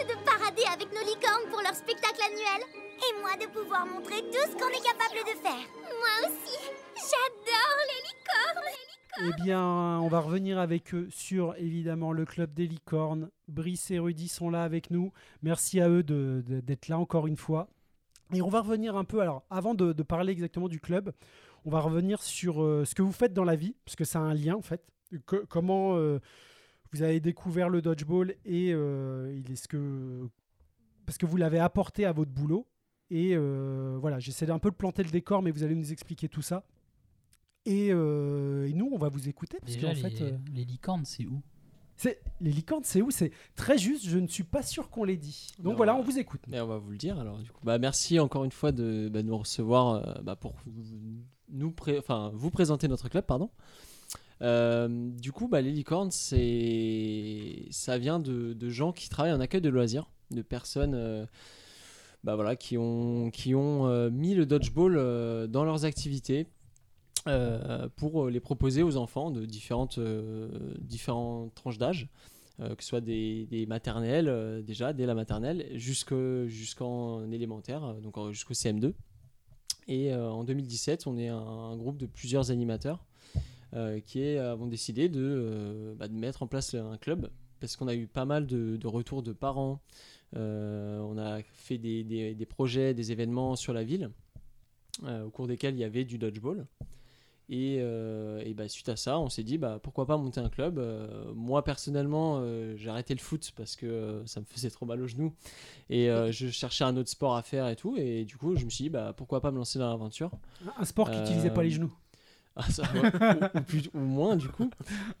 de parader avec nos licornes pour leur spectacle annuel. Et moi de pouvoir montrer tout ce qu'on est capable de faire. Moi aussi. J'adore les licornes. Eh bien, on va revenir avec eux sur évidemment le club des licornes. Brice et Rudy sont là avec nous. Merci à eux de- de- d'être là encore une fois. Et on va revenir un peu, alors avant de, de parler exactement du club, on va revenir sur euh, ce que vous faites dans la vie, parce que ça a un lien en fait. Comment euh, vous avez découvert le dodgeball et euh, il est ce que. Parce que vous l'avez apporté à votre boulot. Et euh, voilà, j'essaie d'un peu de planter le décor, mais vous allez nous expliquer tout ça. Et, euh, et nous, on va vous écouter. Parce Déjà, les, fait, euh, les licornes, c'est où? C'est les licornes, c'est où? C'est très juste, je ne suis pas sûr qu'on l'ait dit. Donc Non, voilà, on vous écoute. Mais on va vous le dire alors du coup. Bah, merci encore une fois de bah, nous recevoir euh, bah, pour nous pré- enfin, vous présenter notre club pardon. Euh, du coup bah, les licornes c'est ça vient de, gens qui travaillent en accueil de loisirs, de personnes euh, bah, voilà, qui ont, euh, mis le dodgeball dans leurs activités pour les proposer aux enfants de différentes, tranches d'âge que ce soit des, maternelles déjà, dès la maternelle, jusque- jusqu'en élémentaire, donc jusqu'au CM2. Et en 2017, on est un, groupe de plusieurs animateurs qui est, avons décidé de, euh, bah, de mettre en place un club parce qu'on a eu pas mal de, de retours de parents. Euh, on a fait des, des- des projets, des événements sur la ville euh, au cours desquels il y avait du dodgeball. Et, euh, et bah, suite à ça, on s'est dit bah, pourquoi pas monter un club. Euh, moi personnellement, euh, j'ai arrêté le foot parce que euh, ça me faisait trop mal aux genoux et euh, je cherchais un autre sport à faire et tout. Et du coup, je me suis dit bah, pourquoi pas me lancer dans l'aventure. Un sport qui n'utilisait pas les Euh, genoux. Ah, ça, ouais, ou, ou plus- ou moins du coup.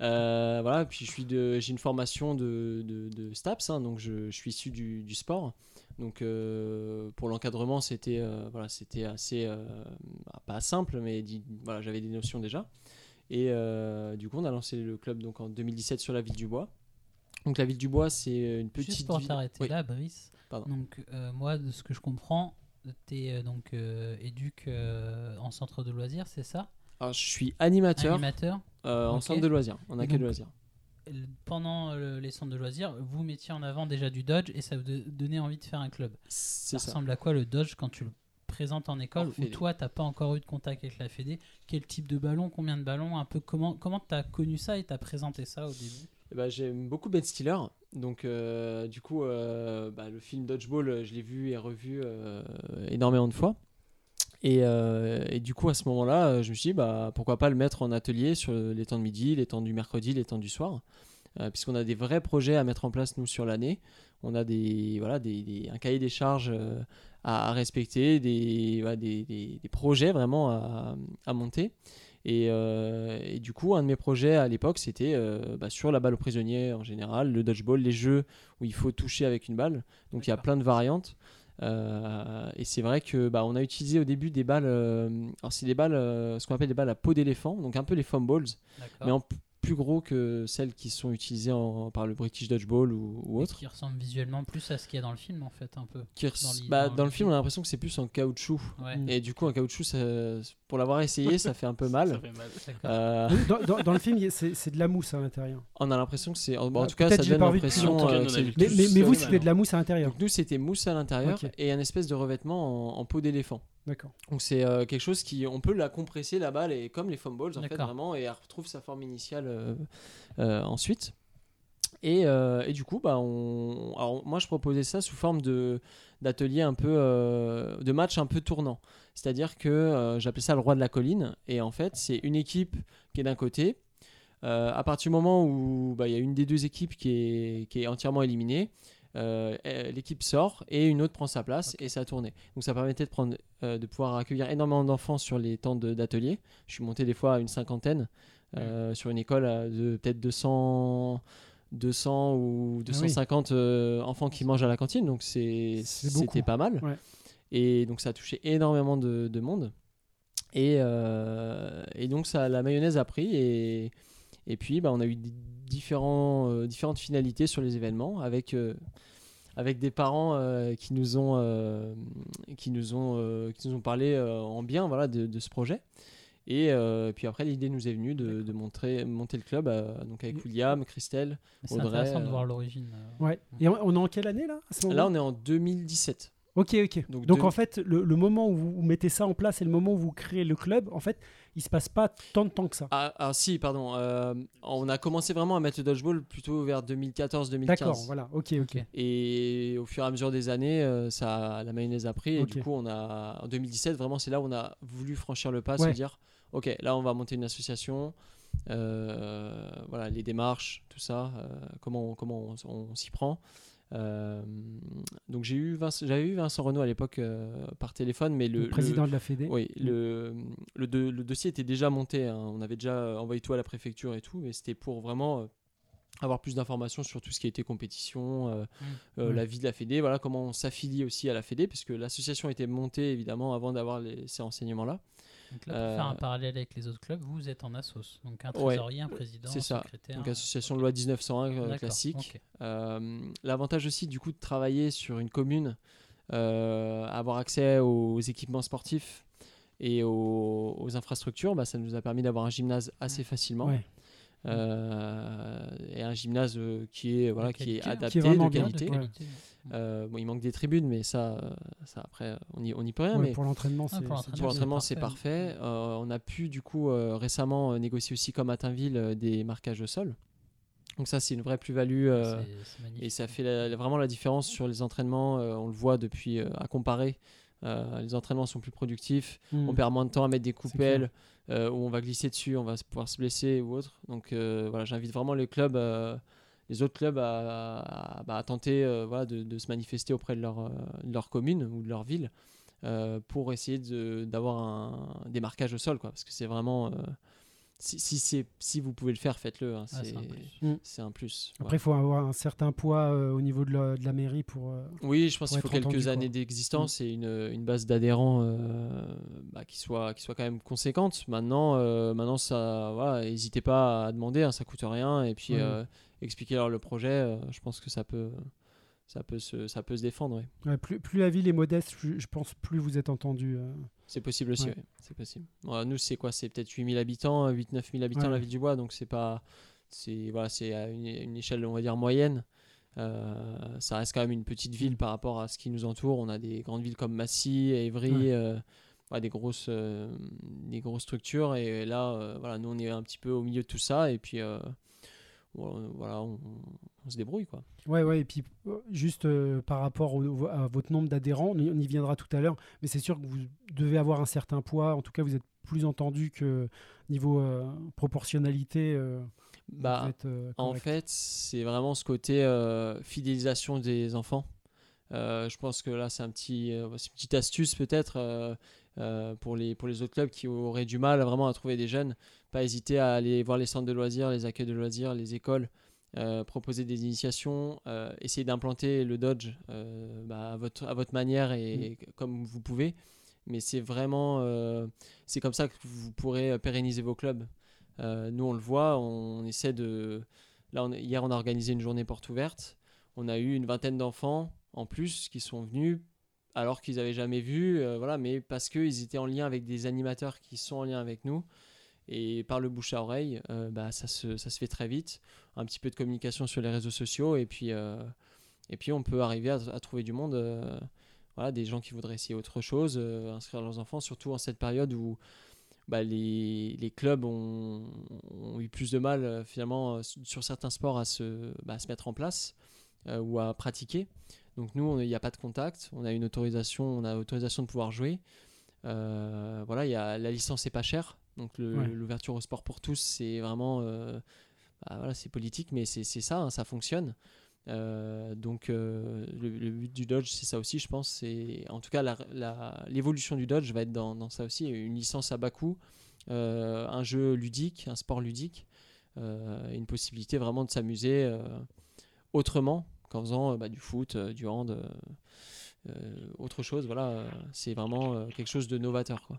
Euh, voilà, puis je suis de, j'ai une formation de, de, de STAPS, hein, donc je, je suis issu du, du sport. Donc euh, pour l'encadrement, c'était euh, voilà, c'était assez bah, pas simple, mais voilà, j'avais des notions déjà. Et du coup, on a lancé le club donc en 2017 sur la ville du Bois. Donc la ville du Bois, c'est une petite Juste pour ville- t'arrêter Oui. là, Brice. Pardon. Donc, moi, de ce que je comprends, tu es donc éduque en centre de loisirs, c'est ça? Alors, je suis animateur Animateur. euh, en centre de loisirs, en accueil de loisirs. L- Pendant euh, les centres de loisirs, vous mettiez en avant déjà du dodge et ça vous donnait envie de faire un club. Ça ça. ressemble à quoi le dodge quand tu le présentes en école En ou fédé. toi t'as pas encore eu de contact avec la Fédé? Quel type de ballon Combien de ballons Un peu comment comment t'as connu ça et t'as présenté ça au début? Ben, J'aime beaucoup Ben Stiller. Donc, euh, du coup, euh, bah, le film Dodgeball, euh, je l'ai vu et revu euh, énormément de fois. Et, euh, et du coup, à ce moment-là, je me suis dit, bah, pourquoi pas le mettre en atelier sur les temps de midi, les temps du mercredi, les temps du soir. Euh, puisqu'on a des vrais projets à mettre en place, nous, sur l'année. On a des, voilà, des, des- un cahier des charges euh, à, à respecter, des, voilà, projets vraiment à, à monter. Et, et du coup, un de mes projets à l'époque, c'était bah, sur la balle aux prisonniers en général, le dodgeball, les jeux où il faut toucher avec une balle. Donc il y a plein de variantes. Euh, et c'est vrai que bah, on a utilisé au début des balles, euh, alors c'est des balles, euh, ce qu'on appelle des balles à peau d'éléphant, donc un peu les foam balls, mais en plus gros que celles qui sont utilisées en- par le British Dodgeball ou, ou Et autre. Qui ressemble visuellement plus à ce qu'il y a dans le film en fait un peu. Qui dans bah, dans dans le film, on a l'impression que c'est plus en caoutchouc. Ouais. Mm. Et du coup, un caoutchouc, ça- pour l'avoir essayé, ça fait un peu mal. Euh, Dans, dans- dans le film, c'est de la mousse à l'intérieur. on a l'impression que c'est. En, bon, en Ah, tout cas, ça donne l'impression. euh, Mais, mais, mais vous, c'était de la mousse à l'intérieur. Donc nous, c'était mousse à l'intérieur et un espèce de revêtement en, en peau d'éléphant. D'accord. Donc c'est euh, quelque chose qui, on peut la compresser la balle et comme les foam balls en fait vraiment et elle retrouve sa forme initiale euh, euh, ensuite. Et, et du coup, bah, on, alors, moi je proposais ça sous forme de d'atelier un peu de match un peu tournant. C'est-à-dire que j'appelais ça le roi de la colline et en fait c'est une équipe qui est d'un côté. À partir du moment où bah, il y a une des deux équipes qui est, qui est entièrement éliminée, l'équipe sort et une autre prend sa place et ça tournait. Donc ça permettait de, prendre, euh, de pouvoir accueillir énormément d'enfants sur les temps d'atelier. Je suis monté des fois à une cinquantaine euh, sur une école euh, de peut-être 200, 200 ou 250 euh, enfants qui mangent à la cantine. Donc c'était pas mal. Ouais. Et donc ça a touché énormément de, de monde. Et, euh, et donc ça, la mayonnaise a pris et, et puis bah, on a eu différents, euh, différentes finalités sur les événements avec, euh, avec des parents euh, qui nous ont, euh, qui nous ont, euh, qui nous ont parlé euh, en bien voilà, de, de ce projet. Et euh, puis après, l'idée nous est venue de, de montrer, monter le club euh, donc avec William, Christelle. C'est Audrey, intéressant de voir l'origine. Ouais. Et on, est en quelle année là à ce Là, on est en 2017. Ok, ok. Donc Donc, deux- en fait, le, le moment où vous mettez ça en place et le moment où vous créez le club, en fait, il se passe pas tant de temps que ça. Ah, ah, si, pardon. euh, on a commencé vraiment à mettre le dodgeball plutôt vers 2014-2015. D'accord, voilà. Ok, ok. Et au fur et à mesure des années, euh, ça, la mayonnaise a pris. Et du coup, on a, en 2017, vraiment, c'est là où on a voulu franchir le pas, Ouais. se dire, ok, là, on va monter une association. euh, voilà, les démarches, tout ça, euh, comment, comment on, on s'y prend. Euh, donc j'ai eu j'avais eu Vincent Renault à l'époque euh, par téléphone, mais le, Le président de la Fédé. oui, le, le, le dossier était déjà monté. hein. On avait déjà envoyé tout à la préfecture et tout, mais c'était pour vraiment euh, avoir plus d'informations sur tout ce qui était compétition, euh, euh, Ouais. la vie de la Fédé, voilà comment on s'affilie aussi à la Fédé, puisque l'association était montée évidemment avant d'avoir ces renseignements-là. Donc là, pour Euh, faire un parallèle avec les autres clubs, vous êtes en assos. Donc un Ouais. trésorier, un président, C'est un ça. secrétaire. Donc association de loi 1901 euh, classique. Euh, L'avantage aussi du coup de travailler sur une commune, euh, avoir accès aux équipements sportifs et aux, aux infrastructures, bah, ça nous a permis d'avoir un gymnase assez facilement. Ouais. Euh, et un gymnase euh, qui est voilà De qui est hein. adapté Qui est de bien, qualité. Euh, bon, il manque des tribunes, mais ça, ça après on n'y on y peut rien. Ouais, mais pour l'entraînement, Ah, c'est parfait. parfait. Euh, on a pu du coup euh, récemment négocier aussi comme à Tinville euh, des marquages au sol. Donc ça, c'est une vraie plus-value. euh, et ça fait la- la- vraiment la différence sur les entraînements. euh, on le voit depuis euh, à comparer. Euh, les entraînements sont plus productifs. Mm. On perd moins de temps à mettre des coupelles euh, où on va glisser dessus, on va pouvoir se blesser ou autre. Donc euh, voilà, j'invite vraiment les clubs, euh, les autres clubs à, bah, tenter voilà, de, se manifester auprès de leur, de leur commune ou de leur ville pour essayer d'avoir un, des marquages au sol. Quoi, parce que c'est vraiment. Si, si, c'est- si vous pouvez le faire, faites-le. hein, Ah, c'est c'est un plus. Mm. c'est un plus. Après, il faut avoir un certain poids euh, au niveau de la, de la mairie pour. euh, Oui, je pense qu'il faut entendu, quelques années d'existence et une, une base d'adhérents euh, bah, qui, soit, qui soit quand même conséquente. Maintenant, euh, maintenant ça, voilà, n'hésitez pas à demander, hein, ça coûte rien. Et puis, Ouais. euh, expliquer-leur le projet, euh, je pense que ça peut, ça peut, se, ça peut se défendre. ouais. ouais, plus, plus la ville est modeste, plus- je pense plus vous êtes entendu. C'est possible aussi, Ouais. ouais, c'est possible. Nous, c'est quoi? C'est peut-être 8000 habitants, 8-9 000 habitants, Ouais. la ville du Bois, donc c'est pas. C'est voilà, c'est à une, une échelle, on va dire, moyenne. Euh, ça reste quand même une petite ville par rapport à ce qui nous entoure. On a des grandes villes comme Massy, Évry, euh, des, grosses, euh, des grosses structures. Et là, voilà, nous, on est un petit peu au milieu de tout ça. Et puis, voilà, voilà, on, on se débrouille. Quoi. Ouais, ouais, et puis euh, juste euh, par rapport au- à votre nombre d'adhérents, on y- viendra tout à l'heure, mais c'est sûr que vous devez avoir un certain poids, en tout cas vous êtes plus entendu que niveau euh, proportionnalité. euh, Bah, êtes, euh, En fait, c'est vraiment ce côté euh, fidélisation des enfants. Euh, je pense que là, c'est un petit, euh, c'est une petite astuce peut-être euh, pour, les, pour les autres clubs qui auraient du mal vraiment à trouver des jeunes. Pas hésiter à aller voir les centres de loisirs, les accueils de loisirs, les écoles, euh, proposer des initiations, euh, essayer d'implanter le Dodge bah, à, votre, à votre manière et comme vous pouvez. Mais c'est vraiment, c'est comme ça que vous pourrez pérenniser vos clubs. Nous, on le voit, on essaie de, Là, on- hier, on a organisé une journée porte ouverte. On a eu une vingtaine d'enfants en plus qui sont venus alors qu'ils n'avaient jamais vu, euh, voilà, mais parce qu'ils étaient en lien avec des animateurs qui sont en lien avec nous. Et par le bouche à oreille, euh, bah, ça, se, ça se fait très vite. Un petit peu de communication sur les réseaux sociaux et puis, euh, et puis on peut arriver à, trouver du monde. voilà, des gens qui voudraient essayer autre chose, inscrire leurs enfants, surtout en cette période où bah, les, les clubs ont, eu plus de mal finalement sur certains sports à se, bah, à se mettre en place ou à pratiquer. Donc nous, il n'y a pas de contact, on a une autorisation, on a autorisation de pouvoir jouer. Euh, voilà, il y a, la licence est pas chère, donc Ouais. l'ouverture au sport pour tous, c'est vraiment, euh, bah, voilà, c'est politique, mais c'est ça, hein, ça fonctionne. Euh, donc le, le but du Dodge, c'est ça aussi, je pense. C'est en tout cas l'évolution du Dodge va être dans, dans ça aussi, une licence à bas coût, un jeu ludique, un sport ludique, une possibilité vraiment de s'amuser autrement qu'en faisant euh, bah, du foot, euh, du hand, euh, autre chose. Voilà, c'est vraiment euh, quelque chose de novateur. Quoi.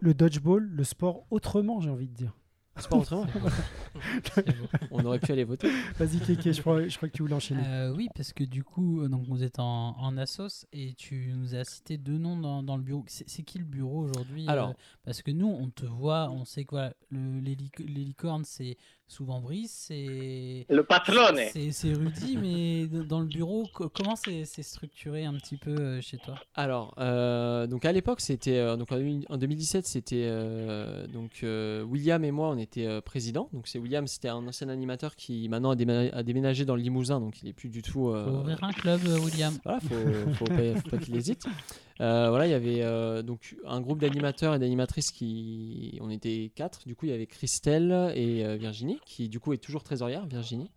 Le dodgeball, le sport autrement, j'ai envie de dire. Sport autrement. On aurait pu aller voter. Vas-y, Kéké, je crois, je crois que tu voulais enchaîner. Euh, oui, parce que du coup, donc vous êtes en, en assos et tu nous as cité deux noms dans, dans le bureau. C'est c'est qui le bureau aujourd'hui Alors. euh, Parce que nous, on te voit, on sait que voilà, le- les, lic- les licornes, c'est souvent Brice, c'est Le patrone. c'est c'est Rudy, mais dans le bureau, co- comment c'est c'est structuré un petit peu euh, chez toi? Alors, euh, donc à l'époque, c'était euh, donc en 2000 en 2017, c'était euh, donc euh, William et moi, on était euh, présidents. Donc c'est William, c'était un ancien animateur qui maintenant a, déménagé, a déménagé dans le Limousin, donc il est plus du tout. euh, Faut ouvrir un club, William. Voilà, faut, faut, pas, faut pas qu'il hésite. Euh, voilà, il y avait euh, donc un groupe d'animateurs et d'animatrices qui, on était quatre. Du coup, il y avait Christelle et euh, Virginie, qui du coup est toujours trésorière, Virginie.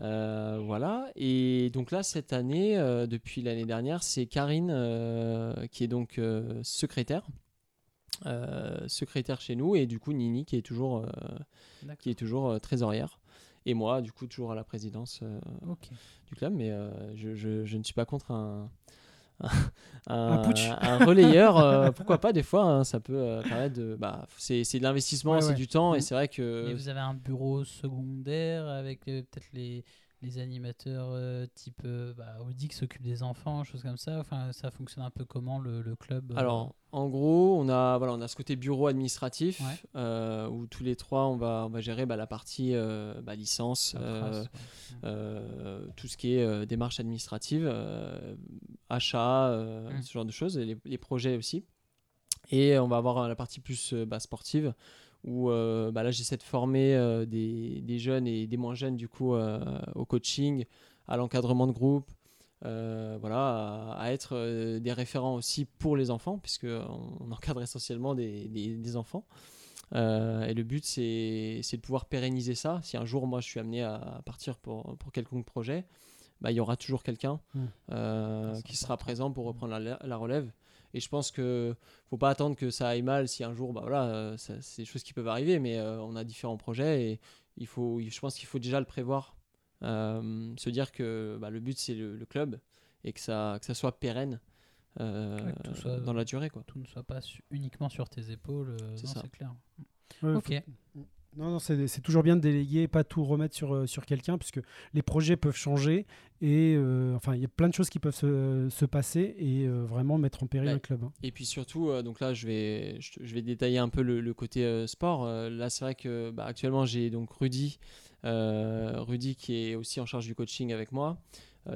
Voilà. Et donc là, cette année, depuis l'année dernière, c'est Karine qui est donc secrétaire. Secrétaire chez nous et du coup Nini qui est toujours, qui est toujours trésorière et moi du coup toujours à la présidence du club mais je, je- je ne suis pas contre un un, Un un relayeur euh, pourquoi pas des fois hein, ça peut euh, permettre de bah, c'est de l'investissement Ouais, c'est ouais. du temps et c'est vrai que Et vous avez un bureau secondaire avec euh, peut-être les, les animateurs euh, type euh, bah, Audi qui s'occupe des enfants, choses comme ça. Enfin, ça fonctionne un peu comment le, le club euh, Alors, en gros, on a, voilà, on a ce côté bureau administratif Ouais. où tous les trois, on va, on va gérer bah, la partie bah, licence, ça trace, ouais. tout ce qui est démarche administrative, achat, euh, Mm. ce genre de choses, et les, les projets aussi. Et on va avoir la partie plus bah, sportive où euh, bah, là, j'essaie de former euh, des, des jeunes et des moins jeunes du coup euh, au coaching, à l'encadrement de groupe, voilà, à, à être des référents aussi pour les enfants, puisque on, encadre essentiellement des, des- des enfants. Et le but, c'est de pouvoir pérenniser ça. Si un jour, moi, je suis amené à partir pour, pour quelconque projet, bah, il y aura toujours quelqu'un Mm. euh, C'est qui sera présent pour reprendre la, la relève. Et je pense que faut pas attendre que ça aille mal si un jour, bah voilà, euh, c'est des choses qui peuvent arriver, mais euh, on a différents projets et il faut, je pense qu'il faut déjà le prévoir, Euh, se dire que bah, le but c'est le, le club et que ça, que ça soit pérenne euh, tout soit- dans la durée, quoi. Tout ne soit pas su- uniquement sur tes épaules. euh, C'est non, ça. c'est clair. Ouais, ok. faut- Non, non, c'est toujours bien de déléguer, pas tout remettre sur, euh, sur quelqu'un, puisque les projets peuvent changer et euh, enfin, il y a plein de choses qui peuvent se, se passer et euh, vraiment mettre en péril Ouais. un club. hein. Et puis surtout, euh, donc là, je vais, je, je vais détailler un peu le, le côté sport. Là, c'est vrai que bah, actuellement, j'ai donc Rudy, Rudy qui est aussi en charge du coaching avec moi.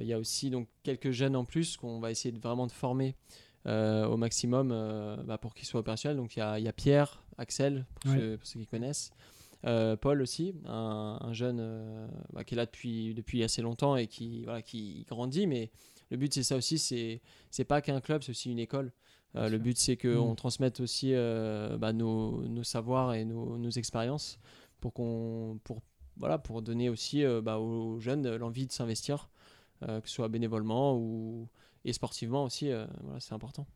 Il y a aussi donc quelques jeunes en plus qu'on va essayer de vraiment de former euh, au maximum euh, bah, pour qu'ils soient opérationnels. Donc il y y a Pierre, Axel, pour, Ouais. ceux, pour ceux qui connaissent. Euh, Paul aussi, un, un jeune euh, bah, qui est là depuis, depuis assez longtemps et qui, voilà, qui grandit. Mais le but, c'est ça aussi, c'est c'est pas qu'un club, c'est aussi une école. Euh, le but, c'est qu'on Mm. transmette aussi euh, bah, nos, nos savoirs et nos, nos expériences pour, qu'on, pour, voilà, pour donner aussi bah, aux jeunes l'envie de s'investir, que ce soit bénévolement ou, et sportivement aussi. voilà, c'est important.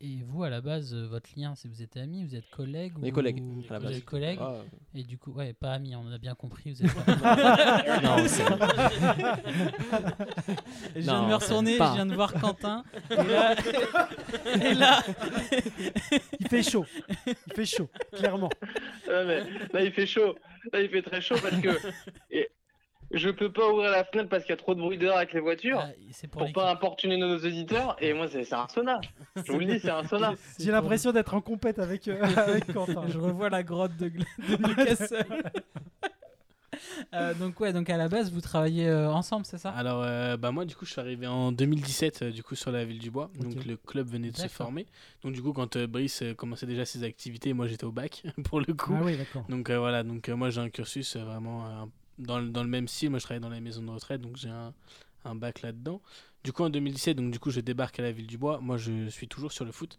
Et vous, à la base, euh, votre lien, c'est vous êtes amis, vous êtes collègues ou- collègues, Vous à la base. êtes collègues Ah, et du coup, ouais, pas amis, on a bien compris. Vous êtes non, c'est- je viens de Non, me retourner, pas. je viens de voir Quentin. Et là, et là Il fait chaud, il fait chaud, clairement. Ouais, mais là, il fait chaud. Là, il fait très chaud parce que et je peux pas ouvrir la fenêtre parce qu'il y a trop de bruit dehors avec les voitures. ah, pour Pour pas importuner nos auditeurs. Et moi, c'est un sauna. Je vous le dis, c'est un sauna. J'ai l'impression d'être en compète avec, euh, avec Quentin. Je revois la grotte de, de Newcastle. Euh, donc ouais, donc à la base vous travaillez euh, ensemble, c'est ça? Alors, euh, bah moi, du coup, je suis arrivé en 2017, euh, du coup, sur la ville du Bois. Donc, le club venait de se former. Donc, du coup, quand euh, Brice euh, commençait déjà ses activités, moi, j'étais au bac, pour le coup. Ah oui, d'accord. Donc, euh, voilà. Donc, euh, moi, j'ai un cursus euh, vraiment euh, dans, le- dans le même style. Moi, je travaille dans les maisons de retraite, donc j'ai un, un bac là-dedans. Du coup, en 2017, donc, du coup, je débarque à la ville du Bois. Moi, je suis toujours sur le foot.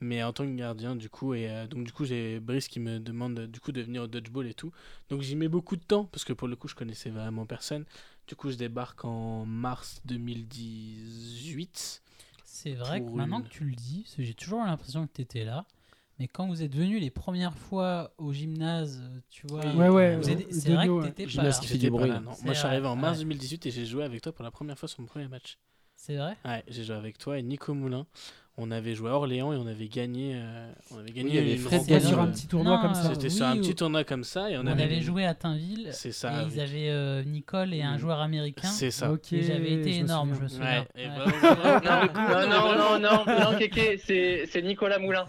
Mais en tant que gardien, du coup, et euh, donc du coup, j'ai Brice qui me demande du coup de venir au dodgeball et tout. Donc j'y mets beaucoup de temps parce que pour le coup, je connaissais vraiment personne. Du coup, je débarque en mars 2018. C'est vrai que maintenant une- que tu le dis, j'ai toujours l'impression que tu étais là, mais quand vous êtes venus les premières fois au gymnase, euh, tu vois. Ouais, ouais, ouais, c'est vrai que ouais. t'étais pas là. Qui fait J'étais du pas bruit. là, non. C'est Moi, je suis arrivé en mars ouais. 2018 et j'ai joué avec toi pour la première fois sur mon premier match. C'est vrai Ouais, j'ai joué avec toi et Nico Moulin. on avait joué à Orléans et on avait gagné. euh, on avait gagné il y avait une C'était sur un euh, petit tournoi Non, comme ça. C'était oui, sur un ou- petit tournoi comme ça et on, On, avait avait joué à Tinville. C'est Et ça. ils avec- avaient euh, Nicole et un Mm. joueur américain. C'est ça. Ok, Et j'avais été énorme, je me souviens. Ouais, et Ouais. Non, non, non, non, non, Kéké, c'est c'est Nicolas Moulin.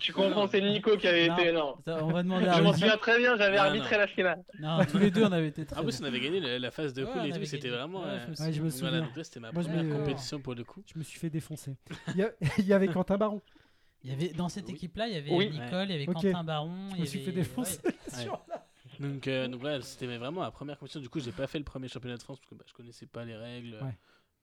Tu confonds, c'est Nico qui avait Non. été énorme. On va demander à Je m'en souviens très bien, j'avais Non, arbitré non. la finale. Non, tous les deux, on avait été très En plus, on avait gagné la, la phase de Ouais, poule on et tout, c'était vraiment. Ouais, euh, je me Ouais, je me souviens. c'était ma Moi, je première me- compétition pour le coup. Je me suis fait défoncer. Il y, a- il y avait Quentin Baron. Il y avait, dans cette Oui. équipe-là, il y avait Oui. Nicole, il y avait. Quentin Baron. Je me suis fait défoncer. Ouais. Donc, euh, donc voilà, c'était vraiment la première compétition. Du coup, j'ai pas fait le premier championnat de France parce que bah, je connaissais pas les règles, Ouais.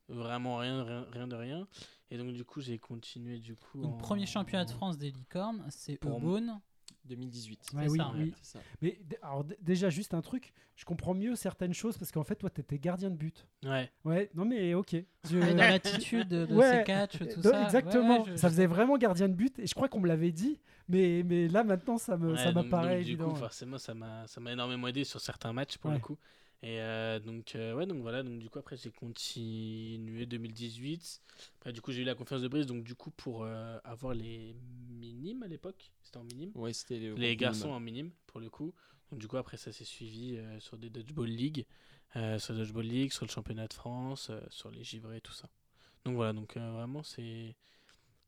vraiment rien, rien, rien de rien. Et donc du coup, j'ai continué du coup. Donc, en- premier championnat de France des licornes, c'est Pour Eubone. 2018. Ouais, oui, ça, oui. C'est ça. Mais alors, déjà, juste un truc, je comprends mieux certaines choses parce qu'en fait, toi, tu étais gardien de but. Ouais. Ouais, non, mais ok. Je- dans l'attitude de, de Ouais, ses catchs, tout ça. Exactement, Ouais, ouais, je- ça faisait vraiment gardien de but et je crois qu'on me l'avait dit, mais, mais là maintenant ça me Ouais, ça m'apparaît donc, du évident. coup, forcément, ça m'a, ça m'a énormément aidé sur certains matchs pour Ouais. le coup. Et euh, donc, euh, ouais, donc voilà. Donc, du coup, après, j'ai continué 2018. Après, du coup, j'ai eu la confiance de Brice. Donc, du coup, pour euh, avoir les minimes à l'époque, c'était en minime. Ouais, c'était le les garçons minimum. en minime pour le coup. Donc du coup après ça s'est suivi euh, sur des dodgeball league, euh, sur le dodgeball league, sur le championnat de France, euh, sur les givrés tout ça. Donc voilà donc euh, vraiment c'est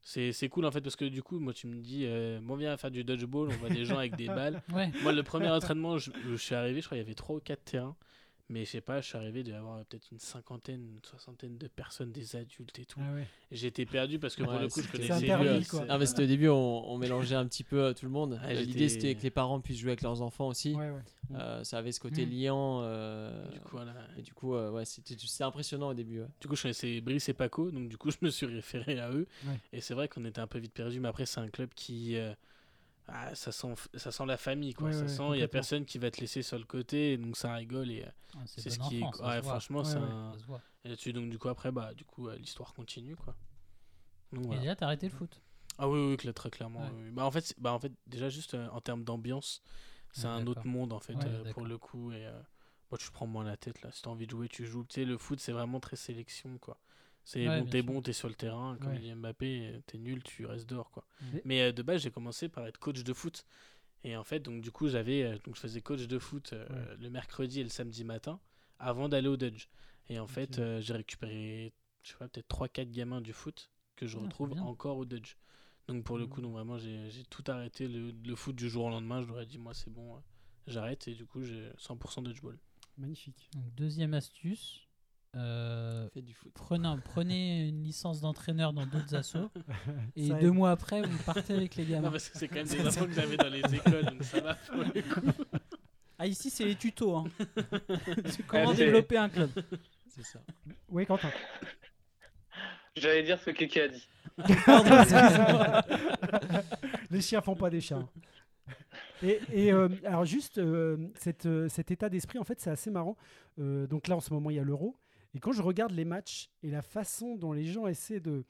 c'est c'est cool en fait parce que du coup moi tu me dis euh, bon viens faire du dodgeball on voit des gens avec des balles. Ouais. Moi le premier entraînement je, je suis arrivé je crois il y avait trois ou quatre terrains. Mais je sais pas, je suis arrivé, il devait y avoir peut-être une cinquantaine, une soixantaine de personnes, des adultes et tout. Ah ouais. J'étais perdu parce que pour Ouais, le coup, je connaissais lui, quoi. Ah, mais c'était au début, on, on mélangeait un petit peu euh, tout le monde. Euh, L'idée, c'était que les parents puissent jouer avec leurs enfants aussi. Ouais, ouais. Euh, ça avait ce côté Mm. liant. euh, Du coup, voilà. et du coup, euh, ouais, c'était impressionnant au début. ouais. Du coup, je connaissais Brice et Paco, donc du coup, je me suis référé à eux. Ouais. Et c'est vrai qu'on était un peu vite perdu, mais après, c'est un club qui. Ah, ça, sent, ça sent la famille, quoi. Ouais, ça ouais, sent, il y a personne qui va te laisser sur le côté, donc ça rigole. Et, euh, Ah, C'est ce qui est- enfant, ça ouais, se voit. franchement, Ouais, c'est ouais. un- Ça se voit. et là-dessus, donc du coup, après, bah, du coup, l'histoire continue, quoi. Donc, Et déjà, t'as arrêté le foot. Ah oui, oui, très clairement. Ouais. oui, oui. Bah, en fait, bah, en fait, déjà, juste euh, en termes d'ambiance, c'est Ouais, un autre monde, en fait, Ouais, euh, pour le coup. Et euh, moi, tu prends moins la tête, là. Si t'as envie de jouer, tu joues. Tu sais, le foot, c'est vraiment très sélection, quoi. C'est Ouais, bon, t'es bon, t'es sur le terrain. Comme Ouais. dit Mbappé, euh, t'es nul, tu restes dehors, quoi. Mais- Mais euh, de base, j'ai commencé par être coach de foot. Et en fait, donc du coup, j'avais, euh, donc je faisais coach de foot euh, Ouais. le mercredi et le samedi matin avant d'aller au Dodge. Et en fait, j'ai récupéré, je sais pas, peut-être 3-4 gamins du foot que je Ah, retrouve encore au Dodge. Donc pour le coup, donc vraiment, j'ai tout arrêté le, le foot du jour au lendemain. Je leur ai dit, moi, c'est bon, j'arrête. Et du coup, j'ai 100% dodgeball. Magnifique. Donc, deuxième astuce. Euh, Fait du foot. prenez, prenez une licence d'entraîneur dans d'autres assos et Ça deux aide. mois après vous partez avec les Non, gamins. parce que c'est quand même des infos que j'avais dans les écoles, donc ça va pour le coup. Ah ici c'est les tutos. Hein. C'est comment développer un club. C'est ça. Oui, Quentin. J'allais dire ce que Kéké a dit. Pardon. Les chiens font pas des chats. Et, et, euh, alors juste euh, cette, euh, cet état d'esprit, en fait, c'est assez marrant. Euh, donc là, en ce moment, il y a l'euro. Et quand je regarde les matchs et la façon dont les gens essaient de...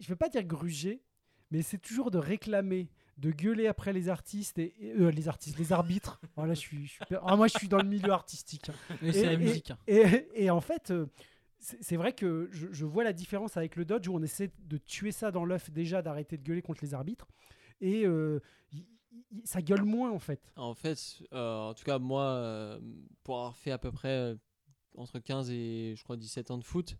Je ne veux pas dire gruger, mais c'est toujours de réclamer, de gueuler après les artistes et, et- euh, les artistes, les arbitres. Voilà, je suis, je suis per- ah, moi, je suis dans le milieu artistique. hein. Oui, c'est Et- la et- musique. hein. Et, et en fait, euh, c'est vrai que je, je vois la différence avec le Dodge où on essaie de tuer ça dans l'œuf déjà, d'arrêter de gueuler contre les arbitres. Et euh, y- y- ça gueule moins en fait. En fait, euh, en tout cas, moi, euh, pour avoir fait à peu près euh, entre 15 et je crois 17 ans de foot,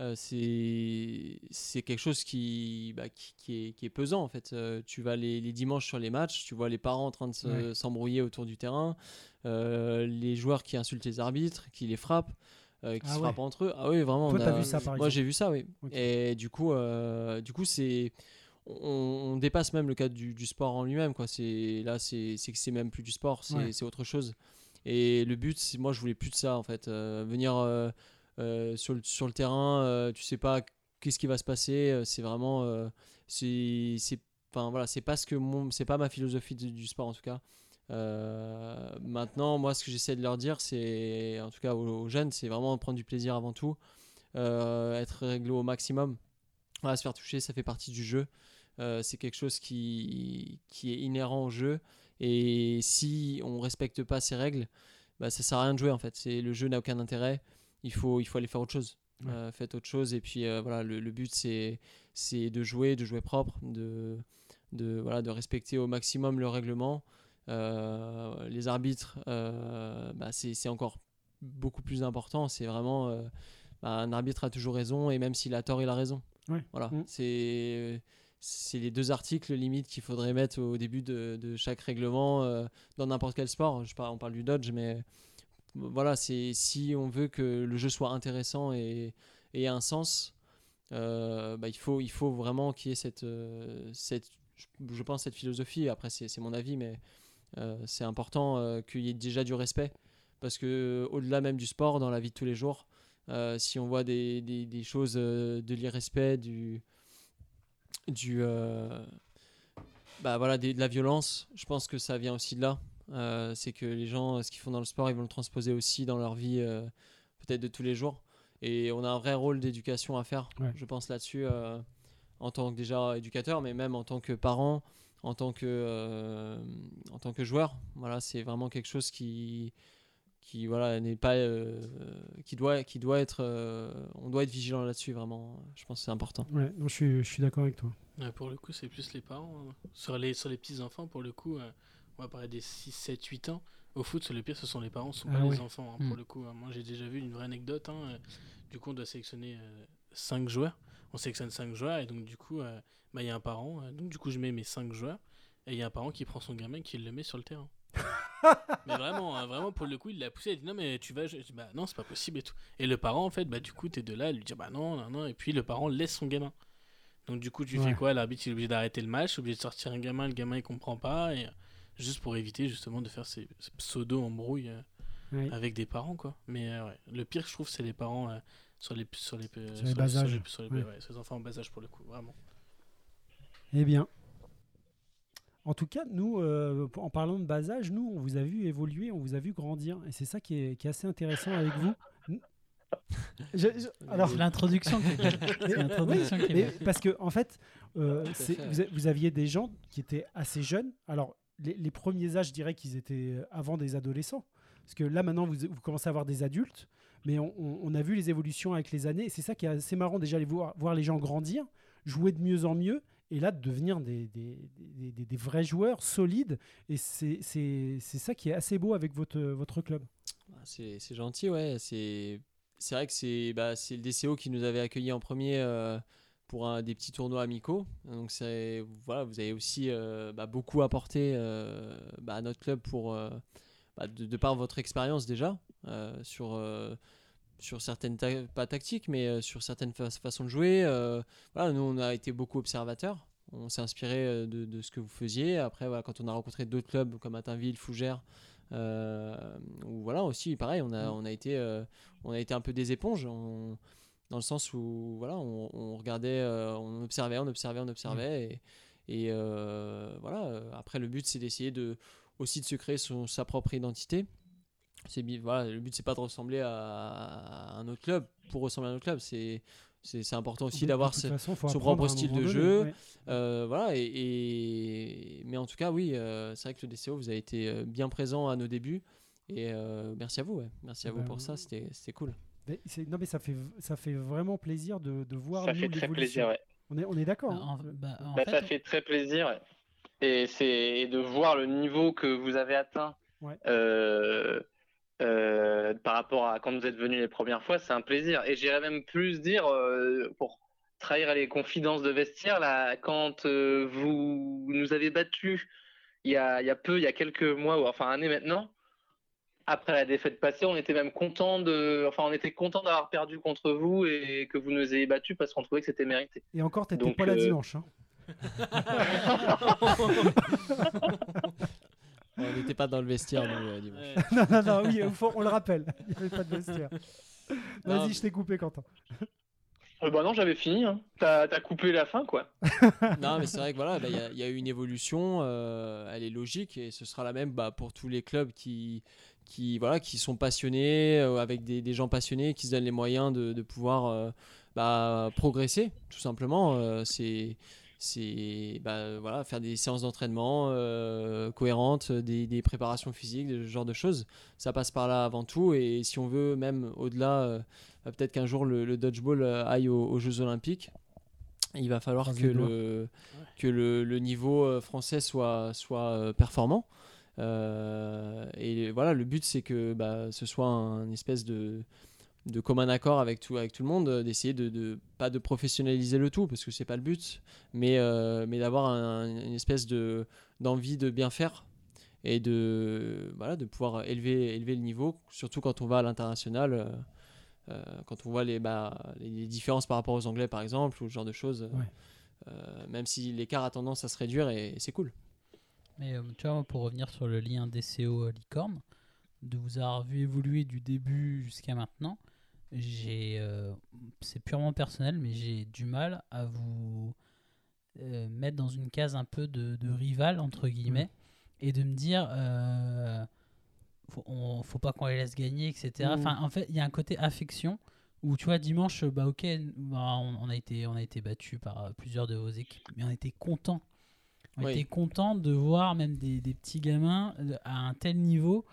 euh, c'est quelque chose qui, bah, qui, qui est, qui est pesant en fait. Euh, tu vas les, les dimanches sur les matchs, tu vois les parents en train de se- Ouais. s'embrouiller autour du terrain, euh, les joueurs qui insultent les arbitres, qui les frappent, euh, qui Ah se ouais. frappent entre eux. Ah oui, vraiment. Toi, a- vu ça par Moi, j'ai vu ça, oui. Et du coup, du coup, c'est on, on dépasse même le cadre du, du sport en lui-même, quoi. C'est là, c'est c'est que c'est même plus du sport, c'est Ouais. c'est autre chose. Et le but, c'est moi, je voulais plus de ça, en fait. Euh, venir euh, euh, sur, le, terrain, tu sais pas qu'est-ce qui va se passer. C'est vraiment, c'est enfin voilà, c'est pas ce que c'est pas ma philosophie du, sport en tout cas. Maintenant, moi, ce que j'essaie de leur dire, c'est, en tout cas aux, jeunes, c'est vraiment prendre du plaisir avant tout, être réglo au maximum. Se faire toucher, ça fait partie du jeu. C'est quelque chose qui, qui est inhérent au jeu. Et si on respecte pas ces règles, bah, ça sert à rien de jouer en fait. C'est, le jeu n'a aucun intérêt. Il faut, il faut aller faire autre chose. Ouais. Euh, faites autre chose. Et puis euh, voilà, le, le but c'est c'est de jouer, de jouer propre, de, de, voilà, de respecter au maximum le règlement. Euh, les arbitres, bah, c'est encore beaucoup plus important. C'est vraiment bah, un arbitre a toujours raison et même s'il a tort, il a raison. Ouais. Voilà, Mm. c'est c'est les deux articles limite qu'il faudrait mettre au début de, de chaque règlement euh, dans n'importe quel sport. Je par- on parle du dodge, mais voilà, c'est si on veut que le jeu soit intéressant et, ait un sens, euh, bah, il faut il faut vraiment qu'il y ait cette euh, cette je, pense cette philosophie. Après c'est mon avis, mais euh, c'est important euh, qu'il y ait déjà du respect parce que au-delà même du sport, dans la vie de tous les jours, euh, si on voit des, des, choses euh, de l'irrespect, du du euh, bah voilà des- de la violence, je pense que ça vient aussi de là. Euh, c'est que les gens, ce qu'ils font dans le sport, ils vont le transposer aussi dans leur vie, euh, peut-être de tous les jours. Et on a un vrai rôle d'éducation à faire, Ouais. je pense là-dessus, en tant que déjà éducateur, mais même en tant que parent, en tant que, euh, en tant que joueur. Voilà, c'est vraiment quelque chose qui, qui voilà, n'est pas, euh, qui doit, qui doit être, euh, on doit être vigilant là-dessus vraiment. Je pense que c'est important. Ouais, non, je suis, je suis d'accord avec toi. Ouais, pour le coup, c'est plus les parents. hein. Sur les, sur les petits-enfants, pour le coup, euh, on va parler des 6, 7, 8 ans. Au foot, c'est le pire, ce sont les parents, ce sont Ah pas ouais. les enfants, hein, pour Mm. le coup. hein. Moi, j'ai déjà vu une vraie anecdote. hein, euh, Du coup, on doit sélectionner 5 joueurs. On sélectionne 5 joueurs, et donc, du coup, euh, bah, il y a un parent. euh, donc, du coup, je mets mes 5 joueurs, et il y a un parent qui prend son gamin qui le met sur le terrain. Mais vraiment, hein, vraiment, pour le coup, il l'a poussé. Il dit non, mais tu vas. Je dis, bah non, c'est pas possible et tout. Et le parent, en fait, bah du coup, t'es de là, à lui dire bah non, non, non. Et puis le parent laisse son gamin. Donc du coup, tu Ouais. fais quoi? L'arbitre, il est obligé d'arrêter le match, obligé de sortir un gamin, le gamin, il comprend pas. Et, euh, juste pour éviter, justement, de faire ces, ces pseudo-embrouilles euh, avec des parents, quoi. Mais euh, ouais, le pire, je trouve, c'est les parents euh, sur les, sur les, sur les enfants en bas âge, pour le coup, vraiment. Eh bien. En tout cas, nous, euh, en parlant de bas âge, nous, on vous a vu évoluer, on vous a vu grandir. Et c'est ça qui est, qui est assez intéressant avec vous. Je- je- alors, C'est l'introduction qui est qui est parce que en fait, euh, vous, aviez des gens qui étaient assez jeunes. Alors, les, les premiers âges, je dirais qu'ils étaient avant des adolescents. Parce que là, maintenant, vous, vous commencez à avoir des adultes. Mais on, on- on a vu les évolutions avec les années. Et c'est ça qui est assez marrant, déjà, les voir, voir les gens grandir, jouer de mieux en mieux. Et là, de devenir des, des, des- des- vrais joueurs solides. Et c'est ça qui est assez beau avec votre, votre club. Ah, C'est gentil, ouais. C'est vrai que c'est bah, le DCO qui nous avait accueillis en premier euh, pour des petits tournois amicaux. Donc voilà, vous avez aussi euh, bah, beaucoup apporté euh, bah, à notre club pour bah, de, de par votre expérience déjà sur sur certaines ta- pas tactiques mais euh, sur certaines fa- façons de jouer. euh, voilà, nous on a été beaucoup observateurs. On s'est inspiré euh, de, de ce que vous faisiez. Après, voilà, quand on a rencontré d'autres clubs comme Attainville, Fougères, ou voilà aussi pareil on a, Mm. on a été on a été un peu des éponges on- dans le sens où voilà on, on regardait on observait on observait on observait et, et, euh, voilà après le but c'est d'essayer de aussi de se créer son, sa propre identité c'est voilà le but c'est pas de ressembler à, un autre club pour ressembler à un autre club c'est c'est important aussi d'avoir son propre style de donné, jeu. ouais. euh, voilà, et, et- mais en tout cas, oui, euh, c'est vrai que le DCO, vous avez été euh, bien présent à nos débuts. Et euh, merci à vous, ouais. merci à vous Bah, pour ça, c'était c'était cool. Mais non, mais ça fait, ça fait vraiment plaisir de, de voir Ça nous, fait très plaisir, ouais. On est, on est d'accord. Hein. bah, Bah, fait, ça fait très plaisir. ouais. Et c'est et de voir le niveau que vous avez atteint Ouais. euh, euh, par rapport à quand vous êtes venu les premières fois, c'est un plaisir. Et j'irais même plus dire, euh, pour trahir les confidences de vestiaire, là, quand euh, vous nous avez battus il y a, il y a peu, il y a quelques mois, ou enfin année maintenant, après la défaite passée, on était même content de, enfin, on était content d'avoir perdu contre vous et que vous nous ayez battus parce qu'on trouvait que c'était mérité. Et encore, t'étais Donc, pas là euh, dimanche. hein. On n'était pas dans le vestiaire, nous, euh, dimanche. Ouais. non, non, non, oui, au fond, on le rappelle. Il n'y avait pas de vestiaire. Vas-y, je t'ai coupé, Quentin. Euh, bah non, j'avais fini. Hein. T'as coupé la fin, quoi. non, mais c'est vrai que voilà, bah, il y y, a eu une évolution, euh, elle est logique et ce sera la même bah, pour tous les clubs qui, qui, voilà, qui sont passionnés, euh, avec des, des gens passionnés qui se donnent les moyens de, de pouvoir euh, bah, progresser, tout simplement. Euh, c'est c'est bah, voilà, faire des séances d'entraînement euh, cohérentes, des, des, préparations physiques, ce genre de choses. Ça passe par là avant tout. Et si on veut, même au-delà, euh, peut-être qu'un jour le, dodgeball euh, aille aux, Jeux Olympiques, il va falloir que, le, que le, le, niveau français soit, soit performant. et voilà, le but, c'est que bah, ce soit un espèce de de commun accord avec tout, avec tout le monde, euh, d'essayer de, de, pas de professionnaliser le tout, parce que c'est pas le but, mais, euh, mais d'avoir une espèce de, d'envie de bien faire et de, voilà, de pouvoir élever, élever le niveau, surtout quand on va à l'international, euh, quand on voit les, bah, les différences par rapport aux Anglais, par exemple, ou ce genre de choses, même si l'écart a tendance à se réduire, et, c'est cool. Mais tu vois, pour revenir sur le lien DCO-Licorne, de vous avoir vu évoluer du début jusqu'à maintenant, j'ai euh, c'est purement personnel mais j'ai du mal à vous euh, mettre dans une case un peu de, rival entre guillemets et de me dire euh, faut, faut pas qu'on les laisse gagner etc mmh. enfin en fait il y a un côté affection où tu vois dimanche bah ok bah, on, a été on a été battu par plusieurs de vos équipes mais on était content on était content de voir même des, des petits gamins à un tel niveau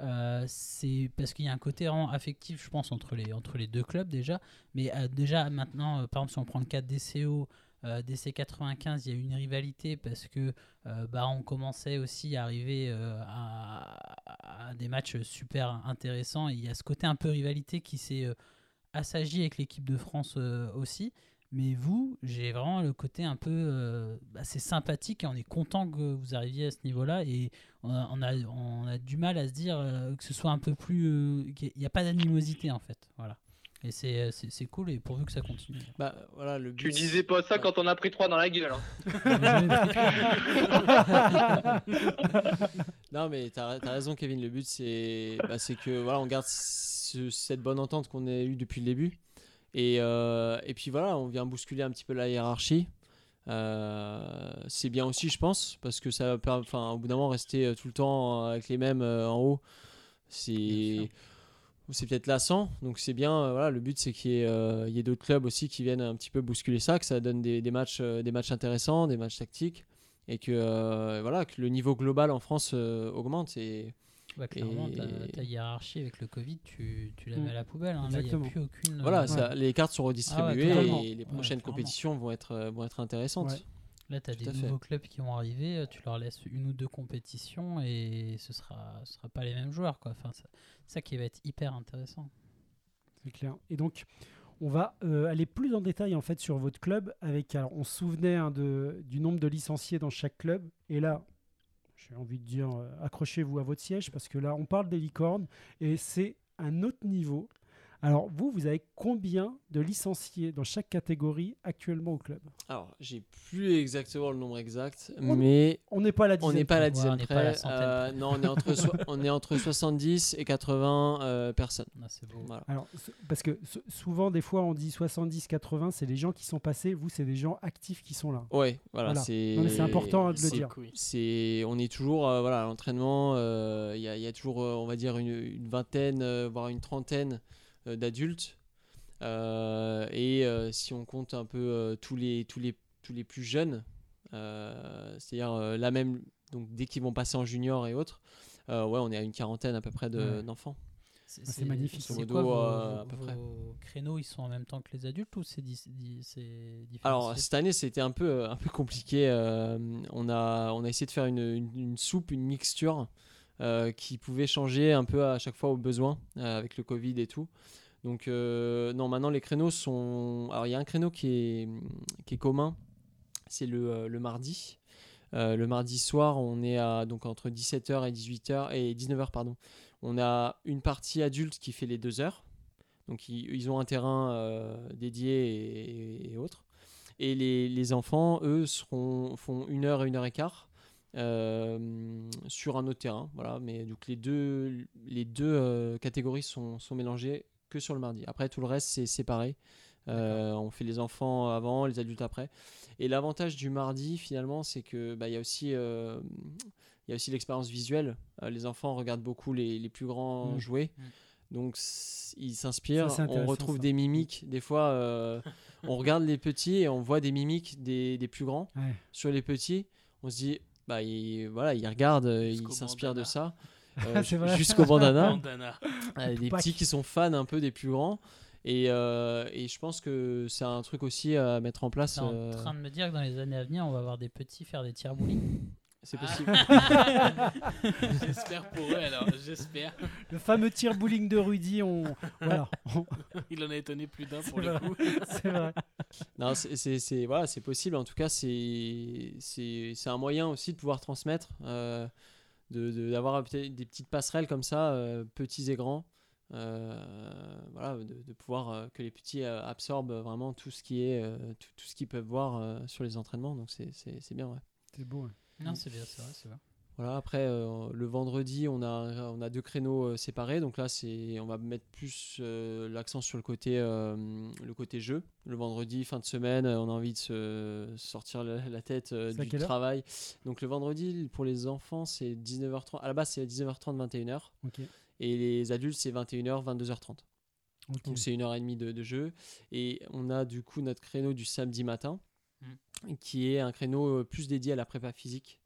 euh, c'est parce qu'il y a un côté affectif, je pense, entre les, entre les deux clubs déjà. Mais euh, déjà, maintenant, euh, par exemple, si on prend le cas de DCO, DC 95, il y a une rivalité parce que bah, on commençait aussi à arriver à, des matchs super intéressants. Il y a ce côté un peu rivalité qui s'est assagi avec l'équipe de France aussi. Mais vous, j'ai vraiment le côté un peu euh, assez sympathique et on est content que vous arriviez à ce niveau-là. Et on a, on a, du mal à se dire euh, que ce soit un peu plus. Euh, qu'il n'y a pas d'animosité en fait. Voilà. Et c'est, c'est, cool et pourvu que ça continue. Bah, voilà, le tu disais pas ça quand on a pris 3 dans la gueule. Hein. non, mais tu as, raison, Kevin. Le but, c'est, bah, c'est que voilà, on garde cette bonne entente qu'on a eue depuis le début. Et, euh, et puis voilà, on vient bousculer un petit peu la hiérarchie. Euh, c'est bien aussi, je pense, parce que ça va, enfin, au bout d'un moment, rester euh, tout le temps avec les mêmes en haut, c'est c'est peut-être lassant. Donc c'est bien. voilà, le but c'est qu'il y ait, d'autres clubs aussi qui viennent un petit peu bousculer ça, que ça donne des, des matchs, des matchs intéressants, des matchs tactiques, et que voilà, que le niveau global en France augmente. Et clairement, ta, hiérarchie avec le Covid, tu, tu la mets à la poubelle. Hein. Là, y a plus aucune. Voilà, ça, les cartes sont redistribuées ah et les prochaines compétitions vont être, euh, vont être intéressantes. Là, tu as des nouveaux clubs qui vont arriver, euh, tu leur laisses une ou deux compétitions et ce sera, ce sera pas les mêmes joueurs. Quoi. Enfin, ça, ça qui va être hyper intéressant. C'est clair. Et donc, on va euh, aller plus en détail en fait sur votre club. Avec, alors, on se souvenait hein, de, du nombre de licenciés dans chaque club. Et là, j'ai envie de dire, euh, accrochez-vous à votre siège parce que là, on parle des licornes et c'est un autre niveau. Alors, vous, vous avez combien de licenciés dans chaque catégorie actuellement au club? Alors, j'ai plus exactement le nombre exact, mais on n'est pas à la dizaine. On n'est pas à la dizaine près. Euh, non, on est entre on est entre 70 et 80 euh, personnes. Ah, c'est beau. Alors, parce que souvent, des fois, on dit 70-80, c'est les gens qui sont passés. Vous, c'est des gens actifs qui sont là. Ouais, voilà. C'est important de le dire. C'est, on est toujours, euh, voilà, à l'entraînement. Il y, y, a toujours, on va dire, une, une vingtaine, voire une trentaine euh, d'adultes. Euh, et euh, si on compte un peu tous, les, tous, les, tous les plus jeunes, c'est-à-dire là même, donc dès qu'ils vont passer en junior et autres, ouais, on est à une quarantaine à peu près d'enfants. C'est magnifique. C'est quoi vos, à peu près. créneaux, ils sont en même temps que les adultes ou c'est Alors cette année, c'était un peu un peu compliqué. on a on a essayé de faire une, une, soupe, une mixture qui pouvait changer un peu à chaque fois aux besoins avec le Covid et tout. Donc, euh, non, maintenant les créneaux sont. Alors, il y a un créneau qui est, qui est commun, c'est le, euh, le, mardi. Euh, le mardi soir, on est à, donc entre 17h et 18h et 19h, pardon. On a une partie adulte qui fait les deux heures. Donc, ils, ont un terrain dédié et, autres. Et les, les, enfants, eux, seront, font une heure et une heure et quart. Sur un autre terrain. Voilà, mais donc les deux, les deux catégories sont, sont mélangées que sur le mardi. Après, tout le reste, c'est séparé. Euh, on fait les enfants avant, les adultes après. Et l'avantage du mardi, finalement, c'est que bah, y a aussi, euh, il y a aussi l'expérience visuelle. Euh, les enfants regardent beaucoup les, les plus grands mmh. jouer. Mmh. Donc ils s'inspirent. On retrouve ça. des mimiques. Des fois, euh, on regarde les petits et on voit des mimiques des, des plus grands Ouais. sur les petits. On se dit, bah, ils, voilà, ils regardent, euh, Jusqu'au ils s'inspirent de ça. Euh. Jusqu'au bandana. Bandana. Euh, petits qui sont fans un peu des plus grands. Et, euh, et je pense que c'est un truc aussi à mettre en place. T'es en euh, train de me dire que dans les années à venir, on va avoir des petits faire des tirs bowling. C'est Ah. possible. J'espère pour eux alors, j'espère. Le fameux tir bowling de Rudy, on... voilà, on- Il en a étonné plus d'un pour le vrai. coup. c'est vrai. Non, c'est- c'est c'est- voilà, c'est possible. En tout cas, c'est c'est c'est un moyen aussi de pouvoir transmettre, euh, de de- d'avoir peut-être des petites passerelles comme ça, euh, petits et grands. euh, voilà, de, de pouvoir euh, que les petits euh, absorbent vraiment tout ce qui est euh, tout, tout ce qu'ils peuvent voir euh, sur les entraînements. Donc c'est c'est c'est bien, ouais. C'est beau. ouais. Non, c'est bien, c'est vrai, c'est vrai. Voilà, après, euh, le vendredi, on a, on a deux créneaux euh, séparés. Donc là, c'est, on va mettre plus euh, l'accent sur le côté, le côté jeu. Le vendredi, fin de semaine, on a envie de se sortir la, la tête du travail. Donc le vendredi, pour les enfants, c'est 19h30. À la base, c'est 19h30, 21h. Ok. Et les adultes, c'est 21h, 22h30. ok. Donc c'est une heure et demie de, de jeu. Et on a du coup notre créneau du samedi matin, qui est un créneau euh, plus dédié à la prépa physique.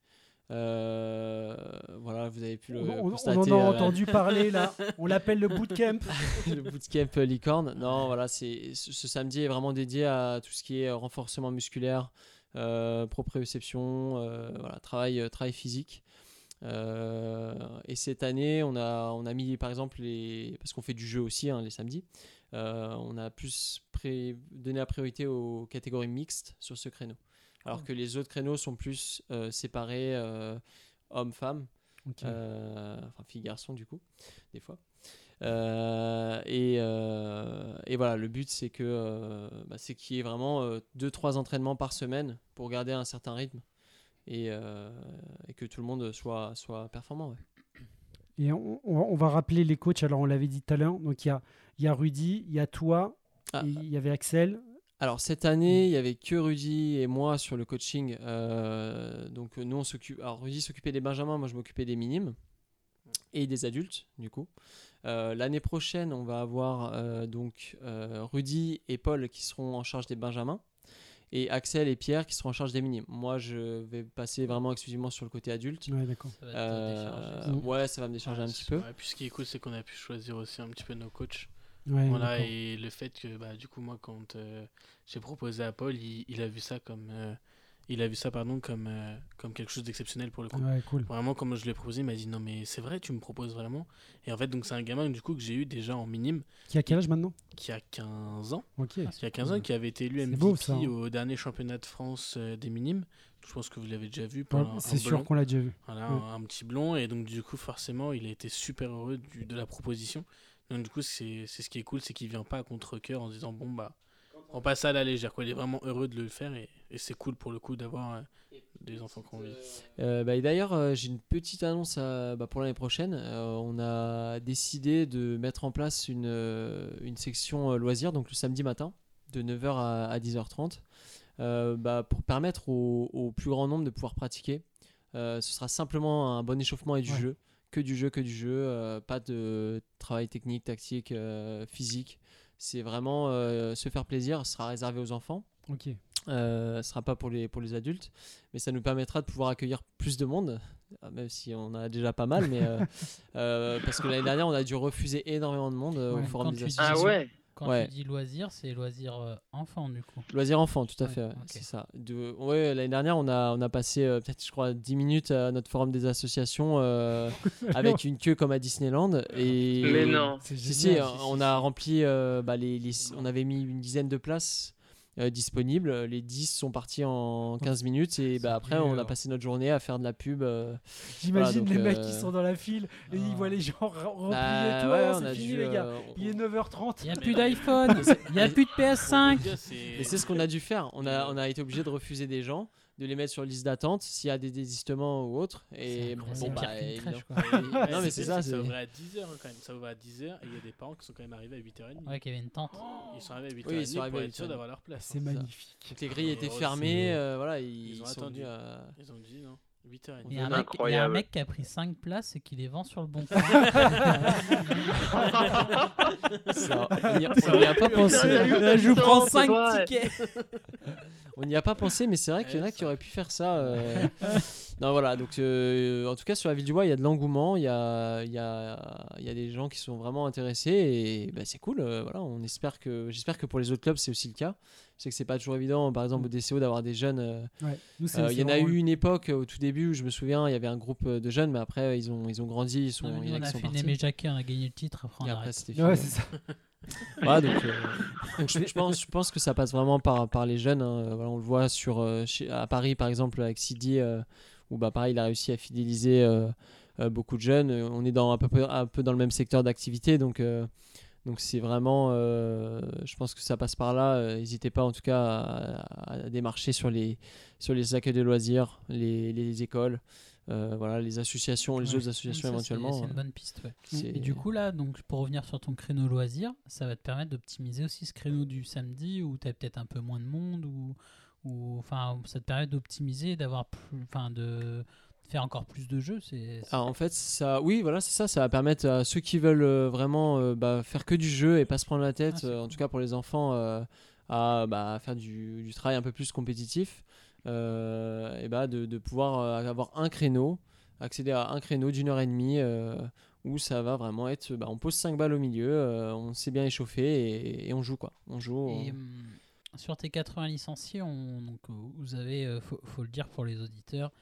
Euh, voilà, vous avez pu le On, on- on constater. en a euh, entendu parler là. On l'appelle le bootcamp. le bootcamp licorne. Non, voilà, c'est ce, samedi est vraiment dédié à tout ce qui est renforcement musculaire, euh, proprioception, euh, voilà, travail, travail physique. Et cette année, on a, on a mis par exemple les. Parce qu'on fait du jeu aussi hein, les samedis. Euh, on a plus pré- donné la priorité aux catégories mixtes sur ce créneau. Alors que les autres créneaux sont plus euh, séparés euh, hommes-femmes. Ok. Euh, enfin fille-garçon du coup, des fois. Euh, et, euh, et voilà, le but c'est que euh, bah, c'est qu'il y ait vraiment 2-3 entraînements par semaine pour garder un certain rythme et, et que tout le monde soit, soit performant. ouais. Et on, on va rappeler les coachs. Alors, on l'avait dit tout à l'heure. Donc, il y a, il y a Rudy, il y a toi, Ah. il y avait Axel. Alors cette année, il y avait que Rudy et moi sur le coaching. euh, donc nous on s'occupe. Alors Rudy s'occupait des benjamins, moi je m'occupais des minimes et des adultes du coup. Euh, L'année prochaine, on va avoir euh, donc euh, Rudy et Paul qui seront en charge des benjamins et Axel et Pierre qui seront en charge des minimes. Moi je vais passer vraiment exclusivement sur le côté adulte. Ouais, d'accord. Ça va te Euh. Mm. ouais, ça va me décharger un petit peu. Ouais, puis ce qui est cool, c'est qu'on a pu choisir aussi un petit peu nos coachs. Ouais, Voilà, et le fait que, bah, du coup, moi, quand euh, j'ai proposé à Paul, il, il a vu ça comme, euh, il a vu ça, pardon, comme, euh, comme quelque chose d'exceptionnel pour le coup. Ouais, cool. Vraiment, comme je l'ai proposé, il m'a dit non, mais c'est vrai, tu me proposes vraiment. Et en fait, donc c'est un gamin du coup que j'ai eu déjà en minime, Qui a quel âge maintenant? Qui a 15 ans, Ok. qui a 15 ans, qui avait été élu MVP beau, ça, hein. au dernier championnat de France des minimes. Je pense que vous l'avez déjà vu. Ouais, C'est sûr qu'on l'a déjà vu. Voilà, un, un petit blond. Et donc, du coup, forcément, il a été super heureux du- de la proposition. Donc, du coup, c'est c'est ce qui est cool, c'est qu'il vient pas à contre-coeur en se disant, bon, bah, on passe ça à la légère. Quoi. Il est vraiment heureux de le faire et, et c'est cool pour le coup d'avoir euh, des enfants qui ont envie. Euh, bah, et d'ailleurs, euh, j'ai une petite annonce à- bah, pour l'année prochaine. Euh, on a décidé de mettre en place une, euh, une section euh, loisirs, donc le samedi matin, de 9h à, à 10h30, euh, bah, pour permettre au, au plus grand nombre de pouvoir pratiquer. Euh, ce sera simplement un bon échauffement et du Ouais. jeu. Que du jeu, que du jeu. euh, pas de travail technique, tactique, euh, physique. C'est vraiment euh, se faire plaisir. Ce sera réservé aux enfants. Ok. Euh, ce sera pas pour les, pour les adultes, mais ça nous permettra de pouvoir accueillir plus de monde, même si on en a déjà pas mal, mais euh, euh, parce que l'année dernière on a dû refuser énormément de monde Ouais, au forum des dis- Ah associations. ouais Quand Ouais. tu dis loisir, c'est loisir euh, enfant du coup. Loisirs enfants, tout à Ouais, fait, c'est ça. De, ouais, l'année dernière on a, on a passé euh, peut-être je crois 10 minutes à notre forum des associations euh, avec une queue comme à Disneyland et Mais non. Si, si, on a rempli, euh, bah, les, les- on avait mis une dizaine de places euh, disponibles. Les 10 sont partis en 15 minutes et bah, après on a passé notre journée à faire de la pub. euh, J'imagine Voilà, les mecs euh, qui sont dans la file et ils Ah. voient les gens re- replier bah, tout. ouais, on c'est fini dû, les gars. euh, Il est 9h30. Il n'y a plus d'iPhone, il n'y a plus de PS5. Et c'est ce qu'on a dû faire. On a, on a été obligé de refuser des gens, de les mettre sur liste d'attente s'il y a des désistements ou autre. Et bon, C'est bah, crèche, quoi. non mais c'est ça. Ça ouvrait à 10h quand même. Ça ouvrait à 10h et il y a des parents qui sont quand même arrivés à 8h30. Ouais, qu'il y avait une tente. Ils sont arrivés à 8h30 Oui, ils sont arrivés pour à être sûrs 8h30. d'avoir leur place. C'est hein. magnifique. Donc les grilles étaient Oh, fermées. c'est- euh, voilà, ils, Ils ont attendu. Ils ont dit non. 8h30. Il y, a un mec, il y a un mec qui a pris 5 places et qui les vend sur le bon coin. Ça, on n'y a, pas pensé. je vous prends c'est 5 vrai. tickets. On n'y a pas pensé, mais c'est vrai qu'il y en a qui auraient pu faire ça. euh. non, voilà. Donc, euh, en tout cas, sur la ville du bois, il y a de l'engouement. Il y a, il y, a, il y a des gens qui sont vraiment intéressés et bah, c'est cool. euh, voilà, on espère que, j'espère que pour les autres clubs, c'est aussi le cas. Je sais que c'est pas toujours évident, par exemple au DCO, d'avoir des jeunes. euh, Ouais. Nous, euh, il y en a eu une époque euh, au tout début où je me souviens, il y avait un groupe euh, de jeunes, mais après ils ont, ils ont grandi, ils sont, Non, mais il y nous, on a a sont fait partis. Némé Jacquet, on a gagné le titre. Après, on Et après c'était fini. Ouais, c'est ça. Voilà, donc, euh, donc je, je pense, je pense que ça passe vraiment par, par les jeunes. hein. Voilà, on le voit sur, euh, chez- à Paris, par exemple, avec Sidi, euh, où bah, pareil, il a réussi à fidéliser euh, euh, beaucoup de jeunes. Euh, On est dans, à peu près un peu dans le même secteur d'activité, donc donc c'est vraiment, euh, je pense que ça passe par là. Euh, N'hésitez pas en tout cas à, à démarcher sur les, sur les accueils de loisirs, les, les écoles, euh, voilà, les associations, les Ouais. autres associations ça, éventuellement. C'est une bonne piste, ouais. Et du coup, là, donc, pour revenir sur ton créneau loisir, ça va te permettre d'optimiser aussi ce créneau du samedi où tu as peut-être un peu moins de monde ou, ou enfin, ça te permet d'optimiser, d'avoir plus, enfin, de faire encore plus de jeux. C'est c'est- Ah, en fait, ça, oui, voilà, c'est ça. Ça va permettre à ceux qui veulent euh, vraiment euh, bah, faire que du jeu et pas se prendre la tête, Ah, euh, en tout cas pour les enfants, euh, à bah, faire du, du travail un peu plus compétitif, et bah, de, de pouvoir avoir un créneau, accéder à un créneau d'une heure et demie où ça va vraiment être, bah, on pose 5 balles au milieu, on s'est bien échauffé et, et on joue quoi. On joue. Et hum, sur tes 80 licenciés, on, euh, vous avez, euh, faut, le dire pour les auditeurs,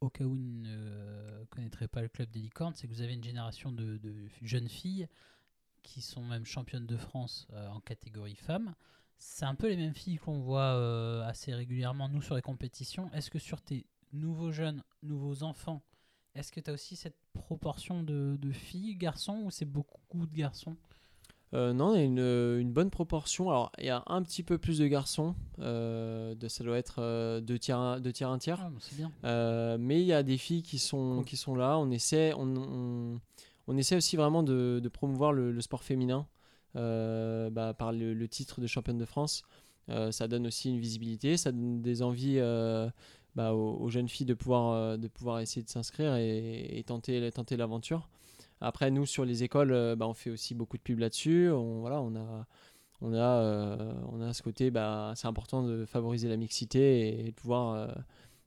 au cas où ils ne connaîtraient pas le club des licornes, c'est que vous avez une génération de, jeunes filles qui sont même championnes de France euh, en catégorie femmes. C'est un peu les mêmes filles qu'on voit euh, assez régulièrement, nous, sur les compétitions. Est-ce que sur tes nouveaux jeunes, nouveaux enfants, est-ce que tu as aussi cette proportion de filles, garçons, ou c'est beaucoup de garçons? Euh, non, il y a une, une bonne proportion. Alors, il y a un petit peu plus de garçons. euh, de, ça doit être euh, deux tiers, un- deux tiers, un tiers. Ah, bien. Euh, mais il y a des filles qui sont, Cool. qui sont là. On essaie, on, on, on essaie aussi vraiment de, de promouvoir le, le sport féminin euh, bah, par le, le titre de championne de France. Euh, ça donne aussi une visibilité, ça donne des envies euh, bah, aux, aux jeunes filles de pouvoir, euh, de pouvoir essayer de s'inscrire et, et tenter, tenter l'aventure. Après, nous, sur les écoles, euh, bah, on fait aussi beaucoup de pubs là-dessus. On, voilà, on, a, on, a, euh, on a ce côté, bah, c'est important de favoriser la mixité et, de pouvoir euh,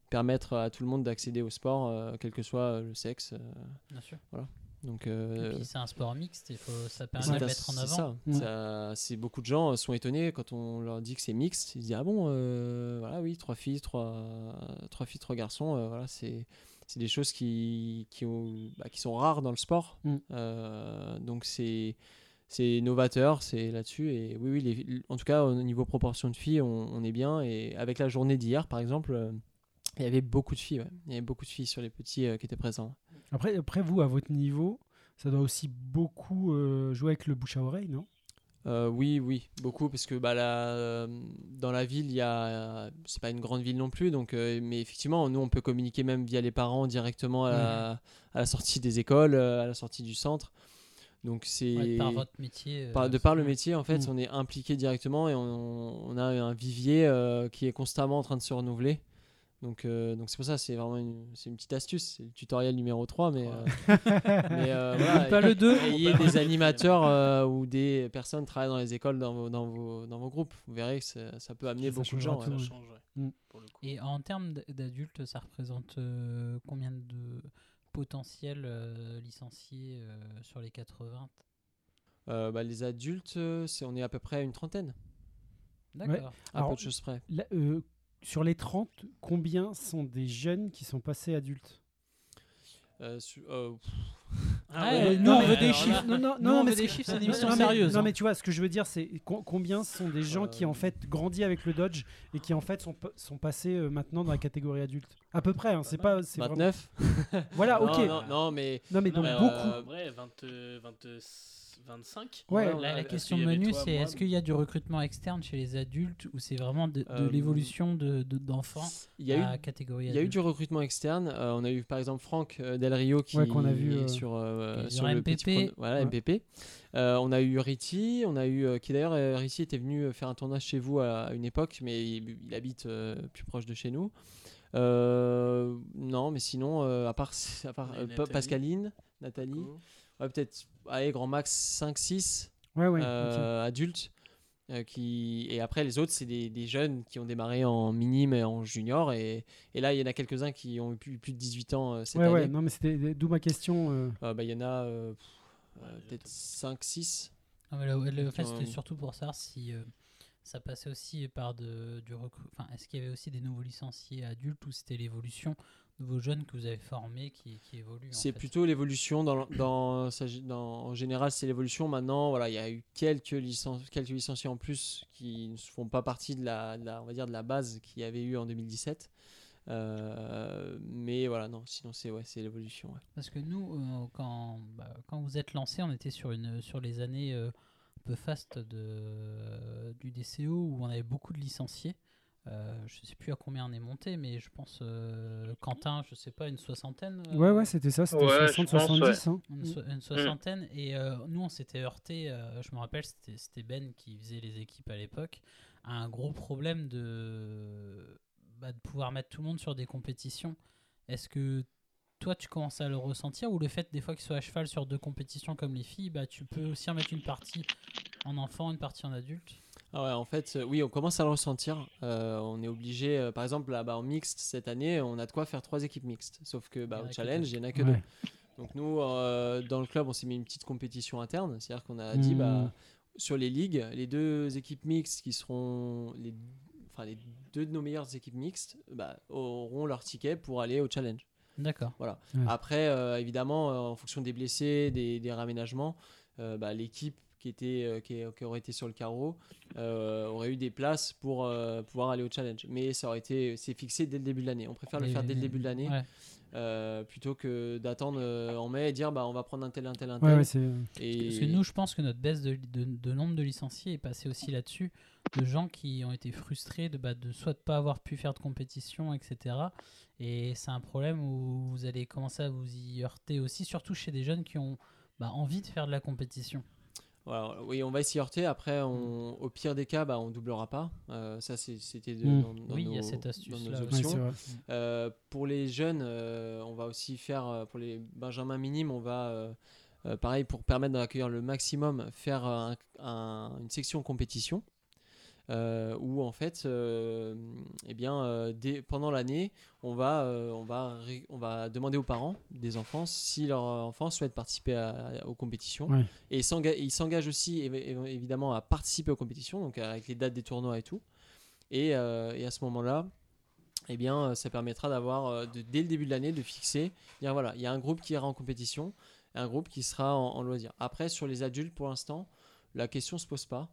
permettre à tout le monde d'accéder au sport, euh, quel que soit le sexe. euh. Bien sûr. donc, Et euh, puis c'est un sport mixte, il faut, ça c'est permet de mettre en c'est avant. ça. Ouais. Ça- c'est beaucoup de gens sont étonnés quand on leur dit que c'est mixte. Ils se disent ah bon, euh, voilà oui, trois filles, trois, trois filles, trois garçons. euh, voilà, c'est c'est des choses qui qui, ont- bah, qui sont rares dans le sport. Mm. Euh, donc c'est c'est novateur, c'est là-dessus. Et oui, oui, les- en tout cas au niveau proportion de filles, on, on est bien. Et avec la journée d'hier, par exemple. euh, il y avait beaucoup de filles, ouais. il y avait beaucoup de filles sur les petits euh, qui étaient présents. Après, après, vous, à votre niveau, ça doit aussi beaucoup jouer avec le bouche à oreille, non? Euh, oui, oui, beaucoup, parce que bah, la- euh, dans la ville, il y a, c'est pas une grande ville non plus, donc, euh, mais effectivement, nous, on peut communiquer même via les parents directement à, la, à la sortie des écoles, à la sortie du centre. Donc c'est Ouais, par votre métier. par- de par le métier, en fait, Mm. on est impliqué directement et on, on a un vivier euh, qui est constamment en train de se renouveler. Donc, euh, donc c'est pour ça, c'est vraiment une, c'est une petite astuce. C'est le tutoriel numéro 3, mais, euh, mais euh, voilà, Pas le 2. ayez des animateurs euh, ou des personnes travaillent dans les écoles dans vos, dans vos, dans vos groupes. Vous verrez que ça, ça peut amener Ça beaucoup de gens. tout, ouais. ouais. Ça change, ouais, Mm. pour le coup. Et en termes d'adultes, ça représente euh, combien de potentiels euh, licenciés euh, sur les 80 Euh, bah, les adultes, c'est, on est à peu près à une trentaine, D'accord. à Alors, peu de choses près. Là, euh, sur les 30, combien sont des jeunes qui sont passés adultes Euh, su- euh, Ah, ouais, euh, nous, on veut des chiffres. là- Non, non, on mais veut des ce- chiffres, c'est une non, émission mais- sérieuse, Non, mais tu vois, ce que je veux dire, c'est co- combien sont des gens qui, en fait, grandis avec le Dodge et qui, en fait, sont, sont passés euh, maintenant dans la catégorie adulte? À peu près, hein, c'est pas. c'est vraiment- 29 Voilà, non, ok. non, non, mais Non, mais Non, donc mais, beaucoup. euh, en vrai, 20, 20, 25 Ouais. La, question menue, toi, c'est est-ce qu'il y a du recrutement externe chez les adultes ou c'est vraiment de, de Euh, l'évolution de- de- d'enfants il y a eu à catégorie Il y a eu du recrutement externe. Euh, on a eu par exemple Franck euh, Del Rio qui Ouais, qu'on a vu, est euh, sur, euh, sur le MPP. petit voilà, Ouais. MPP. Euh, on a eu Riti, on a eu qui d'ailleurs Riti était venu faire un tournage chez vous à, à une époque, mais il, il habite euh, plus proche de chez nous. Euh, non, mais sinon, euh, à part, à euh. Pascaline, Nathalie, Cool. Ouais, peut-être, allez, grand max 5-6 Ouais, ouais. ok. euh, adultes. euh, qui... Et après, les autres, c'est des, des jeunes qui ont démarré en minime et en junior. Et, et là, il y en a quelques-uns qui ont eu plus, plus de 18 ans euh, cette Ouais, année. ouais, non, mais c'était d'où ma question. euh. Euh, bah, il y en a pff, Ouais, peut-être 5-6. Ah, mais le, le fait, c'était surtout pour savoir si euh, ça passait aussi par de, du recru- Enfin, est-ce qu'il y avait aussi des nouveaux licenciés adultes ou c'était l'évolution de vos jeunes que vous avez formés qui, qui évoluent en C'est fait? plutôt l'évolution. Dans, dans, en général, c'est l'évolution. Maintenant, voilà, il y a eu quelques, licen- quelques licenciés en plus qui ne font pas partie de la, de la- on va dire de la base qu'il y avait eu en 2017. Euh, mais voilà, non, sinon c'est ouais, l'évolution. ouais. Parce que nous, euh, quand, bah, quand vous êtes lancé, on était sur, une, sur les années euh, peu fastes de, du DCO où on avait beaucoup de licenciés. Euh, je sais plus à combien on est monté, mais je pense euh, Quentin, je sais pas, une soixantaine. euh, Ouais, ouais, c'était ça, c'était Ouais, 60, je pense, 70. hein. Une, so- une soixantaine. Et euh, nous, on s'était heurté, euh, je me rappelle, c'était c'était Ben qui faisait les équipes à l'époque, à un gros problème de, bah, de pouvoir mettre tout le monde sur des compétitions. Est-ce que toi, tu commences à le ressentir ou le fait des fois qu'ils soient à cheval sur deux compétitions comme les filles, bah, tu peux aussi en mettre une partie en enfant, une partie en adulte? Ah ouais, en fait, euh, oui, on commence à le ressentir. Euh, on est obligé, euh, par exemple, là, bah, en mixte cette année, on a de quoi faire trois équipes mixtes. Sauf que bah, au challenge, il n'y en a que Ouais. deux. Donc nous, euh, dans le club, on s'est mis une petite compétition interne. C'est-à-dire qu'on a dit, Mhm. bah, sur les ligues, les deux équipes mixtes qui seront les, enfin, les deux de nos meilleures équipes mixtes bah, auront leur ticket pour aller au challenge. D'accord. Ouais. Après, euh, évidemment, euh, en fonction des blessés, des, des raménagements, euh, bah, l'équipe qui, était, qui, qui aurait été sur le carreau aurait eu des places pour pouvoir aller au challenge. Mais ça aurait été, c'est fixé dès le début de l'année. On préfère le faire dès le début de l'année Ouais. Euh, plutôt que d'attendre euh, en mai et dire bah, on va prendre un tel, un tel, un tel. Ouais, ouais, c'est. et... Parce que nous, je pense que notre baisse de, de- de nombre de licenciés est passée aussi là-dessus, de gens qui ont été frustrés de, bah, de soit de pas avoir pu faire de compétition, etc. Et c'est un problème où vous allez commencer à vous y heurter aussi, surtout chez des jeunes qui ont bah, envie de faire de la compétition. Voilà, oui, on va s'y heurter. Après, on, au pire des cas, bah, on doublera pas. Euh, ça, c'était Mm. dans, dans Oui, il y a nos- cette dans nos. Ouais, vrai. Euh, pour les jeunes, euh, on va aussi faire, pour les benjamins minimes, on va, pareil, pour permettre d'accueillir le maximum, faire un- un- une section compétition. Euh, où en fait, euh, eh bien, euh, dès- pendant l'année, on va, euh, on, va on va demander aux parents des enfants si leur enfant souhaite participer à- aux compétitions. Ouais. Et ils s'enga- ils s'engagent aussi évi- évi- évidemment à participer aux compétitions, donc avec les dates des tournois et tout. Et, et à ce moment-là, eh bien, ça permettra d'avoir, dès le début de l'année, de fixer, dire voilà, il y a un groupe qui ira en compétition, et un groupe qui sera en, en loisir. Après, sur les adultes, pour l'instant, la question se pose pas,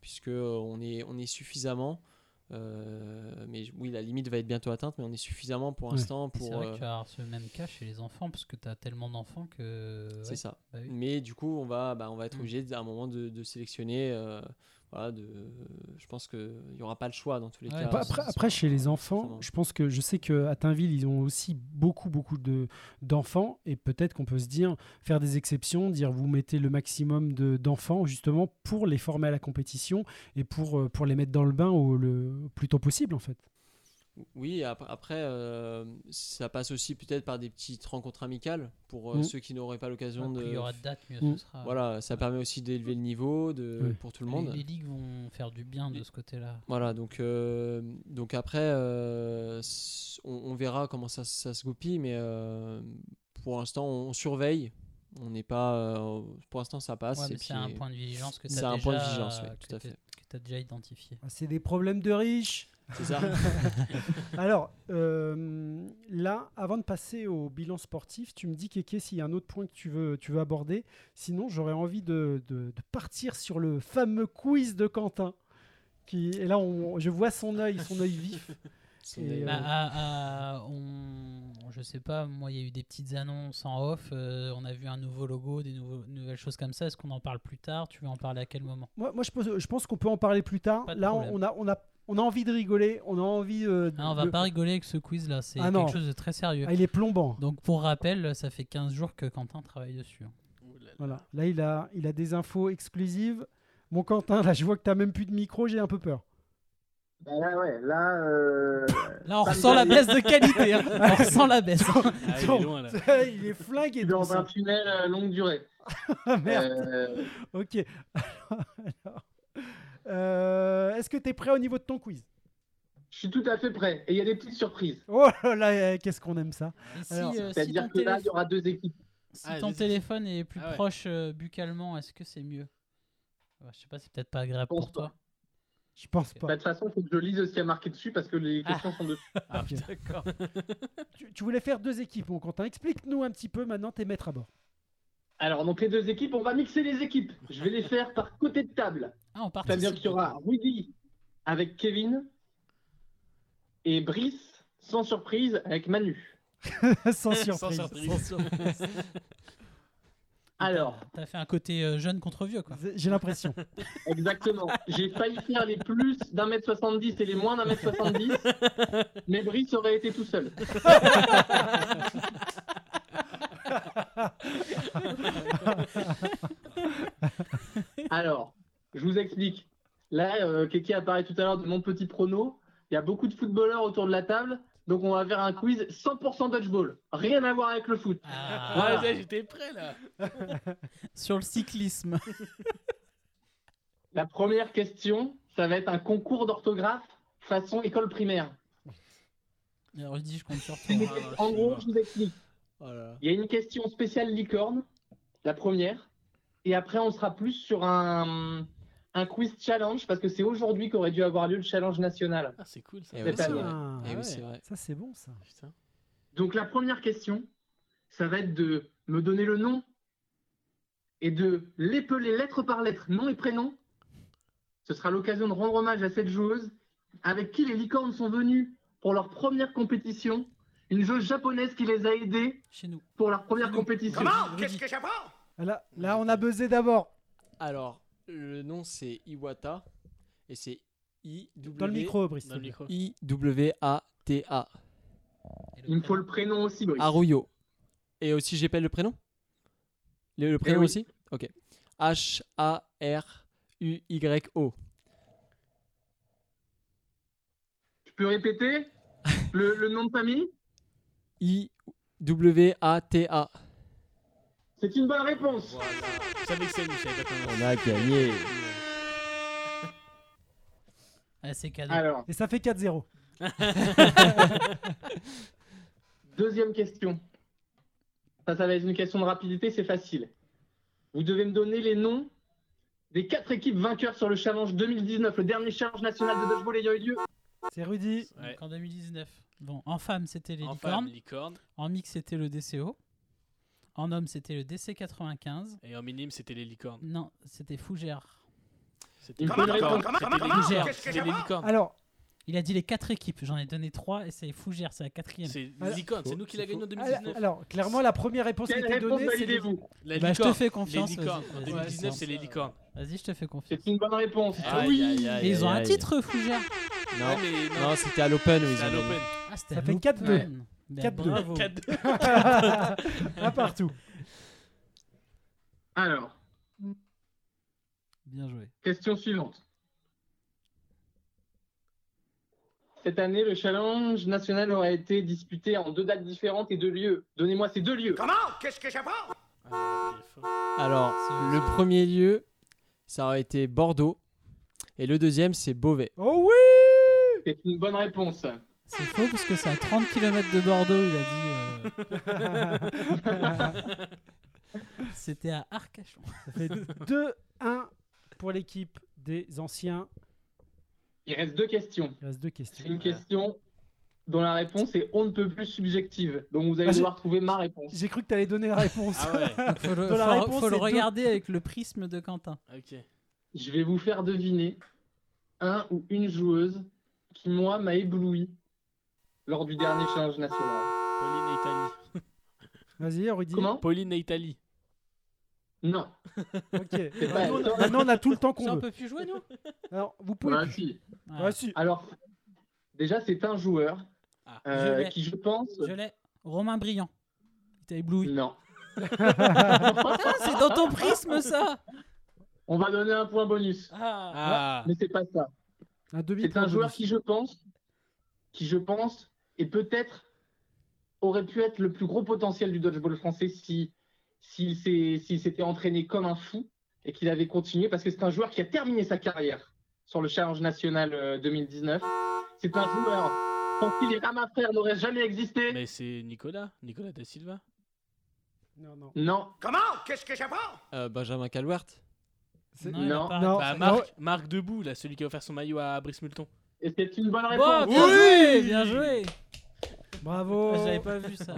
puisque on est, on est suffisamment. euh, mais oui, la limite va être bientôt atteinte, mais on est suffisamment pour Ouais. l'instant Et C'est pour. vrai euh, que tu vas avoir ce même cas chez les enfants, parce que tu as tellement d'enfants que. c'est ouais, ça. bah oui. Mais du coup, on va, bah, on va être Mm. obligé à un moment de, de sélectionner. Euh, voilà, de, je pense qu'il n'y aura pas le choix dans tous les Ouais, cas. bah, Après, chez les enfants, forcément. je pense que je sais qu'à Tainville, ils ont aussi beaucoup, beaucoup de, d'enfants. Et peut-être qu'on peut se dire, faire des exceptions, dire vous mettez le maximum de, d'enfants, justement, pour les former à la compétition et pour, euh, pour les mettre dans le bain au le plus tôt possible, en fait. Oui, ap- après, euh, ça passe aussi peut-être par des petites rencontres amicales pour euh, Mm. ceux qui n'auraient pas l'occasion de. plus il y aura de dates, mieux Mm. ce sera. Voilà, ça permet aussi d'élever le niveau de, pour tout le monde. Les, ligues vont faire du bien de ce côté-là. Voilà, donc, euh, donc après, euh, on, on verra comment ça, ça se goupille, mais euh, pour l'instant, on surveille. On n'est pas. euh, pour l'instant, ça passe. Ouais, c'est un point de vigilance que tu as, un point de vigilance, ouais, que tout à t'as- fait. que t'as déjà identifié. Ah, C'est des problèmes de riches. C'est ça. Alors, euh, là, avant de passer au bilan sportif, tu me dis, Kéké, s'il y a un autre point que tu veux, tu veux aborder. Sinon, j'aurais envie de, de- de partir sur le fameux quiz de Quentin. Qui, et là, on- je vois son œil, son œil vif. Et, euh, Bah, à- à- on, je sais pas, moi il y a eu des petites annonces en off, euh, on a vu un nouveau logo, des nouveaux, nouvelles choses comme ça. Est-ce qu'on en parle plus tard? Tu veux en parler à quel moment? Moi, moi je, pense, je pense qu'on peut en parler plus tard. Là, problème. on a, on, a, on a envie de rigoler. On a envie. euh, Ah, On va de- pas rigoler avec ce quiz là, c'est Ah non. quelque chose de très sérieux. Ah, il est plombant. Donc pour rappel, ça fait 15 jours que Quentin travaille dessus. Là là. Voilà. Là, il a, il a des infos exclusives. Mon Quentin, là, je vois que tu n'as même plus de micro. J'ai un peu peur. Bah là, ouais, là. euh, Là, on Ça me ressent la baisse de qualité. hein. On ressent la baisse. Ah, il est loin, là. il est flingué dans un tunnel euh, longue durée. Ah, Merde. Euh, Ok. Alors, euh, Est-ce que tu es prêt au niveau de ton quiz? Je suis tout à fait prêt. Et il y a des petites surprises. Oh là là, euh, qu'est-ce qu'on aime ça si, euh, si C'est-à-dire ton, que là, il y téléphone- aura deux équipes. si Ah, ton téléphone est plus Ah ouais. proche euh, buccalement, est-ce que c'est mieux? Ouais, Je sais pas, c'est peut-être pas agréable pour toi. Je pense pas. Bah, de toute façon, il faut que je lise ce qui a marqué dessus parce que les Ah. questions sont dessus. Ah, Ok. d'accord. Tu, tu voulais faire deux équipes, mon Quentin. Explique-nous un petit peu maintenant tes maîtres à bord. Alors, donc les deux équipes, on va mixer les équipes. Je vais les faire par côté de table. Ah, on. C'est-à-dire qu'il y aura Rudy avec Kevin et Brice, sans surprise, avec Manu. Sans surprise. surprise. Alors, T'as fait un côté euh, jeune contre vieux, quoi. J'ai l'impression. exactement. J'ai failli faire les plus d'un mètre 70 et les moins d'un mètre 70, mais Brice aurait été tout seul. Alors, je vous explique. Là, euh, Keke a parlé tout à l'heure de mon petit prono. Il y a beaucoup de footballeurs autour de la table. Donc, on va faire un quiz 100% dodgeball. Rien à voir avec le foot. Ah, Voilà. Ouais, j'étais prêt là. Sur le cyclisme. La première question, ça va être un concours d'orthographe façon école primaire. Alors, je dis, je compte sur toi. En gros, je vous explique. Voilà. Il y a une question spéciale licorne, la première. Et après, on sera plus sur un, un quiz challenge parce que c'est aujourd'hui qu'aurait dû avoir lieu le challenge national. Ah, c'est cool ça. Eh ouais, c'est vrai. Ah, Eh oui, ouais. c'est vrai. Ça, c'est bon, ça. Putain. Donc, la première question, ça va être de me donner le nom et de l'épeler lettre par lettre, nom et prénom. Ce sera l'occasion de rendre hommage à cette joueuse avec qui les licornes sont venues pour leur première compétition. Une joueuse japonaise qui les a aidés Chez nous. pour leur première compétition. Rudy. Là, là, on a buzzé d'abord. Alors, le nom c'est Iwata et c'est I W Dans le micro, Brice. Dans le micro. I W A T A. Il me faut le prénom aussi, Brice. Aruyo. Et aussi j'appelle le prénom? Le, le prénom oui. aussi? Ok. H A R U Y O. Tu peux répéter? Le, le nom de famille? I W A T A. C'est une bonne réponse. On a gagné. Ah, c'est cadeau. Alors, Et ça fait 4-0. deuxième question. Ça, ça va être une question de rapidité, c'est facile. Vous devez me donner les noms des quatre équipes vainqueurs sur le challenge 2019, le dernier challenge national de dodgeball ayant eu lieu. C'est Rudy. Ouais. Donc, en 2019. Bon, en femme, c'était les En licornes. femme, licorne. En mix, c'était le DCO. En homme, c'était le DC95. Et en minime, c'était les licornes. Non, c'était Fougère. C'était les licornes. Alors, Il a dit les quatre équipes. J'en ai donné trois et c'est Fougère, c'est la quatrième. C'est Alors- les licornes, c'est nous qui l'a gagné en 2019. alors, clairement, la première réponse qui était réponse donnée, c'est les... validez-vous La Bah, je te fais confiance, Les licornes. vas-y, En vas-y, 2019, vas-y. c'est les licornes. Vas-y, je te fais confiance. C'est une bonne réponse. Ah oui. Mais ils ont un titre, Fougère. Non, non c'était à l'Open c'est à l'Open. Ah, c'était Ça à fait 4-2. l'Open. Ben, 4-2. bravo. 4-2. Un partout. Alors, Bien joué. question suivante. Cette année, le challenge national aura été disputé en deux dates différentes et deux lieux. Donnez-moi ces deux lieux. Ah, il est fort. Alors, le premier lieu, ça aurait été Bordeaux. Et le deuxième, c'est Beauvais. Oh oui C'est une bonne réponse. C'est faux parce que c'est à 30 km de Bordeaux, il a dit. euh, C'était à Arcachon. Ça fait 2-1 pour l'équipe des anciens. Il reste deux questions. Il reste deux C'est questions. une question dont la réponse est on ne peut plus subjective. Donc vous allez Ah, devoir trouver ma réponse. J'ai cru que tu allais donner la réponse. Ah ouais, faut le, Dans la faut- réponse, faut le c'est deux. regarder avec le prisme de Quentin. ok. Je vais vous faire deviner un ou une joueuse qui, moi, m'a ébloui lors du dernier challenge national. Pauline et Italie. Vas-y, Rudy. Comment? Pauline et Italie. Non. Ok. Maintenant, on a- maintenant, on a tout le temps Ça, qu'on on veut. peut plus jouer, nous? Alors, vous pouvez. Bah, plus. si. Ah, Ouais, si. Alors, déjà, c'est un joueur Ah. euh, Je l'ai. qui, je pense. Je l'ai. Romain Briand. Il t'a ébloui. Non. C'est dans ton prisme, ça On va donner un point bonus. Ah, Ah, Mais c'est pas ça. Un demi C'est un joueur qui, je pense, qui, je pense, et peut-être aurait pu être le plus gros potentiel du dodgeball français si s'il s'était entraîné comme un fou et qu'il avait continué, parce que c'est un joueur qui a terminé sa carrière sur le Challenge National 2019. C'est un joueur sans qui les Rama frères n'auraient jamais existé. Mais c'est Nicolas, Nicolas Da Silva. Non, non. Non. Comment? Qu'est-ce que j'apprends? Euh, Benjamin Calwert. C'est- Non, Non. Bah, Marc, Marc Debout, là, celui qui a offert son maillot à Brice Multon. Et c'est une bonne Bon, réponse. bien joué, bien joué. Bravo. Ah, J'avais pas vu ça.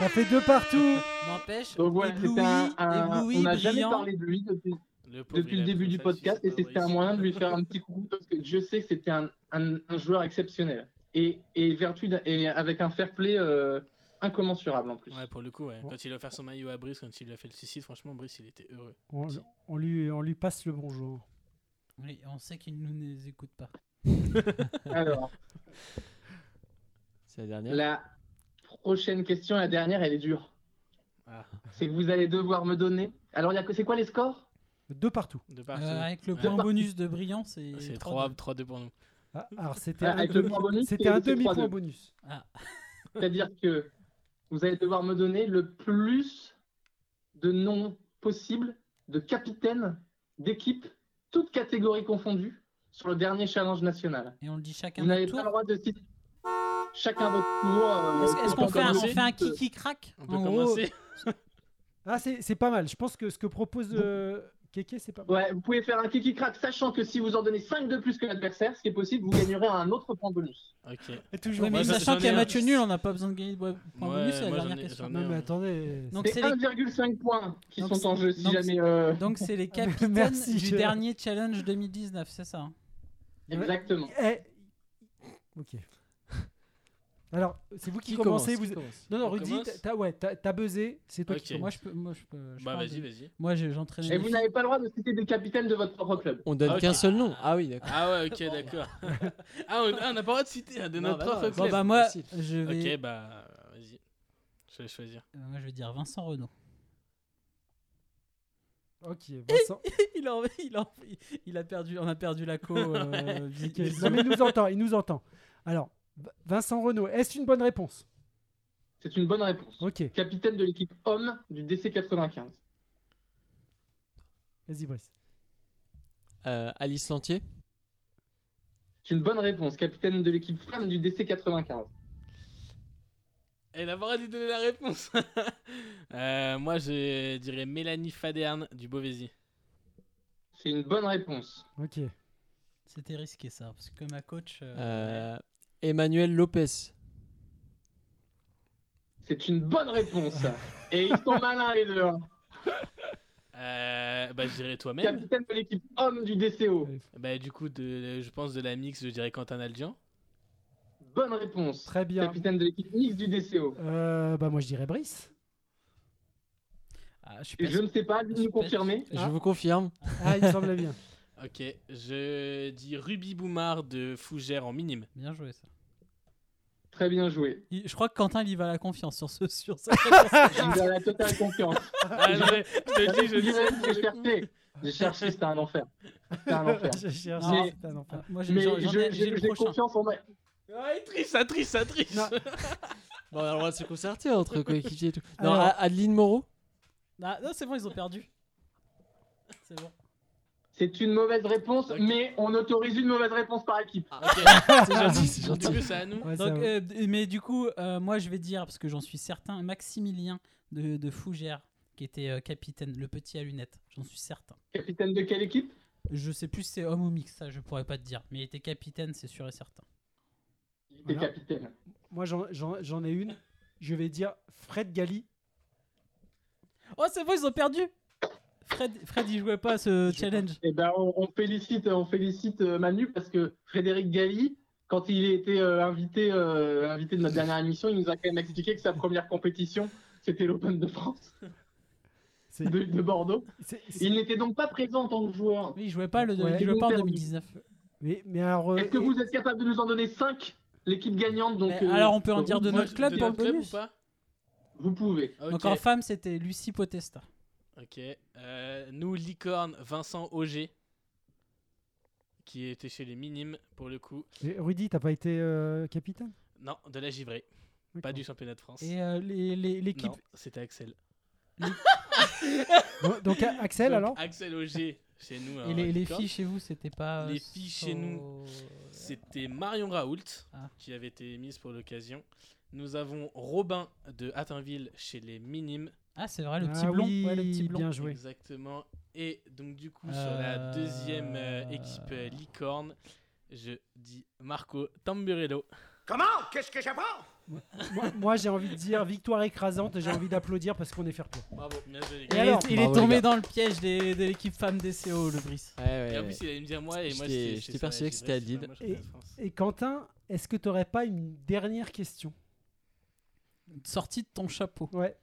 Ça fait deux partout. N'empêche, Donc voilà, ébloui, c'était un, un- ébloui, on n'a jamais brillant. parlé de lui depuis, Le depuis début du podcast et c'était un moyen de lui faire un petit coucou parce que je sais que c'était un, un- un joueur exceptionnel et, et vertu d'un- et avec un fair play euh, incommensurable en plus. Ouais, pour le coup, ouais. Quand il a offert son maillot à Brice, quand il lui a fait le suicide, franchement, Brice, il était heureux. On, on lui, on lui passe le bonjour. Oui, on sait qu'il ne nous écoute pas. Alors, C'est la dernière. la prochaine question, la dernière, elle est dure. Ah, C'est que vous allez devoir me donner. Alors, il y a que- c'est quoi les scores? Deux partout. de Euh, partout. avec le Ouais. point bonus de brillant, c'est C'est 3-2. 3-2 pour nous. Ah, alors c'était Ah, un, le un demi-point 3-2. bonus. Ah, C'est-à-dire que vous allez devoir me donner le plus de noms possibles de capitaines d'équipes, toutes catégories confondues, sur le dernier challenge national. et on le dit chacun Vous n'avez pas le droit de citer chacun votre tour. euh, Est-ce qu'on fait, un- on fait un kiki crack On peut En gros, commencer. Ah, c'est c'est pas mal. Je pense que ce que propose euh, Keke, c'est pas mal. Ouais, vous pouvez faire un kiki crack, sachant que si vous en donnez 5 de plus que l'adversaire, ce qui est possible, vous gagnerez un autre point bonus. Ok. Et toujours. Ouais, mais Moi, j'en- sachant j'en qu'il y a un. match nul, on n'a pas besoin de gagner de point Ouais, bonus, c'est la moi, dernière ai- question. j'en ai Non, mais un. attendez. Donc C'est c'est les, 1,5 points qui Donc sont en jeu si donc jamais. euh, donc c'est les capitaines Merci, du dernier challenge 2019, c'est ça hein? Exactement. Eh, Ok. Alors, c'est vous qui, Qui commencez. commence, vous... qui commence Non, non, On Rudy, commence t'as- ouais, t'as t'as buzzé. C'est toi Ok. qui commence. Moi je peux, moi je peux. je Bah, vas-y, de- vas-y. Moi j'entraînais. Et les vous filles. n'avez pas le droit de citer des capitaines de votre propre club. On donne Ah, qu'un seul nom. Ah oui, d'accord. Ah ouais, ok, d'accord. ah, on ah, on n'a pas le droit de citer hein, de notre bah propre non, Bon club. bah moi je vais. Ok, bah, vas-y. Je vais choisir. euh, Moi je vais dire Vincent Renault. Ok, Vincent. il, a, il, a, il a perdu, on a perdu la co. euh, non, mais il nous entend. Il nous entend. Alors, Vincent Renault, est-ce une bonne réponse? C'est une bonne réponse. Ok, Capitaine de l'équipe homme du DC 95. vas-y, Brice. Euh, Alice Lantier? C'est une bonne réponse. Capitaine de l'équipe femme du DC 95. Elle a pas dû donner la réponse. Euh, moi, je dirais Mélanie Faderne du Beauvaisis. C'est une bonne réponse. Ok. C'était risqué ça, parce que ma coach. euh, Euh, Emmanuel Lopez. C'est une bonne réponse. Et ils sont malins les deux. hein. Euh, bah, je dirais toi-même. Capitaine de l'équipe homme du DCO. Bah, du coup, de, je pense de la mix, je dirais Quentin Aldian. Bonne réponse. Très bien. Capitaine de l'équipe mix du DCO. Euh, bah, moi, je dirais Brice. ah, je suis Et pas je sûr. ne sais pas, lui Je nous confirmer. Je Ah. vous confirme. Ah, il me semblait bien. Ok, je dis Ruby Boumard de Fougère en minime. Bien joué ça. Très bien joué. Il- je crois que Quentin il y va à la confiance sur ce sur cette réponse. J'ai la totale confiance. Ah, je te dis, je J'ai dis. cherché. J'ai cherché, c'était un enfer. C'était un enfer. J'ai cherché, Non. c'était un enfer. Moi j'ai Mais j'en- je- j'en ai- j'ai j'ai le j'ai prochain. confiance en moi. Ah, il triche, ça triche, ça triche. Non. Bon, on a le droit de se concerter entre coéquipiers et tout. Non, Alors- A- Adeline Moreau? Ah, non c'est bon ils ont perdu. C'est bon. C'est une mauvaise réponse, mais on autorise une mauvaise réponse par équipe. Ok, C'est gentil, c'est du gentil. coup, c'est à nous. Ouais, Donc, ça va. euh, d- mais du coup, euh, moi je vais dire, parce que j'en suis certain, Maximilien de, de Fougères, qui était euh, capitaine, le petit à lunettes, j'en suis certain. Capitaine de quelle équipe? Je sais plus si c'est homme ou mix, ça je pourrais pas te dire, mais il était capitaine, c'est sûr et certain. Il était Voilà. capitaine. Moi, j'en- j'en j'en ai une. Je vais dire Fred Gali. Oh, c'est bon, ils ont perdu Fred, Fred il jouait pas à ce challenge. Eh ben, on, on félicite, on félicite euh, Manu parce que Frédéric Galli, quand il a été euh, invité, euh, invité de notre dernière émission, il nous a quand même expliqué que sa première compétition, c'était l'Open de France de, de Bordeaux. Il n'était donc pas présent en tant que joueur. Oui, il jouait pas, le, Ouais. il jouait pas en Perdu. 2019. Mais, mais alors. euh, Est-ce que vous êtes capable de nous en donner 5 l'équipe gagnante donc, euh, alors, on peut en donc, dire de notre club de pour notre club bonus ou pas? Vous pouvez. Ok. Donc en femme, c'était Lucie Potesta. Ok. Euh, nous, Licorne, Vincent Auger. qui était chez les minimes pour le coup. Et Rudy, t'as pas été euh, capitaine? Non, de la givrée, pas du championnat de France. Et euh, les- les- l'équipe? Non, c'était Axel. Bon, Donc A- Axel Donc, alors? Axel Auger chez nous. Et alors, les, les Licorne. filles chez vous, c'était pas. Les filles chez nous, C'était Marion Raoult Ah. qui avait été mise pour l'occasion. Nous avons Robin de Hattinville chez les minimes. Ah, c'est vrai, le Ah petit blond. oui, ouais, le petit blond. bien joué. Exactement. Et donc du coup sur la Euh, deuxième euh, équipe euh, licorne, je dis Marco Tamburello. Comment? Qu'est-ce que j'apprends? Moi, moi, j'ai envie de dire victoire écrasante, j'ai envie d'applaudir parce qu'on est fair play. Bravo, bien joué les Il, gars. Et alors est, il Bravo, est les tombé dans le piège des- de l'équipe femme DCO, le Brice. Ouais, ouais, Et en plus il allait me dire moi et moi J'étais- persuadé que c'était France. Et Quentin, est-ce que t'aurais pas une dernière question? Sorti de ton chapeau. Ouais.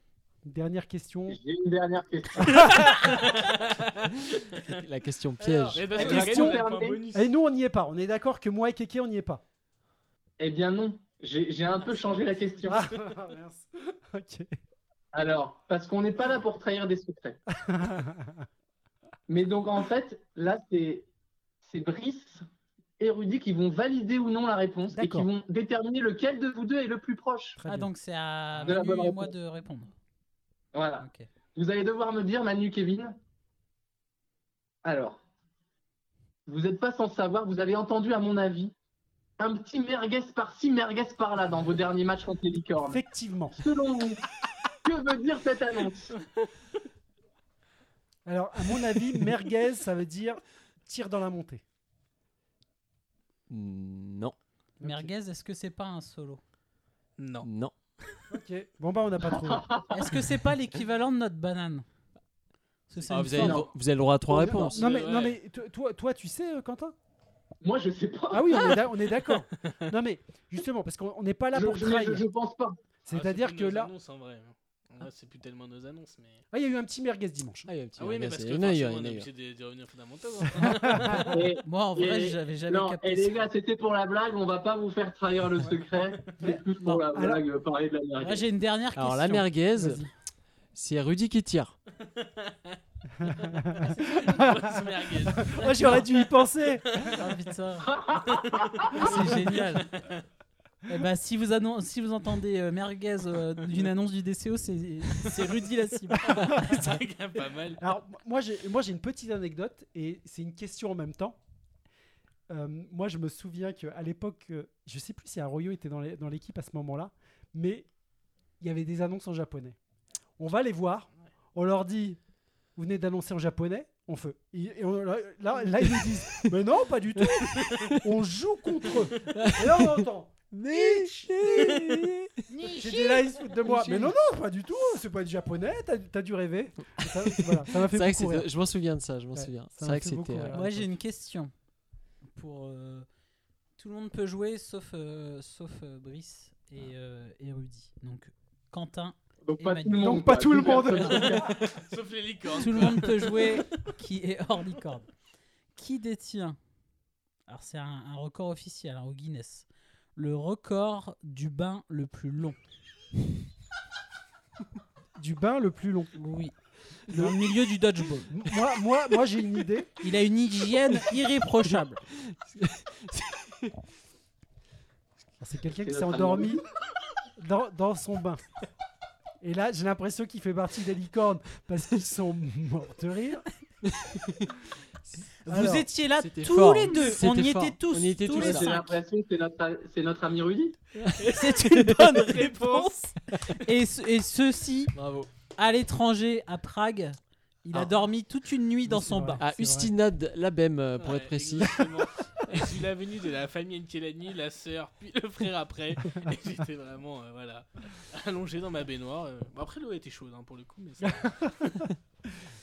Dernière question. J'ai une dernière question. La question piège. eh ben, La c'est la question. Et nous, on n'y est pas. On est d'accord que moi et Keke, on n'y est pas. eh bien non, j'ai un peu changé la question. Ah. Alors, parce qu'on n'est pas là pour trahir des secrets. Mais donc en fait, là, c'est c'est Brice et Rudy qui vont valider ou non la réponse et qui vont déterminer lequel de vous deux est le plus proche. Ah, donc c'est à De la Manu bonne et moi de répondre. Voilà. Vous allez devoir me dire, Manu, Kevin. Alors, vous n'êtes pas sans savoir, vous avez entendu, à mon avis, un petit merguez par-ci, merguez par-là dans vos derniers matchs contre les licornes. Effectivement. Selon vous, que veut dire cette annonce? Alors, à mon avis, merguez, ça veut dire tir dans la montée. Non, Merguez, est-ce que c'est pas un solo? Non. non. Ok. Bon, bah, on n'a pas trouvé. Est-ce que c'est pas l'équivalent de notre banane? Parce que c'est Ah, une vous, avez, forme. vous avez le droit à trois Non, réponses. Non, mais, Ouais. non, mais to- toi, toi, tu sais, euh, Quentin? Moi, je sais pas. Ah oui, on est d'a- on est d'accord. Non, mais justement, parce qu'on on n'est pas là je, pour je- trahir. je- je pense pas. C'est-à-dire Ah, que plus nos là. vrai, c'est plus tellement nos annonces, mais. Ah, il y a eu un petit merguez dimanche. Ah, il y a un petit Ah oui, mais parce que eu, on est eu. obligé de, revenir aux fondamentaux. hein. Moi, en vrai, Et- j'avais jamais non, capté et les gars, c'était pour la blague, on va pas vous faire trahir le secret. C'est plus pour la blague, parler de la Moi, merguez. j'ai une dernière question. Alors, la merguez, c'est Rudy qui tire. Grosse merguez. Moi, j'aurais dû y penser. Ah, c'est génial. Eh ben, si, vous annon- si vous entendez euh, merguez euh, d'une annonce du DCO, c'est c'est Rudy la cible. c'est quand même pas mal. Alors, moi, j'ai moi, j'ai une petite anecdote et c'est une question en même temps. Euh, moi, je me souviens qu'à l'époque, euh, je sais plus si Arroyo était dans les- dans l'équipe à ce moment-là, mais il y avait des annonces en japonais. On va les voir, on leur dit Vous venez d'annoncer en japonais on fait. Et et on- là, là, là, ils nous disent Mais non, pas du tout On joue contre eux Et là, on entend Nishi J'ai dit là, ils se foutent de moi. Mais non, non, pas du tout, c'est pas du japonais, t'as t'as dû rêver. Ça voilà, ça m'a fait C'est vrai que beaucoup rire. c'était- je m'en souviens de ça, je m'en Ouais, souviens. ça C'est m'a vrai que fait beaucoup c'était. rire. euh, Moi, j'ai une question. Pour euh, tout le monde peut jouer sauf euh, sauf euh, Brice et, euh, et Rudy. Donc Quentin, Donc pas tout le monde. Donc pas tout le monde. Sauf les licornes. tout le monde peut jouer qui est hors licorne. Qui détient Alors c'est un, un record officiel hein, au Guinness. Le record du bain le plus long. Du bain le plus long. Oui. Dans le milieu du dodgeball. Moi, moi, moi j'ai une idée. Il a une hygiène irréprochable. C'est quelqu'un qui s'est endormi dans, dans son bain. Et là, j'ai l'impression qu'il fait partie des licornes parce qu'ils sont morts de rire. Vous Alors, étiez là tous fort. les deux. On y fort. était tous. On y était tous tous les là. J'ai cinq. l'impression que c'est notre, c'est notre ami Rudy. C'est une bonne réponse. Et, ce- et ceci, Bravo. à l'étranger, à Prague, il a Ah. dormi toute une nuit dans son vrai. bain. À. Ustinad Labem, euh, pour Ouais, être précis. Et j'ai eu la venue de la famille Nkelani, la sœur, puis le frère après. Et j'étais vraiment, euh, voilà, allongé dans ma baignoire. euh. Bon, après, l'eau était chaude hein, pour le coup. Mais ça...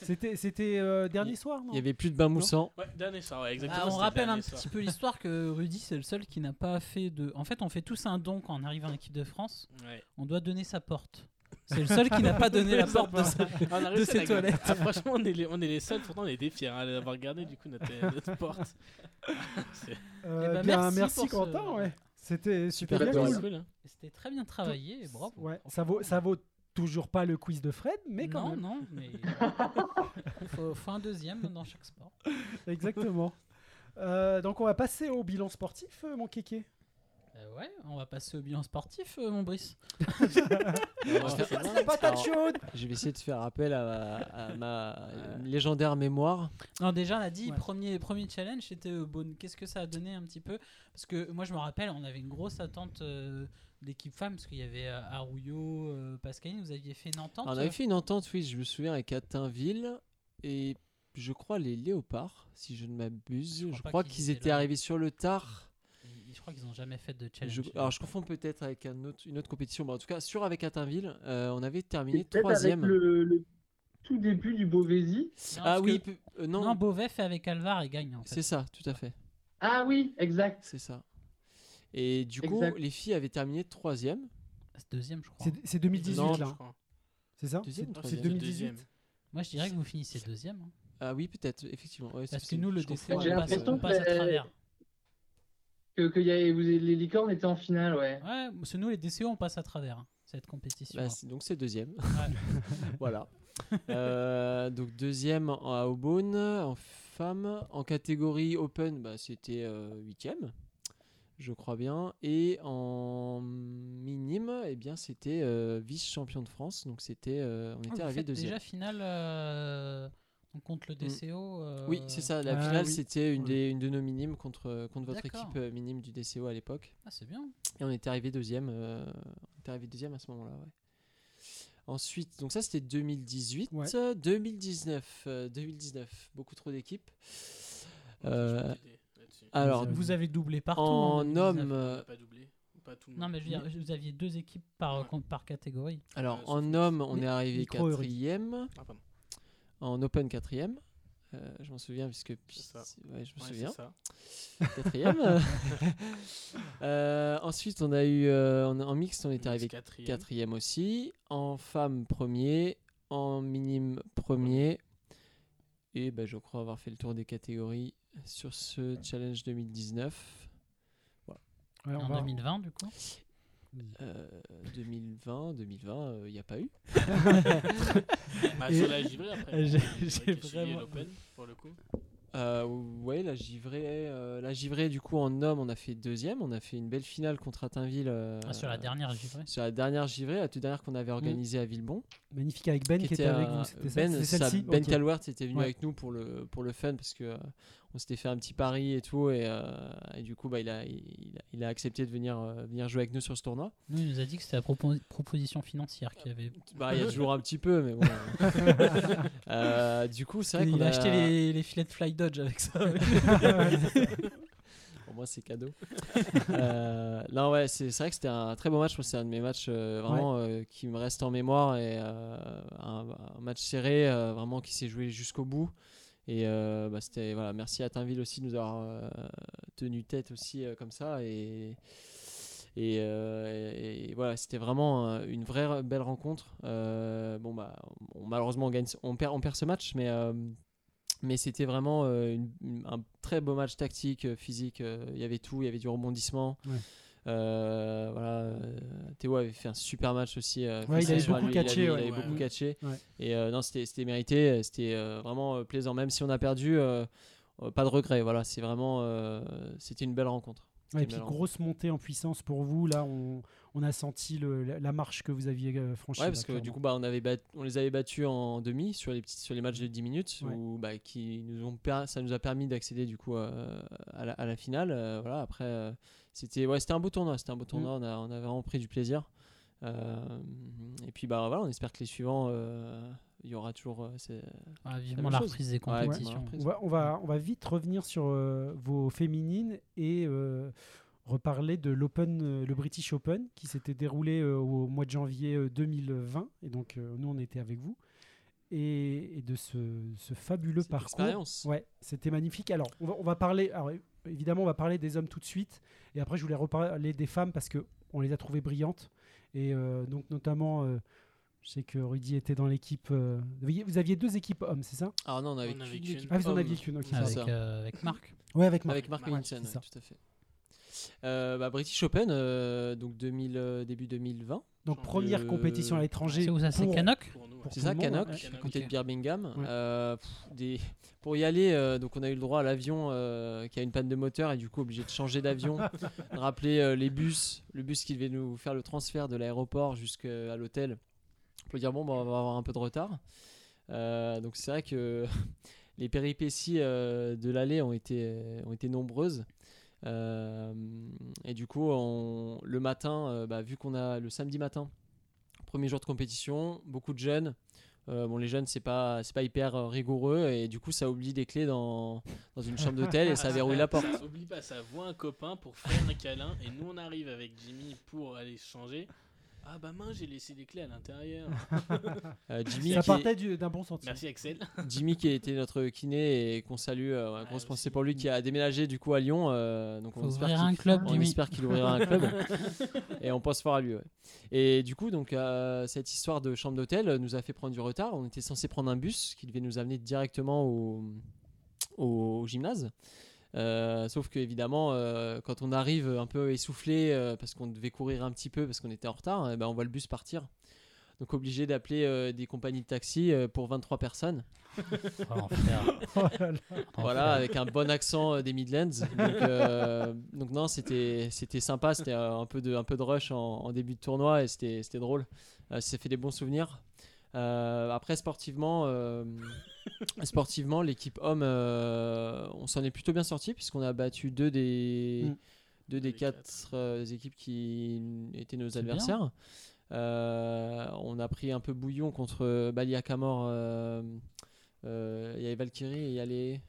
C'était, c'était euh, dernier soir, non Il y avait plus de bain moussant. Ouais, dernier soir, ouais, exactement. Ah, on rappelle un soir. petit peu l'histoire que Rudy, c'est le seul qui n'a pas fait de. En fait, on fait tous un don quand on arrive en équipe de France. Ouais. On doit donner sa porte. C'est le seul qui n'a pas donné la porte de sa. On a de réussi à ses la garder. toilettes. Ah, franchement, on est, les, on est les seuls, pourtant on était fiers hein, d'avoir gardé du coup notre, notre porte. C'est Euh, Eh ben, bien, merci merci, pour ce- Quentin, ouais. C'était super bien cool. hein. C'était très bien travaillé, et bravo. Ouais, ça vaut, ça vaut toujours pas le quiz de Fred, mais quand non, même. non, mais. faut, faut un deuxième dans chaque sport. Exactement. Euh, donc on va passer au bilan sportif, euh, mon kéké. Euh, ouais, on va passer au bilan sportif, euh, mon Brice. Patate chaude Je vais essayer de faire appel à, à ma légendaire mémoire. Non, déjà, on a dit, Ouais. premier, premier challenge, c'était euh, bon, Qu'est-ce que ça a donné un petit peu? Parce que moi, je me rappelle, on avait une grosse attente euh, d'équipe femme, parce qu'il y avait euh, Arroyo, euh, Pascaline, vous aviez fait une entente. Alors, on avait fait une entente, oui, je me souviens, avec Attainville et je crois les Léopards, si je ne m'abuse. Je crois qu'ils qu'ils étaient étaient là. arrivés sur le tard. Je crois qu'ils n'ont jamais fait de challenge. Je- alors je confonds peut-être avec un autre, une autre compétition, mais en tout cas, sur avec Attainville, euh, on avait terminé troisième. le, le tout début du Beauvaisis. Non, Ah oui, que- euh, non, Non, Beauvais fait avec Alvar et gagne. En fait. c'est ça, tout à fait. Ah oui, exact. C'est ça. Et du coup, les filles avaient terminé troisième. C'est deuxième, je crois. C'est c'est 2018 Non, là, je crois. c'est ça Deuxième ou C'est- C'est troisième 2018 Deuxième. Moi, je dirais que vous finissez deuxième. hein. Ah oui, peut-être, effectivement. Ouais, Parce que nous, le défaut, on passe, on passe à travers. Que, que y avait, vous, les licornes étaient en finale, ouais. Ouais, parce que nous, les DCO, on passe à travers hein, cette compétition. bah, donc c'est deuxième. Ouais. voilà. Euh, donc deuxième en- à Aubonne en femme. En catégorie open, bah, c'était euh, huitième, je crois bien. Et en minime, eh bien c'était euh, vice-champion de France. Donc c'était, euh, on Ah, était vous arrivé faites deuxième. déjà finale euh, contre le DCO. euh, Oui, c'est ça. La Ah finale, oui. c'était une, des- une de nos minimes contre, contre votre équipe euh, minime du DCO à l'époque. Ah, c'est bien. Et on était arrivé deuxième. euh, on était arrivé deuxième à ce moment-là, ouais. Ensuite, donc ça c'était 2018. Ouais. Euh, 2019, euh, 2019, beaucoup trop d'équipes. Euh, alors, Vous avez doublé partout. hein, en 2019. homme, euh, pas doublé. Pas tout le Non, monde. mais je veux dire, vous aviez deux équipes par, Ouais. par catégorie. alors euh, en homme, on est arrivé quatrième. Ah, pardon. En open quatrième. Euh, je m'en souviens puisque C'est ça. ouais, je me Ouais, souviens. c'est ça. Quatrième. Euh, ensuite, on a eu euh, en, en mixte, on était arrivé Quatrième. quatrième aussi. En femme, premier. En minime, premier. Et ben, je crois avoir fait le tour des catégories sur ce challenge 2019. Ouais, on en va- 2020, du coup. Euh, 2020, 2020, il n'y a pas eu. Bah, sur la givrée après. J'ai- essayé vraiment- l'open, pour le coup. Euh, ouais, la givrée, euh, la givrée, du coup, en homme, on a fait deuxième. On a fait une belle finale contre Attainville. euh, Ah, sur la dernière givrée. Sur la dernière givrée, la toute dernière qu'on avait organisée à Villebon. Magnifique avec Ben qui, était avec ça Ben, C'est ça, celle-ci Ben Ok. Calwert était venu Ouais. avec nous pour le, pour le fun parce que euh, on s'était fait un petit pari et tout et, euh, et du coup bah, il, a, il, a, il a accepté de venir, euh, venir jouer avec nous sur ce tournoi. Nous, il nous a dit que c'était la propo- proposition financière qu'il avait. Bah, il y a toujours un petit peu mais bon. Euh, du coup c'est vrai qu'on il a a acheté les, les filets de Fly Dodge avec ça. Pour moi c'est cadeau. Euh, non ouais c'est vrai que c'était un très beau match. C'est un de mes matchs euh, vraiment euh, qui me reste en mémoire et euh, un, un match serré euh, vraiment qui s'est joué jusqu'au bout. Et euh, bah, c'était voilà, merci à Tinville aussi de nous avoir euh, tenu tête aussi euh, comme ça et et, voilà, c'était vraiment une vraie belle rencontre. Bon bah malheureusement on gagne, on perd, on perd ce match, mais mais c'était vraiment un très beau match tactique, physique. Il y avait tout, il y avait du rebondissement. Ouais. Euh, voilà, euh, Théo avait fait un super match aussi. euh, Ouais, il avait beaucoup lui, catché, Il ouais. avait, il avait Ouais, beaucoup ouais. catché. Ouais. Et euh, non, c'était c'était mérité. C'était euh, vraiment euh, plaisant. Même si on a perdu, euh, euh, pas de regret. Voilà, c'est vraiment, euh, c'était une belle rencontre. Ouais, et puis grosse montée en puissance pour vous. Là, on, on a senti le- la, la marche que vous aviez euh, franchie. Ouais, là, parce que du coup, bah, on, avait bat- on les avait battus en demi sur les, petits, sur les matchs de 10 minutes, Ouais. où, bah, qui nous ont per- ça nous a permis d'accéder du coup euh, à, la, à la finale. Euh, voilà, après, euh, c'était ouais, un beau tournoi. C'était un beau tournoi. On, a, on a vraiment pris du plaisir. Et puis, bah, voilà, on espère que les suivants, il y aura toujours. euh, ces- Ah, vivement la chose. reprise des compétitions. la. On va, on, va, on va vite revenir sur euh, vos féminines et euh, reparler de l'Open, euh, le British Open qui s'était déroulé euh, au mois de janvier euh, 2020. Et donc, euh, nous, on était avec vous. Et, et de ce, ce fabuleux cette parcours. expérience. Ouais, c'était magnifique. Alors, on va, on va parler. Alors, évidemment, on va parler des hommes tout de suite. Et après, je voulais reparler des femmes parce que on les a trouvées brillantes. Et euh, donc, notamment, euh, je sais que Rudy était dans l'équipe. euh, vous aviez- deux équipes hommes, c'est ça? Alors non, on avait qu'une Ah, vous en aviez qu'une. ok, Avec, euh, avec Marc. Ouais, avec Marc. Avec Marc ouais, ça. tout à fait. Euh, bah, British Open, euh, donc 2000, euh, début 2020. Donc première Euh, compétition à l'étranger. C'est où ça C'est C'est ça, ouais. Canoc, côté de Birmingham. Ouais. Euh, pff, des... Pour y aller, euh, donc on a eu le droit à l'avion euh, qui a une panne de moteur et du coup obligé de changer d'avion, rappeler euh, les bus, le bus qui devait nous faire le transfert de l'aéroport jusqu'à l'hôtel pour dire bon, bah, on va avoir un peu de retard. Euh, donc c'est vrai que les péripéties euh, de ont été, ont été nombreuses. Euh, et du coup, on- le matin, euh, bah, vu qu'on a le samedi matin, premier jour de compétition, beaucoup de jeunes. Euh, bon, les jeunes, c'est pas, c'est pas hyper euh, rigoureux et du coup, ça oublie des clés dans, dans une chambre d'hôtel et ça verrouille la porte. Ça, oublie pas, ça voit un copain pour faire un câlin et nous on arrive avec Jimmy pour aller se changer. Ah bah mince, j'ai laissé les clés à l'intérieur. Euh, Jimmy, Ça qui partait du- d'un bon sentiment. Merci Axel. Jimmy qui était notre kiné et qu'on salue, euh, ouais, Ah, grosse aussi. pour lui, qui a déménagé du coup à Lyon. euh, donc Faut on espère ouvrir qu'il- un club, on Jimmy. espère qu'il ouvrira un club et on pense fort à lui. ouais. Et du coup, donc euh, cette histoire de chambre d'hôtel nous a fait prendre du retard. On était censé prendre un bus qui devait nous amener directement au gymnase. Euh, sauf que évidemment, euh, quand on arrive un peu essoufflé euh, parce qu'on devait courir un petit peu parce qu'on était en retard, eh ben, on voit le bus partir. Donc obligé d'appeler euh, des compagnies de taxi euh, pour 23 personnes. Oh, l'enfer. Oh là là. Voilà, avec un bon accent euh, des Midlands. Donc, euh, donc non, c'était c'était sympa. C'était un peu de un peu de rush en, en début de tournoi et c'était c'était drôle. Euh, ça fait des bons souvenirs. Euh, après sportivement, euh, sportivement, l'équipe homme, euh, on s'en est plutôt bien sorti puisqu'on a battu deux des Mm. deux des quatre quatre. euh, équipes qui étaient nos adversaires. Euh, on a pris un peu bouillon contre Balia Kamor. euh, euh, Il y avait Valkyrie et il y a les.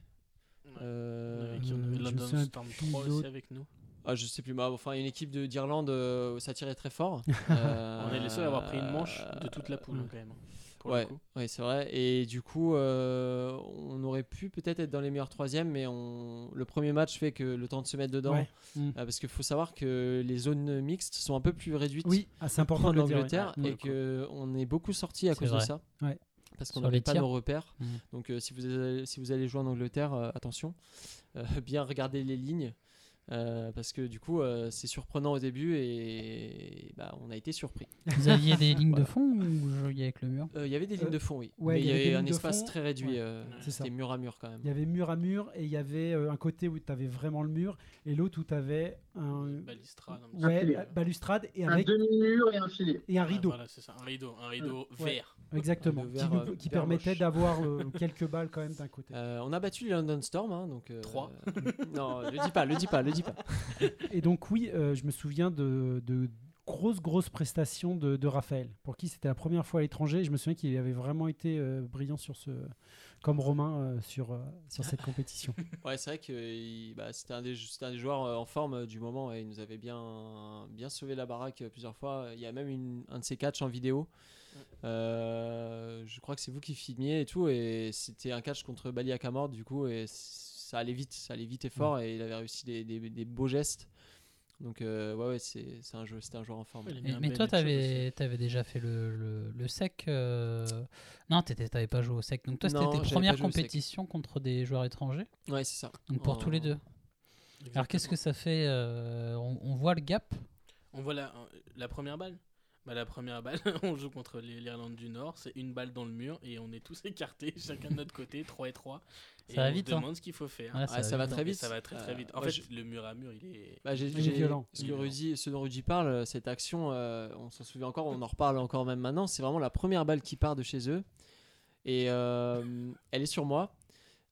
euh, qui? On euh, avait me London souviens Storm plus 3 aussi avec nous. ah, je sais plus, mais enfin une équipe de- d'Irlande, euh, ça tirait très fort. On est les seuls à avoir pris une manche de toute la poule quand même. Pour ouais, le coup. ouais, c'est vrai. Et du coup, euh, on aurait pu peut-être être dans les meilleurs troisièmes, mais on... le premier match fait que le temps de se mettre dedans. Ouais. Mm. euh, parce qu'il faut savoir que les zones mixtes sont un peu plus réduites Oui, ah, c'est important en ouais. Angleterre et que on est beaucoup sorti à cause de ça. Ouais. Parce qu'on n'avait pas tirs. nos repères. Mm. Donc euh, si, vous allez, si vous allez jouer en Angleterre, euh, attention, euh, bien regarder les lignes. Euh, parce que du coup, euh, c'est surprenant au début et bah, on a été surpris. Vous aviez des lignes de fond ou vous jouiez avec le mur? Euh, Il y avait des lignes Euh, de fond, oui. ouais, mais il y y avait un espace fond. très réduit. Ouais. euh, C'est ça. C'était mur à mur quand même. Il y avait mur à mur et il y avait euh, un côté où tu avais vraiment le mur et l'autre où tu avais un Balustrade, un petit ouais, filet. balustrade et Un avec demi-mur et un filet. et un peu. rideau. Ah, Voilà, c'est ça, un rideau, un rideau Ouais. vert. Exactement, qui, vert, nous- euh, qui vert permettait d'avoir euh, quelques balles quand même d'un côté. Euh, on a battu les London Storm, hein, donc. euh, Trois. non, le dis pas, le dis pas, le dis pas. Et donc oui, euh, je me souviens de, de grosses, grosses prestations de, de Raphaël, pour qui c'était la première fois à l'étranger. Je me souviens qu'il avait vraiment été euh, brillant sur ce, comme Romain euh, sur, euh, sur cette compétition. Ouais, c'est vrai que bah, c'était un, des- c'était un des joueurs en forme du moment et il nous avait bien, bien sauvé la baraque plusieurs fois. Il y a même une- un de ses catchs en vidéo. Euh, je crois que c'est vous qui filmiez et tout. Et c'était un catch contre Bali Akamord du coup. Et ça allait vite, ça allait vite et fort. Et il avait réussi des, des- des beaux gestes. Donc, euh, ouais, ouais, c'est c'est un, jeu- c'était un joueur en forme. Mais, toi, t'avais avais déjà fait le, le, le sec. euh, Non, t'étais- t'avais pas joué au sec. Donc toi, c'était Non, tes premières compétitions contre des joueurs étrangers. Ouais, c'est ça. Donc pour En- tous les deux. Alors qu'est-ce que ça fait euh, on, on voit le gap? On voit la, la première balle. Bah, la première balle, on joue contre les- l'Irlande du Nord, c'est une balle dans le mur et on est tous écartés, chacun de notre côté, 3 et 3. Ça et va on vite, se hein. demande ce qu'il faut faire. Ouais, Ah, ça va très hein. Et vite. ça va très très Euh, vite. En fait, je- le mur à mur, il est. Bah, j'ai, j'ai- violent. Ce, que Rudy, ce dont Rudy parle, euh, cette action, euh, on s'en souvient encore, on en reparle encore même maintenant. C'est vraiment la première balle qui part de chez eux. Et euh, elle est sur moi.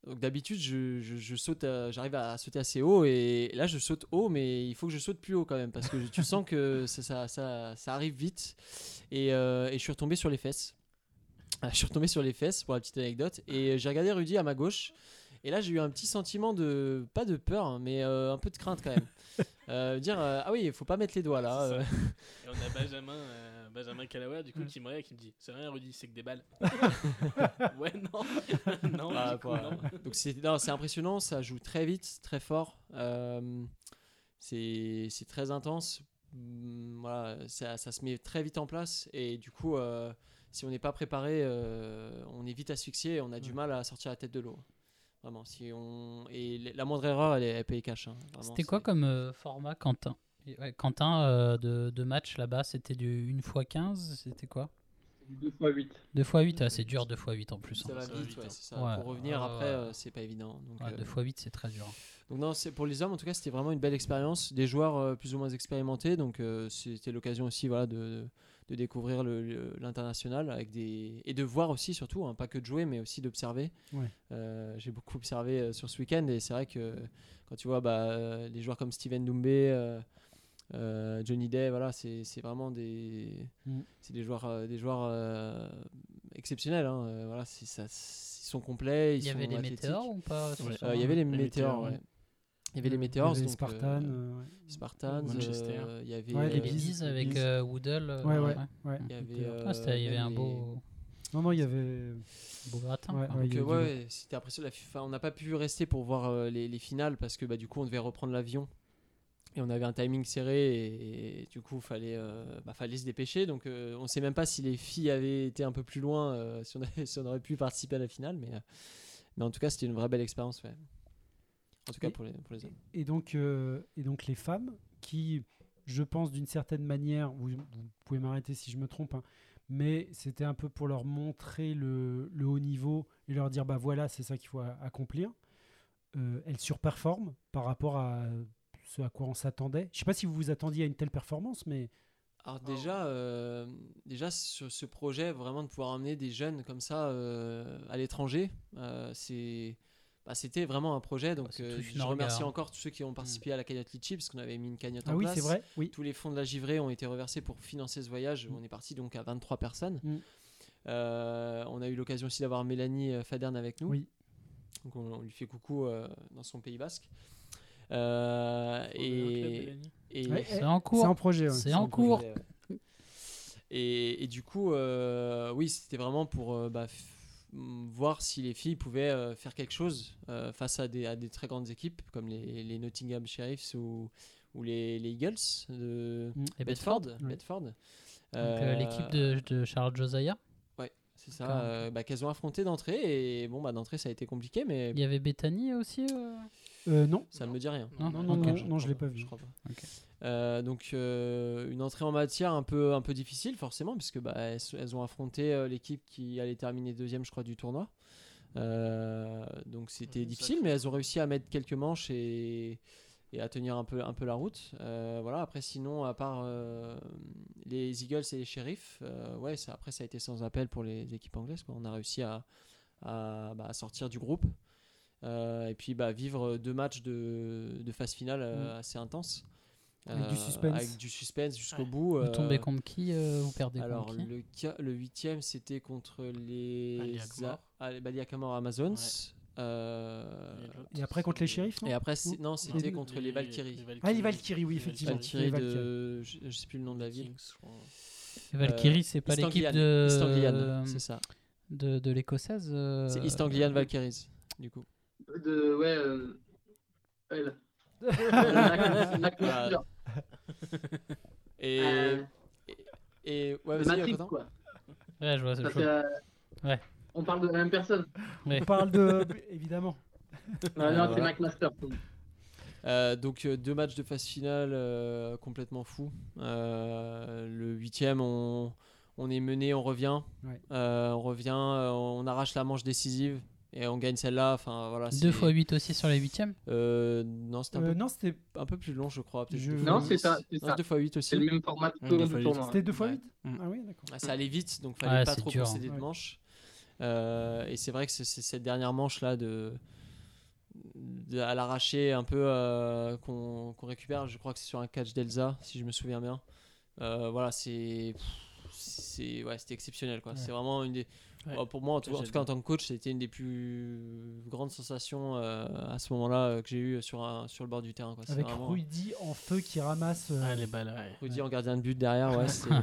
Donc d'habitude, je, je- je saute, j'arrive à sauter assez haut. Et là, je saute haut, mais il faut que je saute plus haut quand même. Parce que tu sens que ça, ça, ça, ça arrive vite. Et, euh, et je suis retombé sur les fesses. Ah, Je suis retombé sur les fesses pour la petite anecdote. Et j'ai regardé Rudy à ma gauche. Et là, j'ai eu un petit sentiment de, pas de peur, hein, mais euh, un peu de crainte quand même. Euh, dire, ah oui, il faut pas mettre les doigts là. Euh. a Benjamin, euh, Benjamin Callaway, du coup, Mm. qui me regarde et qui me dit C'est rien, Rudy, c'est que des balles. ouais, non. non, Ah, du coup, voilà. non. Donc c'est non, c'est impressionnant, ça joue très vite, très fort. Euh, c'est c'est très intense. Voilà, ça, ça se met très vite en place et du coup, euh, si on n'est pas préparé, euh, on est vite asphyxié et on a du Ouais. mal à sortir la tête de l'eau. Vraiment, si on et la moindre erreur, elle, est- elle paye cash. hein. Vraiment, C'était quoi c'est- comme euh, format, Quentin? Ouais, Quentin, euh, de, de match là-bas, c'était du 1 x 15 C'était quoi? 2 x 8. 2 x 8 ah, C'est dur 2 x 8 en plus. Ça hein. va ça va vite, ouais, c'est ça. Ouais. Pour revenir Ouais, après, euh, c'est pas évident. Donc, Ouais, euh, 2 x 8, c'est très dur. donc non, c'est pour les hommes en tout cas, c'était vraiment une belle expérience. Des joueurs euh, plus ou moins expérimentés, donc euh, c'était l'occasion aussi, voilà, de, de découvrir l'international avec des et de voir aussi surtout, hein, pas que de jouer, mais aussi d'observer. Ouais. Euh, J'ai beaucoup observé euh, sur ce week-end et c'est vrai que quand tu vois bah, euh, les joueurs comme Steven Doumbé, euh, Johnny Day, voilà, c'est c'est vraiment des Mm. c'est des joueurs euh, des joueurs euh, exceptionnels. hein. Voilà, ça, ils sont complets, ils Il y avait sont les athlétiques. météores ou pas Euh, il y avait les, Les météores, météores, ouais. ouais. Il y avait les avait donc, Spartan. euh, ouais. Spartans, Manchester. euh, il y avait Ouais, Les euh, Bees, avec euh, Woodle. euh, Ouais, ouais, ouais. ouais. il y avait, euh, euh, Ah, il y un les- beau, Non, non, il y avait. beau gratin. Ouais, quoi. ouais, Donc, il y a du ouais, lourd. ouais, c'était après ça. La FIFA, on n'a pas pu rester pour voir euh, les, les finales parce que bah, du coup, on devait reprendre l'avion et on avait un timing serré et, et du coup, fallait, euh, bah, fallait se dépêcher. Donc, euh, on ne sait même pas si les filles avaient été un peu plus loin, euh, si, on avait- si on aurait pu participer à la finale, mais, euh, mais en tout cas, c'était une vraie belle expérience. ouais. En tout cas, Et- pour les, pour les hommes. Et donc, et donc les femmes qui, je pense d'une certaine manière, vous, vous pouvez m'arrêter si je me trompe, hein, mais c'était un peu pour leur montrer le, le haut niveau et leur dire bah voilà c'est ça qu'il faut accomplir. Elles surperforment par rapport à ce à quoi on s'attendait. Je sais pas si vous vous attendiez à une telle performance, mais Alors déjà, euh, déjà sur ce projet, vraiment de pouvoir emmener des jeunes comme ça euh, à l'étranger, euh, c'est, bah, c'était vraiment un projet. Donc je remercie hein. encore tous ceux qui ont participé à la cagnotte Litchi parce qu'on avait mis une cagnotte ah en oui place. c'est vrai, oui. Tous les fonds de la givrée ont été reversés pour financer ce voyage. Mm. On est parti donc à 23 personnes. Mm. On a eu l'occasion aussi d'avoir Mélanie Faderne avec nous. Oui. Donc on, on lui fait coucou dans son Pays Basque. Euh, et, et- Ouais, C'est en C'est cours. en projet. ouais. C'est en cours. Et, et du coup, euh, oui, c'était vraiment pour euh, bah, f- m- voir si les filles pouvaient euh, faire quelque chose euh, face à des, à des très grandes équipes comme les, les Nottingham Sheriffs ou, ou les, les Eagles de Mm. Et Bedford. Bedford. Bedford. Donc, Euh, euh, l'équipe de, de Charles Josiah. C'est ça, euh, bah, qu'elles ont affronté d'entrée. Et bon, bah, d'entrée, ça a été compliqué, mais Il y avait Bethany aussi. euh Euh, non, ça ne me dit rien. Non, non, non, non, je non, je l'ai pas vu. Je crois pas. Euh, donc euh, une entrée en matière un peu un peu difficile forcément puisque bah, elles, elles ont affronté euh, l'équipe qui allait terminer deuxième je crois du tournoi. Euh, donc c'était difficile mais elles ont réussi à mettre quelques manches et, et à tenir un peu un peu la route. Euh, voilà après sinon à part euh, les Eagles et les Sheriffs euh, ouais ça, après ça a été sans appel pour les équipes anglaises quoi. On a réussi à, à, bah, à sortir du groupe. Euh, et puis bah, vivre deux matchs de, de phase finale euh, assez intenses. Avec du Euh, suspense. Avec du suspense jusqu'au Ouais. bout. Vous euh, tombez contre qui euh, Vous perdez alors contre qui le, huitième c'était contre les Baliakamor. Ah, les Amazons. Euh, Et après contre les shérifs, non et après non c'était Les- contre les Valkyries. Ah, les Valkyries, oui, effectivement. Valkyries Les de je, je sais plus le nom de la ville. Et Valkyrie, Euh, c'est pas l'équipe de, East Anglian, c'est ça. de, de l'écossaise euh, C'est East Anglian Valkyries du coup. De, ouais, euh, elle. Et, Euh, et, et- ouais Matrix, quoi. Ouais, je vois, c'est Parce que, euh, Ouais. On parle de la même personne. Ouais. On parle de. Évidemment. Non, non, c'est voilà. Mike Master. Euh, donc euh, deux matchs de phase finale euh, complètement fous. Euh, le huitième, on, on est mené, on revient, Ouais. Euh, on revient, euh, on arrache la manche décisive et on gagne celle-là. Enfin voilà. 2 c'est- x 8 aussi sur les huitièmes? Euh, non, c'était un, Euh, peu- non, c'était un peu plus long, je crois. Je- Non, c'est ça, c'est Non, ça. deux fois 8 C'est aussi. le même format du fois tournoi. c'était deux fois Ouais. 8 Mm. Ah oui, d'accord. Ah, ça allait vite, donc fallait Ouais, pas c'est trop dur, hein. de manches. Euh, et c'est vrai que c'est c'est cette dernière manche là de, de- à l'arraché un peu euh, qu'on qu'on récupère. Je crois que c'est sur un catch d'Elsa, si je me souviens bien. Euh, voilà, c'est c'est ouais, c'était exceptionnel quoi. Ouais. C'est vraiment une des Ouais. Bon, pour moi en tout, en J'ai tout cas en tant que coach, c'était une des plus grandes sensations euh, à ce moment-là euh, que j'ai eu sur un, sur le bord du terrain quoi. Avec vraiment Rudy en feu qui ramasse. euh, Ah, les balles, ouais. Rudy en gardien de but derrière, ouais, c'est- Ah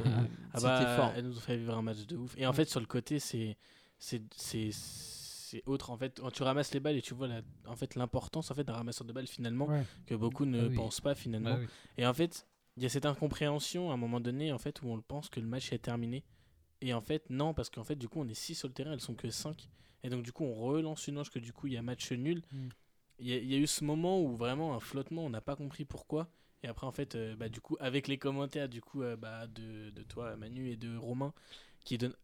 c'était bah, fort. Elle nous a fait vivre un match de ouf. Et en fait, sur le côté, c'est c'est c'est c'est autre en fait. Quand tu ramasses les balles et tu vois la, en fait l'importance en fait d'un ramasseur de balles finalement Ouais. que beaucoup ne Ah oui. pensent pas finalement. Oui. Et en fait, il y a cette incompréhension à un moment donné en fait où on pense que le match est terminé. Et en fait, non, parce qu'en fait, du coup, on est 6 sur le terrain, elles sont que 5. Et donc, du coup, on relance une manche que du coup, il y a match nul. Mm. Il y, a- il y a eu ce moment où vraiment un flottement, on n'a pas compris pourquoi. Et après, en fait, euh, bah, du coup, avec les commentaires du coup, euh, bah, de, de toi, Manu, et de Romain, qui donnent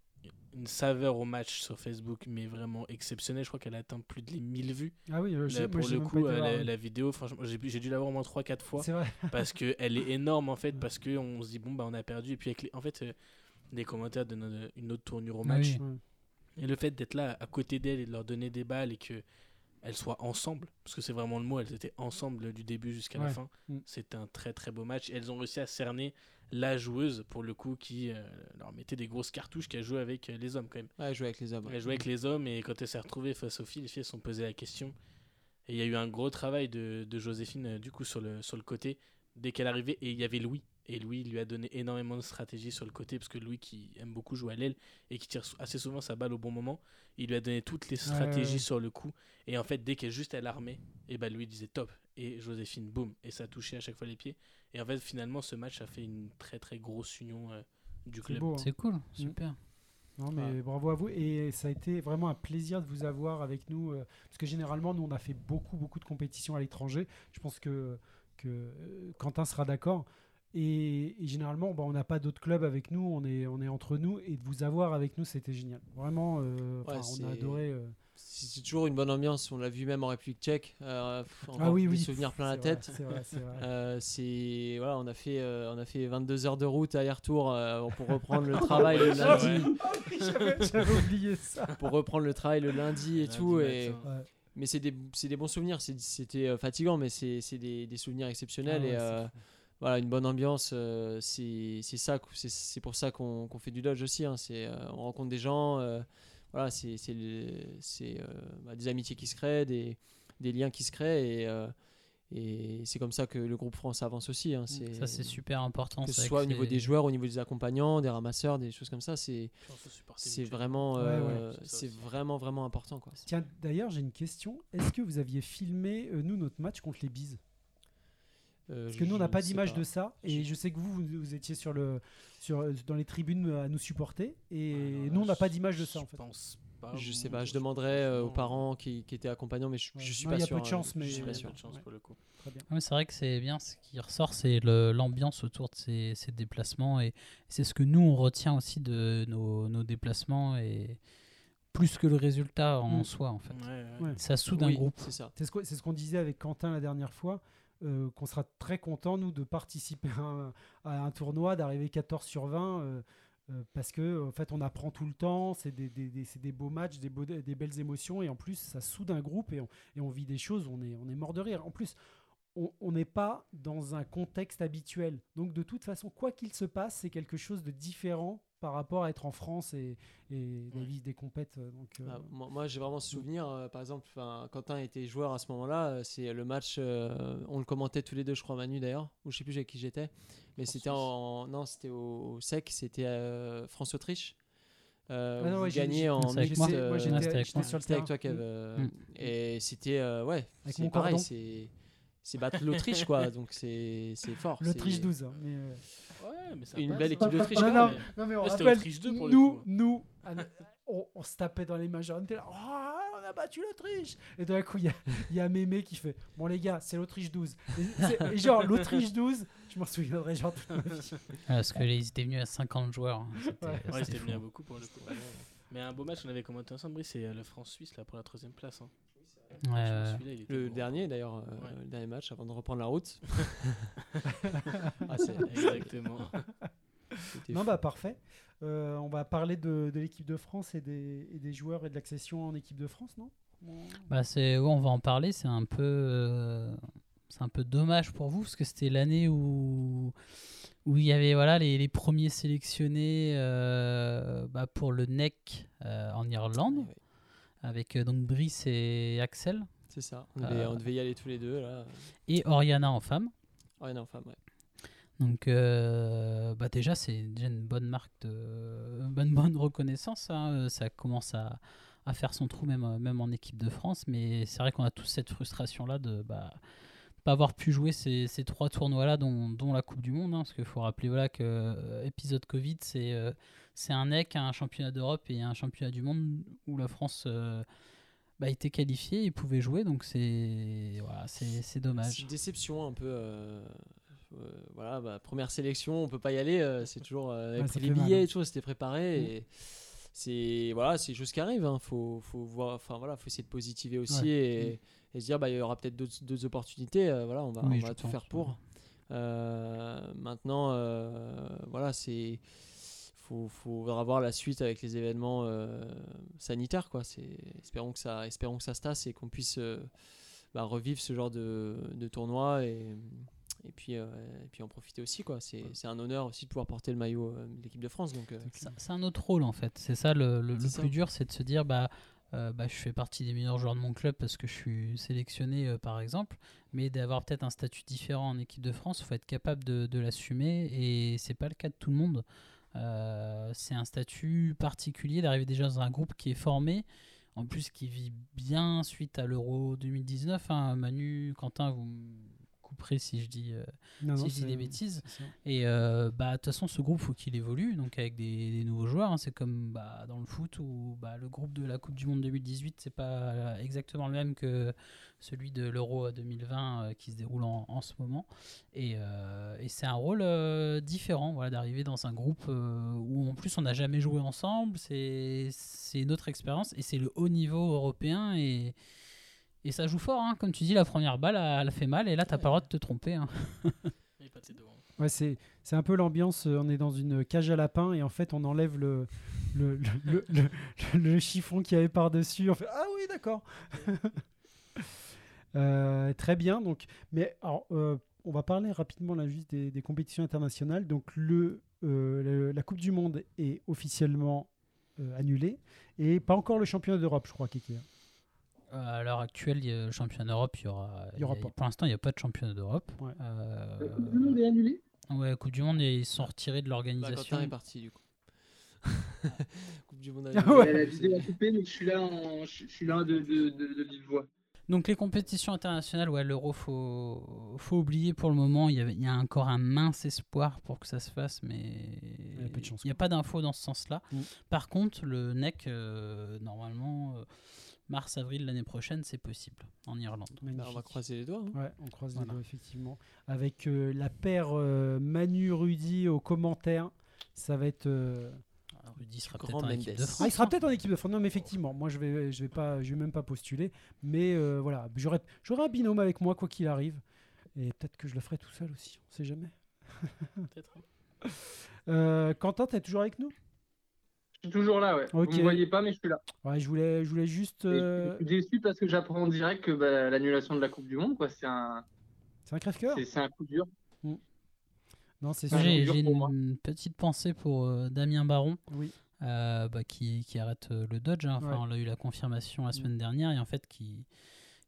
une saveur au match sur Facebook, mais vraiment exceptionnelle. Je crois qu'elle a atteint plus de les 1000 vues. Ah oui, j'ai- Là, moi, pour le coup, euh, voir, la, vidéo, franchement, j'ai dû la voir au moins 3-4 fois C'est vrai. parce qu'elle est énorme en fait, parce qu'on se dit, bon, bah, on a perdu. Et puis, avec les, en fait, des commentaires de notre- une autre tournure au Ah match. oui. Et le fait d'être là à côté d'elles et de leur donner des balles et que elles soient ensemble, parce que c'est vraiment le mot, elles étaient ensemble du début jusqu'à la fin. Mm. C'était un très très beau match. Et elles ont réussi à cerner la joueuse pour le coup qui euh, leur mettait des grosses cartouches qui a joué avec euh, les hommes quand même. Ouais, jouer avec les hommes. ouais. Elle jouait avec les hommes et quand elle s'est retrouvée face aux filles, les filles se sont posées la question. Et il y a eu un gros travail de, de Joséphine euh, du coup sur le, sur le côté dès qu'elle arrivait et il y avait Louis. Et Louis lui a donné énormément de stratégie sur le côté parce que Louis qui aime beaucoup jouer à l'aile et qui tire assez souvent sa balle au bon moment, il lui a donné toutes les stratégies ouais. sur le coup. Et en fait, dès qu'elle juste elle armait, et ben lui disait top. Et Joséphine, boum. Et ça touchait à chaque fois les pieds. Et en fait, finalement, ce match a fait une très très grosse union euh, du club. hein. C'est cool, super. Non, mais bravo à vous. Et ça a été vraiment un plaisir de vous avoir avec nous. euh, parce que généralement, nous, on a fait beaucoup, beaucoup de compétitions à l'étranger. Je pense que, que euh, Quentin sera d'accord. Et, et généralement, bah, on n'a pas d'autres clubs avec nous. On est, on est entre nous. Et de vous avoir avec nous, c'était génial. Vraiment, euh, Ouais, on a adoré. euh, C'est toujours une bonne ambiance. On l'a vu même en République tchèque. Euh, Ah oui, des oui. souvenirs plein la vrai, tête. C'est vrai, c'est vrai. Euh, c'est voilà, on a fait euh, on a fait 22 heures de route aller-retour euh, pour reprendre le travail le lundi, J'avais j'avais oublié ça. pour reprendre le travail le lundi et Lundi tout. Et. Ouais. mais c'est des, c'est des bons souvenirs. C'était euh, fatigant, mais c'est c'est des, des souvenirs exceptionnels. Ah ouais, et euh. Voilà, une bonne ambiance. euh, c'est c'est ça, qu- c'est- c'est pour ça qu'on qu'on fait du dodge aussi. hein. C'est euh, on rencontre des gens. euh, voilà, c'est c'est le- c'est, euh, bah, des amitiés qui se créent, des, des liens qui se créent. Et, euh, et c'est comme ça que le groupe France avance aussi. hein. C'est- Ça, c'est super important. que ce soit au niveau des joueurs, au niveau des accompagnants, des ramasseurs, des choses comme ça, c'est c'est vraiment, Ouais, euh, ouais, c'est vraiment vraiment important quoi. Tiens, d'ailleurs, j'ai une question. Est-ce que vous aviez filmé, euh, nous, notre match contre les Bises Euh, Parce que nous, on je n'a pas d'image de ça. Et je sais que vous, vous, vous étiez sur le, sur, dans les tribunes à nous supporter. Et Ouais, non, là, nous, on n'a pas je- d'image de ça, en je fait. pense pas. Je sais pas, je sais demanderai pas, euh, aux parents qui, qui étaient accompagnants, mais je, Ouais. je suis Non, pas il y a sûr. peu de hein, chance, je mais- Il y suis a pas peu sûr. de chance Ouais. pour le coup. Très bien. Ouais, c'est vrai que c'est bien. Ce qui ressort, c'est l'ambiance autour de ces, ces déplacements. Et c'est ce que nous, on retient aussi de nos, nos déplacements. Et plus que le résultat en Mm. soi, en fait. Ouais, ouais. Ouais. Ça soude un groupe. c'est ce qu'on c'est ce qu'on disait avec Quentin la dernière fois, euh, qu'on sera très content, nous, de participer à un, tournoi, d'arriver 14 sur 20, euh, euh, parce que en fait, on apprend tout le temps, c'est des, des- beaux matchs, des, beaux- des belles émotions, et en plus, ça soude un groupe, et on, et on vit des choses, on est, on est mort de rire. En plus, on- n'est pas dans un contexte habituel. Donc, de toute façon, quoi qu'il se passe, c'est quelque chose de différent par rapport à être en France et, et de Ouais. vivre des compètes. euh, Donc, euh, Ah, moi, moi, j'ai vraiment ce souvenir, euh, par exemple, Quentin était joueur à ce moment-là, euh, c'est le match, euh, on le commentait tous les deux, je crois, Manu d'ailleurs, ou je sais plus avec qui j'étais, mais c'était en, non, c'était au, au sec, c'était euh, France-Autriche. Euh, Ah non, ouais, j'ai- en moi. j'étais- euh, sur le avec toi, Kev. Mm. euh, Mm. Et c'était, euh, ouais, c'est pareil, c'est c'est battre l'Autriche, quoi, donc c'est c'est fort. L'Autriche c'est 12. hein, mais, euh, Ouais, mais ça Une passe, belle hein. équipe d'Autriche, Non, non, non, mais on Là, c'était rappelle, Autriche 2 pour le nous, coup. nous, à- on, on se tapait dans les majeurs, on était là, Ah, on a battu l'Autriche. Et d'un coup, il y a, il y a Mémé qui fait, bon les gars, c'est l'Autriche 12. Et, c'est- et genre, l'Autriche 12, je m'en souviendrai genre toute ma vie. Ouais, parce qu'ils étaient venus à 50 joueurs. hein. C'était Ouais. Ouais, c'était c'était fou. venu à beaucoup pour le coup. Mais un beau match, on avait commenté ensemble, Brice, c'est euh, le France-Suisse là pour la troisième place. hein. Il était Le dernier d'ailleurs, euh, le dernier match avant de reprendre la route. Ah, Exactement. Non, fou. bah parfait. Euh, on va parler de, de l'équipe de France et des, et des joueurs et de l'accession en équipe de France, non? Bah c'est ouais, on va en parler, c'est un peu euh, c'est un peu dommage pour vous parce que c'était l'année où où il y avait voilà les, les premiers sélectionnés euh, bah, pour le NEC euh, en Irlande Ouais, ouais. Avec euh, donc Brice et Axel C'est ça. On devait, Euh, on devait y aller tous les deux là. et Oriana en femme. Ouais, non, femme, ouais. Donc euh, bah déjà c'est déjà une bonne marque de bonne bonne reconnaissance. hein. Ça commence à, à faire son trou même même en équipe de France, mais c'est vrai qu'on a tous cette frustration là de bah pas avoir pu jouer ces, ces trois tournois là dont, dont la Coupe du Monde hein, parce qu'il faut rappeler voilà que euh, épisode Covid c'est euh, c'est un NEC un championnat d'Europe et un championnat du monde où la France euh, bah, était qualifiée et pouvait jouer donc c'est voilà c'est c'est C'est dommage une déception un peu. euh, euh, voilà, bah, première sélection, on peut pas y aller. euh, c'est toujours euh, avec Ouais, les billets, hein. et tout, c'était préparé. Mm. Et c'est voilà, c'est juste qui arrive. Hein. Faut, faut voir, enfin voilà, faut essayer de positiver aussi Ouais. et, et se dire, bah il y aura peut-être d'autres opportunités. euh, voilà, on va, Oui, on va tout pense, faire pour. Euh, maintenant, euh, voilà, c'est faut, faut avoir la suite avec les événements sanitaires quoi. C'est espérons que ça, espérons que ça se tasse et qu'on puisse bah, revivre ce genre de, de tournoi et et puis euh, et puis en profiter aussi quoi. C'est c'est un honneur aussi de pouvoir porter le maillot euh, de l'équipe de France donc. euh, C'est un autre rôle en fait. C'est ça le, le- le plus dur, c'est de se dire bah, euh, bah je fais partie des meilleurs joueurs de mon club parce que je suis sélectionné euh, par exemple, mais d'avoir peut-être un statut différent en équipe de France, il faut être capable de, l'assumer et c'est pas le cas de tout le monde. Euh, c'est un statut particulier d'arriver déjà dans un groupe qui est formé, en plus qui vit bien suite à l'Euro 2019. hein. Manu, Quentin, vous si je dis euh, Non, si non, je dis des bêtises. Et euh, bah, de toute façon, ce groupe, faut qu'il évolue, donc avec des, des nouveaux joueurs. hein. C'est comme bah, dans le foot où bah, le groupe de la Coupe du Monde 2018, c'est pas exactement le même que celui de l'Euro 2020 euh, qui se déroule en, en ce moment. Et, et c'est un rôle différent voilà, d'arriver dans un groupe où en plus on n'a jamais joué ensemble. C'est c'est une autre expérience et c'est le haut niveau européen. Et, et ça joue fort, hein. comme tu dis, la première balle, elle, elle fait mal et là, t'as pas le droit de te tromper. hein. Ouais, c'est c'est un peu l'ambiance. euh, On est dans une cage à lapins et en fait, on enlève le, le, le, le, le- le chiffon qu'il y avait par-dessus. On fait Ah oui, d'accord. Euh, très bien. Donc, mais alors, euh, on va parler rapidement là, juste des, des compétitions internationales. Donc, le, euh, le- la Coupe du Monde est officiellement euh, annulée et pas encore le championnat d'Europe, je crois, Kiki. Euh, À l'heure actuelle, il y a le championnat d'Europe, il y aura. Il y aura a- pas. Pour l'instant, il n'y a pas de championnat d'Europe. Ouais. Euh, La Coupe du Monde est annulée ouais, Coupe du Monde, et ils sont retirés de bah, l'organisation. Quentin est parti du coup. coupe du Monde. Ah ouais. La vidéo a coupé, mais je suis là, en... je je suis là de, de, de, de vive voix. Donc les compétitions internationales, ouais, l'euro, faut, faut oublier pour le moment. Il y, avait- il y a encore un mince espoir pour que ça se fasse, mais Il y a peu de chance, il n'y a pas d'infos dans ce sens-là. Mm. Par contre, le NEC, euh, normalement, euh, mars-avril l'année prochaine, c'est possible en Irlande. Bah, on va croiser les doigts. hein. Ouais, on croise Voilà. les doigts, effectivement. Avec euh, la paire euh, Manu Rudy aux commentaires, ça va être. euh, Alors, Rudy sera peut-être en équipe de Ah, France. il sera hein. peut-être en équipe de France. Non, mais effectivement, moi, je vais, je vais pas, je vais même pas postuler. Mais euh, voilà, j'aurai, j'aurai un binôme avec moi quoi qu'il arrive. Et peut-être que je le ferai tout seul aussi. On sait jamais. Peut-être. Euh, Quentin, t'es toujours avec nous? Je suis toujours là, ouais. Vous me voyez pas, mais je suis là. Ouais, je voulais, je voulais juste. Euh, Je suis déçu parce que j'apprends en direct que bah, l'annulation de la Coupe du Monde, quoi, c'est un, C'est un crève-cœur? c'est, c'est un coup dur. Non, c'est sûr. J'ai moi. une petite pensée pour euh, Damien Baron. Oui. euh, bah, qui, qui arrête euh, le Dodge. hein. Enfin, Ouais. On a eu la confirmation la Mm. semaine dernière et en fait qui,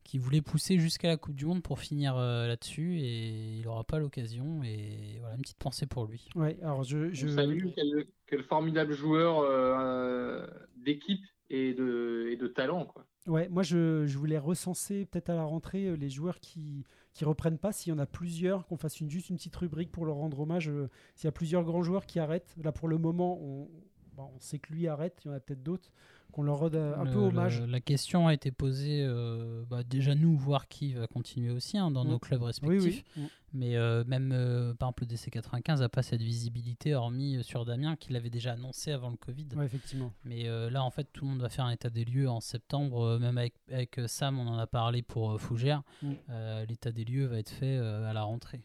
qui voulait pousser jusqu'à la Coupe du Monde pour finir euh, là-dessus et il n'aura pas l'occasion. Et voilà, une petite pensée pour lui. Ouais, alors je. je... Salue quel, quel formidable joueur euh, d'équipe et de, et de talent, quoi. Ouais, moi je, je voulais recenser peut-être à la rentrée euh, les joueurs qui qui reprennent pas. S'il y en a plusieurs, qu'on fasse une, juste une petite rubrique pour leur rendre hommage. euh, S'il y a plusieurs grands joueurs qui arrêtent, là pour le moment, on, bon, on sait que lui arrête. Il y en a peut-être d'autres qu'on leur rende euh, un Le- peu hommage. le- la question a été posée, euh, bah, déjà nous, voir qui va continuer aussi hein, dans Mm. nos clubs respectifs. oui. Mm. Mais euh, même, euh, par exemple, le DC95 n'a pas cette visibilité, hormis euh, sur Damien, qui l'avait déjà annoncé avant le Covid. Ouais, effectivement. Mais euh, là, en fait, tout le monde va faire un état des lieux en septembre. euh, même avec, avec euh, Sam, on en a parlé pour euh, Fougères. Mm. Euh, L'état des lieux va être fait euh, à la rentrée.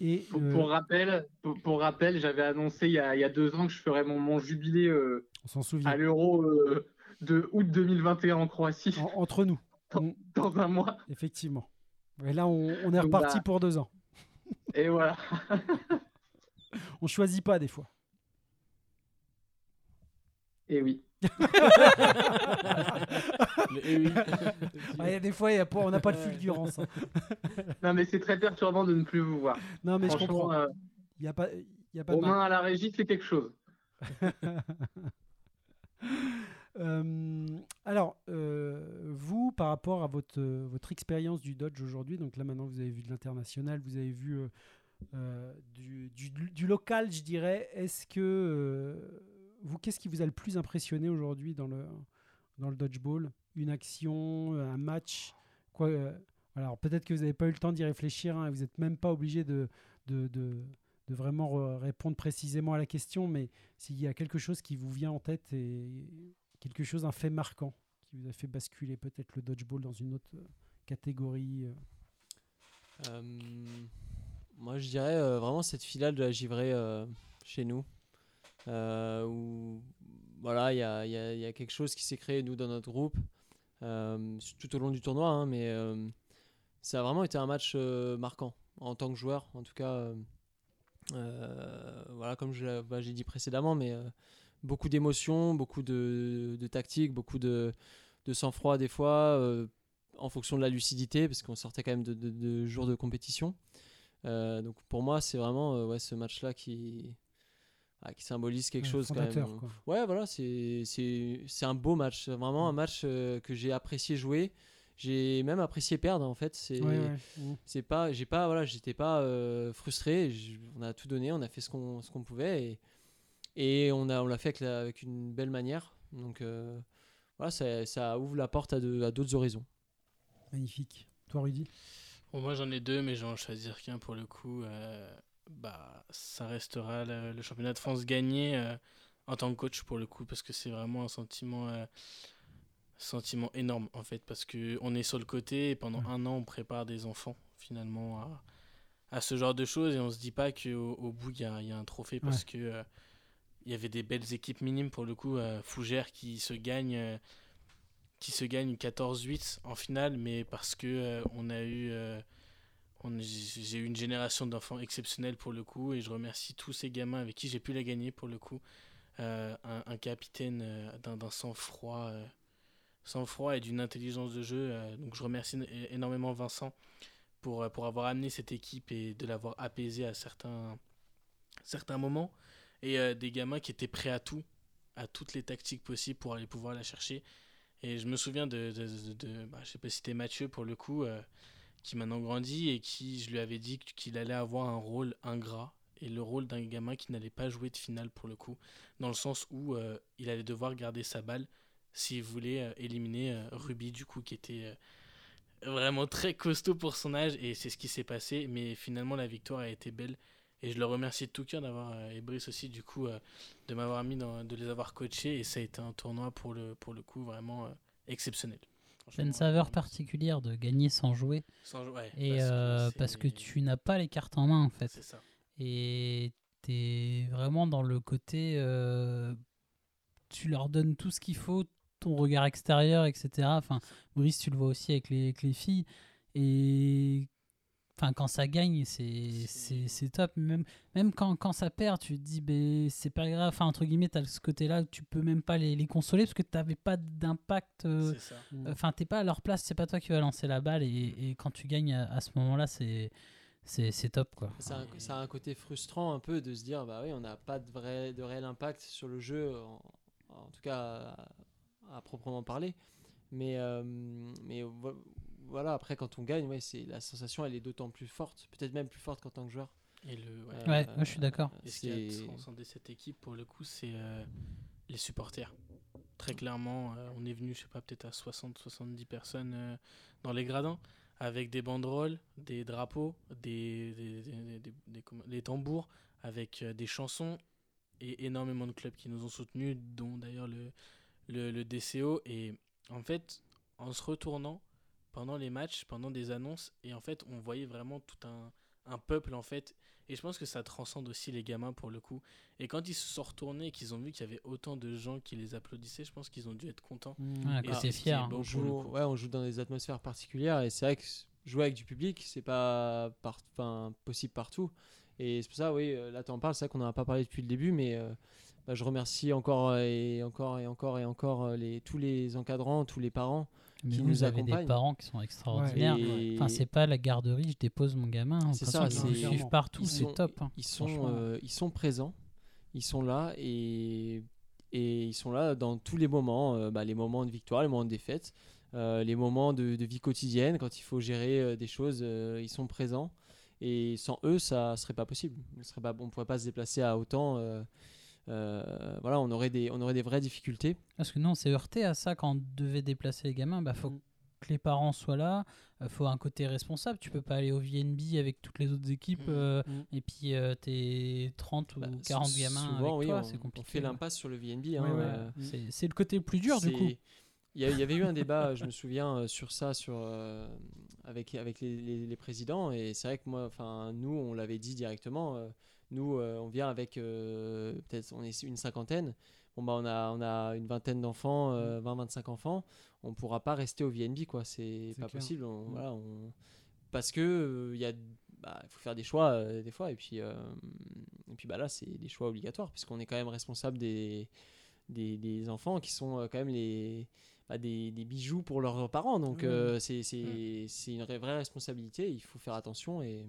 Et Pour, euh, pour rappel, pour, pour rappel, j'avais annoncé il y, a, il y a deux ans que je ferais mon, mon jubilé euh, on s'en souvient. à l'Euro euh, de août 2021 en Croatie En- entre nous, dans, dans un mois. effectivement. Et là, on, on est reparti pour deux ans. Et voilà. On choisit pas des fois. Et oui. Y des fois, il y a pas- on n'a pas de fulgurance. hein. Non, mais c'est très perturbant de ne plus vous voir. Non, mais je Franchement, comprends. euh, Il n'y a pas, il y a pas de. Romain à la régie, c'est quelque chose. Euh, alors, euh, vous, par rapport à votre, euh, votre expérience du Dodge aujourd'hui, donc là maintenant vous avez vu de l'international, vous avez vu du, local, je dirais, est-ce que vous, qu'est-ce qui vous a le plus impressionné aujourd'hui dans le, dans le dodgeball Une action, un match? Quoi, Alors peut-être que vous n'avez pas eu le temps d'y réfléchir, hein, vous n'êtes même pas obligé de, de, de vraiment répondre précisément à la question, mais s'il y a quelque chose qui vous vient en tête et quelque chose, un fait marquant qui vous a fait basculer peut-être le dodgeball dans une autre euh, catégorie. euh? Euh, moi, je dirais vraiment cette finale de la givrée chez nous. où voilà, il y a, quelque chose qui s'est créé, nous, dans notre groupe, tout au long du tournoi. hein, mais ça a vraiment été un match marquant en tant que joueur, en tout cas. Euh, voilà, comme bah, j'ai dit précédemment, mais euh, beaucoup d'émotions, beaucoup de, de tactique, beaucoup de, de sang-froid des fois, euh, en fonction de la lucidité, parce qu'on sortait quand même de, jours de compétition. Donc pour moi, c'est vraiment ouais, ce match-là qui, ah, qui symbolise quelque Ouais, chose quand même. quoi. Ouais, voilà, c'est un beau match. Vraiment un match euh, que j'ai apprécié jouer. J'ai même apprécié perdre en fait. C'est Ouais, ouais. Mm. c'est pas j'ai pas voilà j'étais pas euh, frustré Je- on a tout donné on a fait ce qu'on ce qu'on pouvait et, et on a on l'a fait avec, la- avec une belle manière donc euh, voilà ça, ça ouvre la porte à de- à d'autres horizons Magnifique. Toi, Rudy? Bon, moi j'en ai deux, mais je vais en choisir qu'un pour le coup. euh, bah, ça restera le, le championnat de France gagné euh, en tant que coach pour le coup, parce que c'est vraiment un sentiment, euh, sentiment énorme en fait, parce que on est sur le côté et pendant Ouais. un an on prépare des enfants finalement à, à ce genre de choses et on se dit pas qu'au au bout il y a, y a un trophée parce que euh, il y avait des belles équipes minimes pour le coup, euh, Fougères qui se gagne. euh, qui se gagne 14-8 en finale, mais parce que euh, on a eu, j'ai eu une génération d'enfants exceptionnels pour le coup, et je remercie tous ces gamins avec qui j'ai pu la gagner pour le coup. Euh, un, un capitaine euh, d'un d'un sang-froid, euh, sang-froid et d'une intelligence de jeu. euh, donc je remercie énormément Vincent pour, euh, pour avoir amené cette équipe et de l'avoir apaisé à certains, certains moments. Et euh, des gamins qui étaient prêts à tout, à toutes les tactiques possibles pour aller pouvoir la chercher. Et je me souviens de, de, de, bah, je sais pas si c'était Mathieu pour le coup, qui maintenant grandit et qui, je lui avais dit qu'il allait avoir un rôle ingrat et le rôle d'un gamin qui n'allait pas jouer de finale pour le coup, dans le sens où il allait devoir garder sa balle s'il voulait euh, éliminer euh, Ruby du coup, qui était euh, vraiment très costaud pour son âge et c'est ce qui s'est passé. Mais finalement la victoire a été belle et je le remercie de tout cœur d'avoir et Brice aussi du coup de m'avoir mis dans, de les avoir coachés et ça a été un tournoi pour le pour le coup vraiment exceptionnel. C'est une saveur particulière de gagner sans jouer. sans jou- ouais, Et euh, parce que tu n'as pas les cartes en main en fait. ça. Et t'es vraiment dans le côté. euh, tu leur donnes tout ce qu'il faut, ton regard extérieur, etc. Enfin, Brice, tu le vois aussi avec les, avec les filles. Et. Enfin, quand ça gagne, c'est top. Même, même quand, quand ça perd, tu te dis, ben, c'est pas grave. Enfin, entre guillemets, t'as ce côté-là tu peux même pas les, les consoler parce que t'avais pas d'impact. euh, ça. Enfin, t'es pas à leur place, c'est pas toi qui vas lancer la balle. Et, et quand tu gagnes à, à ce moment-là, c'est c'est c'est top quoi. ça a, un- ça a un côté frustrant un peu de se dire bah oui on n'a pas de vrai de réel impact sur le jeu en, en tout cas à, proprement parler mais euh, mais vo- voilà après quand on gagne ouais c'est la sensation elle est d'autant plus forte peut-être même plus forte qu'en tant que joueur Et le ouais. Ouais, moi, je suis d'accord. Et ce qui a transcendé cette équipe pour le coup, c'est euh, les supporters. Très clairement, euh, on est venu, je sais pas, peut-être à 60-70 personnes euh, dans les gradins, avec des banderoles, des drapeaux, des, des, des- des- des- des- comment- des tambours, avec euh, des chansons et énormément de clubs qui nous ont soutenus, dont d'ailleurs le, le, le DCO. Et en fait, en se retournant pendant les matchs, pendant des annonces, et en fait, on voyait vraiment tout un, un peuple en fait et je pense que ça transcende aussi les gamins pour le coup. Et quand ils se sont retournés et qu'ils ont vu qu'il y avait autant de gens qui les applaudissaient, je pense qu'ils ont dû être contents. Ouais, Et c'est fier. on joue, ouais, on joue dans des atmosphères particulières et c'est vrai que jouer avec du public, c'est pas par, enfin, possible partout. Et c'est pour ça, oui, euh, là tu en parles, c'est vrai qu'on n'en a pas parlé depuis le début, mais euh, bah, je remercie encore euh, et encore et encore et encore euh, les, tous les encadrants, tous les parents. Mais qui vous nous avez des parents qui sont extraordinaires. Et Enfin, c'est pas la garderie, je dépose mon gamin. C'est ça, ils suivent partout, c'est top. hein. ils, sont, euh, ils sont présents, ils sont là et, et ils sont là dans tous les moments, euh, bah, les moments de victoire, les moments de défaite, euh, les moments de, de vie quotidienne, quand il faut gérer des choses, ils sont présents. Et sans eux, ça serait pas possible. On ne pourrait pas se déplacer à autant. Euh, euh, voilà, on aurait, des, on aurait des vraies difficultés. Parce que nous, on s'est heurté à ça quand on devait déplacer les gamins. Bah, faut Mm. que les parents soient là. Il faut un côté responsable. Tu peux pas aller au VNB avec toutes les autres équipes Mhm. euh, Mhm. et puis euh, t'es 30 ou Bah, 40 sou- gamins souvent, avec oui, toi. on, C'est on compliqué. fait ouais. l'impasse sur le VNB. hein, Ouais, ouais. euh, Mm. C'est c'est le côté le plus dur du coup. Il y, avait eu un débat, je me souviens, euh, sur ça, sur, euh, avec, avec les, les- les présidents. Et c'est vrai que moi, enfin, nous, on l'avait dit directement. euh, nous, euh, on vient avec euh, peut-être, on est une cinquantaine. Bon, bah, on a, on a une vingtaine d'enfants, euh, 20-25 enfants. On pourra pas rester au VNB, quoi. C'est pas clair. possible. on- Mm. voilà, on- Parce que euh, il y a, bah, faut faire des choix euh, des fois. Et puis, euh, et puis, bah là, c'est des choix obligatoires puisqu'on est quand même responsable des, des, des enfants qui sont euh, quand même les bah, des, des bijoux pour leurs parents. Donc euh, c'est c'est- une vraie, vraie responsabilité, il faut faire attention. Et,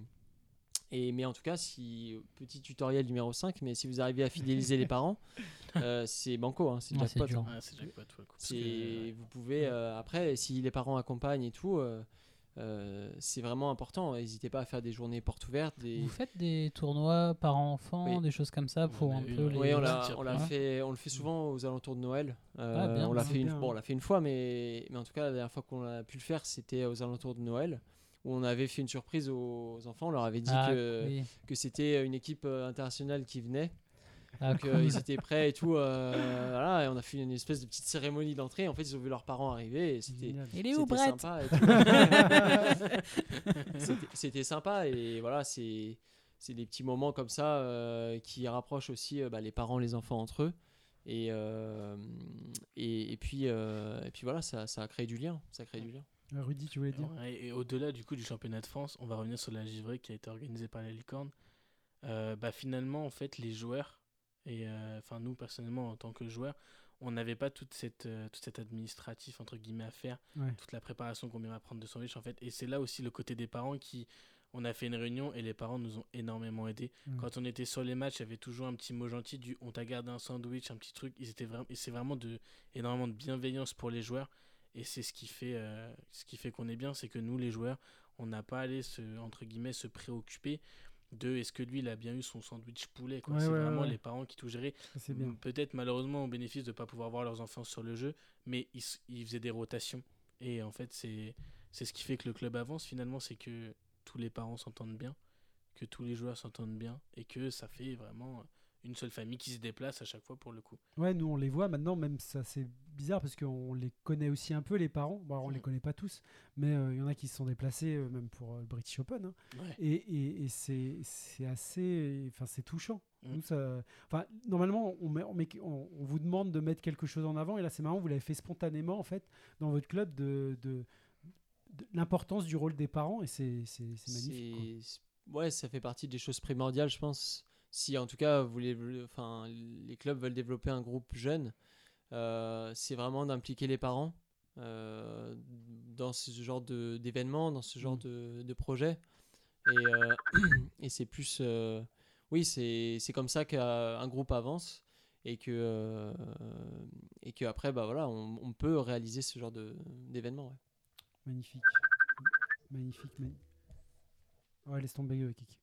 et, mais en tout cas, si, petit tutoriel numéro 5, mais si vous arrivez à fidéliser les parents, euh, c'est banco, hein, c'est Ouais, c'est jackpot. dur. hein. Ouais, c'est jackpot, C'est- que, ouais. Vous pouvez, euh, après, si les parents accompagnent et tout, euh, euh, c'est vraiment important. N'hésitez pas à faire des journées portes ouvertes. Des... Vous faites des tournois parents-enfants, Oui. des choses comme ça pour On un eu, peu ouais. les. Oui, on Ouais. Ouais. fait, on le fait souvent aux alentours de Noël. Euh, Ah, bien. on l'a C'est fait une, bon, on l'a fait une fois, mais, mais en tout cas la dernière fois qu'on a pu le faire, c'était aux alentours de Noël, où on avait fait une surprise aux enfants. On leur avait dit Ah, que, oui. que c'était une équipe euh, internationale qui venait, Ah, que cool. ils étaient prêts et tout. euh, voilà, et on a fait une espèce de petite cérémonie d'entrée. En fait, ils ont vu leurs parents arriver et c'était. Génial. Il est où C'était Brett sympa. C'était- C'était sympa et voilà, c'est c'est des petits moments comme ça euh, qui rapprochent aussi euh, bah, les parents, les enfants entre eux. Et, euh, et, et puis, euh, et puis voilà, ça, ça a créé du lien. Ça a créé du lien. Euh, Rudy, tu voulais dire Ouais, et au-delà du coup du championnat de France, on va revenir sur la givrée qui a été organisée par la Licorne. Euh, bah, finalement, en fait, les joueurs, et euh, enfin nous personnellement en tant que joueurs, on n'avait pas toute cette, euh, tout cet administratif entre guillemets à faire, Ouais. toute la préparation qu'on vient apprendre de sandwich en fait. Et c'est là aussi le côté des parents qui, on a fait une réunion et les parents nous ont énormément aidés. Mm. Quand on était sur les matchs, il y avait toujours un petit mot gentil du on t'a gardé un sandwich, un petit truc. Ils étaient vraiment, et c'est vraiment de énormément de bienveillance pour les joueurs. Et c'est ce qui fait, euh, ce qui fait qu'on est bien, c'est que nous les joueurs, on n'a pas allé se entre guillemets se préoccuper de est-ce que lui il a bien eu son sandwich poulet. Ouais, c'est ouais, vraiment ouais. les parents qui tout géraient. Peut-être malheureusement au bénéfice de ne pas pouvoir voir leurs enfants sur le jeu, mais ils, ils faisaient des rotations. Et en fait, c'est c'est ce qui fait que le club avance finalement, c'est que tous les parents s'entendent bien, que tous les joueurs s'entendent bien, et que ça fait vraiment une seule famille qui se déplace à chaque fois pour le coup. Ouais, nous on les voit maintenant, même ça c'est bizarre parce qu'on les connaît aussi un peu les parents. Bon, alors, on les Mm. connaît pas tous, mais euh, il y en a qui se sont déplacés euh, même pour euh, le British Open. hein. Ouais. Et, et- et c'est c'est assez, enfin c'est touchant. Mm. Nous, ça, enfin normalement on, met- on, met- on- on vous demande de mettre quelque chose en avant et là c'est marrant, vous l'avez fait spontanément en fait dans votre club de, de, de l'importance du rôle des parents et c'est c'est- c'est magnifique. quoi. Ouais, ça fait partie des choses primordiales, je pense. Si en tout cas vous voulez, enfin, les clubs veulent développer un groupe jeune, euh, c'est vraiment d'impliquer les parents euh, dans ce genre d'événements, dans ce genre Mm. de, de projet. Et, euh, et c'est plus, euh, oui, c'est comme ça qu'un groupe avance et que euh, et que après, bah voilà, on, on peut réaliser ce genre de- d'événements. ouais. Magnifique. Magnifique. magnifique. Ouais, laisse tomber, euh, Kik.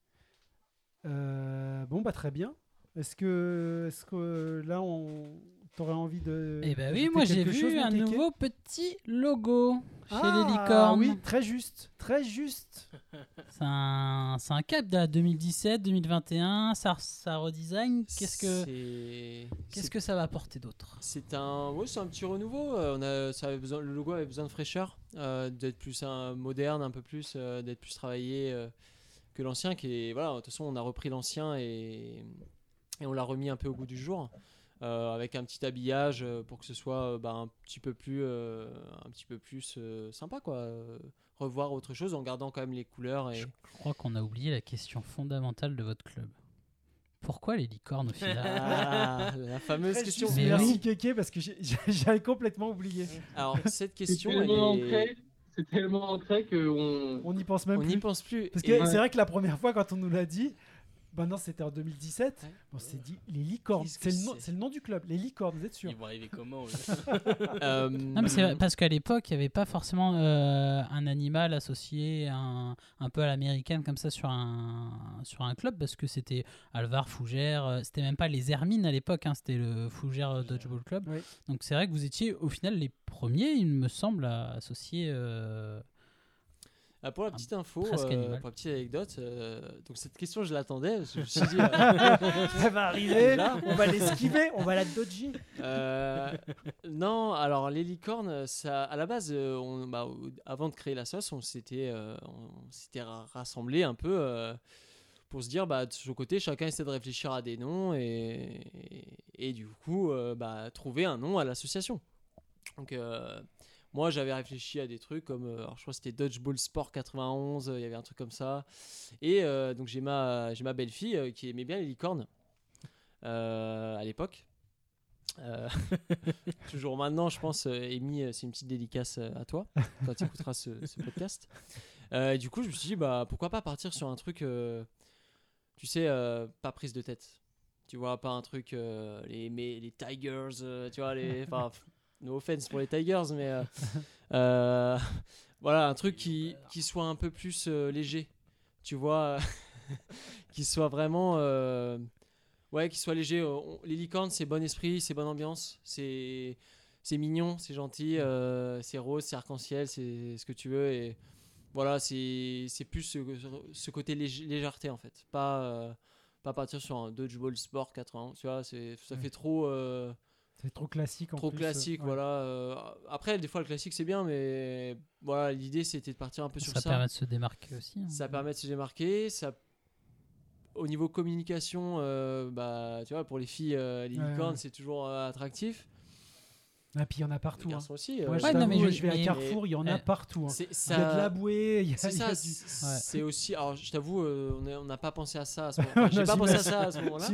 Euh, bon, bah très bien. Est-ce que, est-ce que là, on t'aurait envie de. Eh ben oui, moi j'ai chose, vu un nouveau petit logo chez ah, les licornes. Oui, très juste. Très juste. C'est un, c'est un cap de 2017-2021, ça, ça redesign. Qu'est-ce que, qu'est-ce que ça va apporter d'autre? C'est un, ouais, c'est un petit renouveau. euh, On a, ça avait besoin, le logo avait besoin de fraîcheur, euh, d'être plus un, moderne, un peu plus, euh, d'être plus travaillé euh, que l'ancien. Qui est, voilà, de toute façon, on a repris l'ancien et, et on l'a remis un peu au goût du jour, euh, avec un petit habillage euh, pour que ce soit euh, bah, un petit peu plus, euh, un petit peu plus euh, sympa, quoi. revoir autre chose en gardant quand même les couleurs et Je crois qu'on a oublié la question fondamentale de votre club. Pourquoi les licornes au final Ah, la fameuse question. Merci. Kéké, parce que j'avais complètement oublié. Alors cette question, elle est- c'est tellement ancré qu'on On n'y pense même on plus. n'y pense plus. Parce que Ouais. c'est vrai que la première fois, quand on nous l'a dit, Non, c'était en 2017. Ouais. On s'est dit les licornes. C'est le, nom- c'est c'est le nom du club, les licornes, vous êtes sûr Ils vont arriver comment Euh, Non, mais c'est parce qu'à l'époque, il n'y avait pas forcément euh, un animal associé un, un peu à l'américaine comme ça sur un, sur un club, parce que c'était Alvar, Fougère, euh, c'était même pas les Hermines à l'époque, hein, c'était le Fougère euh, Dodgeball Club. Oui. Donc c'est vrai que vous étiez au final les premiers, il me semble, à associer. euh, Ah, pour la petite info, presque euh, pour la petite anecdote, euh, donc cette question je l'attendais. Je me suis dit, euh, Ça va arriver, on va l'esquiver, on va la dodger. euh, non, alors les licornes, ça, à la base, euh, on, bah, avant de créer la sauce, on s'était, euh, on s'était rassemblés un peu euh, pour se dire, bah, de son côté, chacun essaie de réfléchir à des noms et, et, et du coup, euh, bah, trouver un nom à l'association. Donc euh, moi j'avais réfléchi à des trucs comme, euh, je crois que c'était Dodgeball Sport 91, euh, il y avait un truc comme ça. Et euh, donc j'ai ma, j'ai ma belle-fille qui aimait bien les licornes à l'époque. Toujours maintenant, je pense, Amy, c'est une petite dédicace à toi quand tu écouteras ce, podcast. Et du coup, je me suis dit, bah, pourquoi pas partir sur un truc, tu sais, pas prise de tête. Tu vois, pas un truc, les, les Tigers, tu vois, les. No offense pour les Tigers, mais. euh, euh, voilà, un truc qui, qui soit un peu plus euh, léger. Tu vois, qui soit vraiment. ouais, qui soit léger. On- les licornes, c'est bon esprit, c'est bonne ambiance, c'est. C'est mignon, c'est gentil, c'est rose, c'est arc-en-ciel, c'est ce que tu veux. Et voilà, c'est plus ce, ce côté légèreté en fait. Pas, pas partir sur un dodgeball sport 80, tu vois, c'est- ça fait trop. C'est trop classique en trop plus, classique, ouais. voilà. euh, après, des fois, le classique c'est bien, mais voilà, l'idée c'était de partir un peu sur ça ça. permet de se démarquer aussi. hein. Ça permet de se démarquer. Ça... Au niveau communication, euh, bah, tu vois, pour les filles, euh, les Ouais, licornes, ouais. c'est toujours euh, attractif. Et puis il y en a Les partout. hein. aussi. euh, Moi, je, Ouais, non, mais je- je vais à mais- Carrefour, il y en a partout. hein. Il y a de la bouée, il y a, C'est ça, aussi. Alors, je t'avoue, euh, on n'a pas pensé à ça à ce Non, moment-là. J'ai pas pensé à ça à ce moment-là.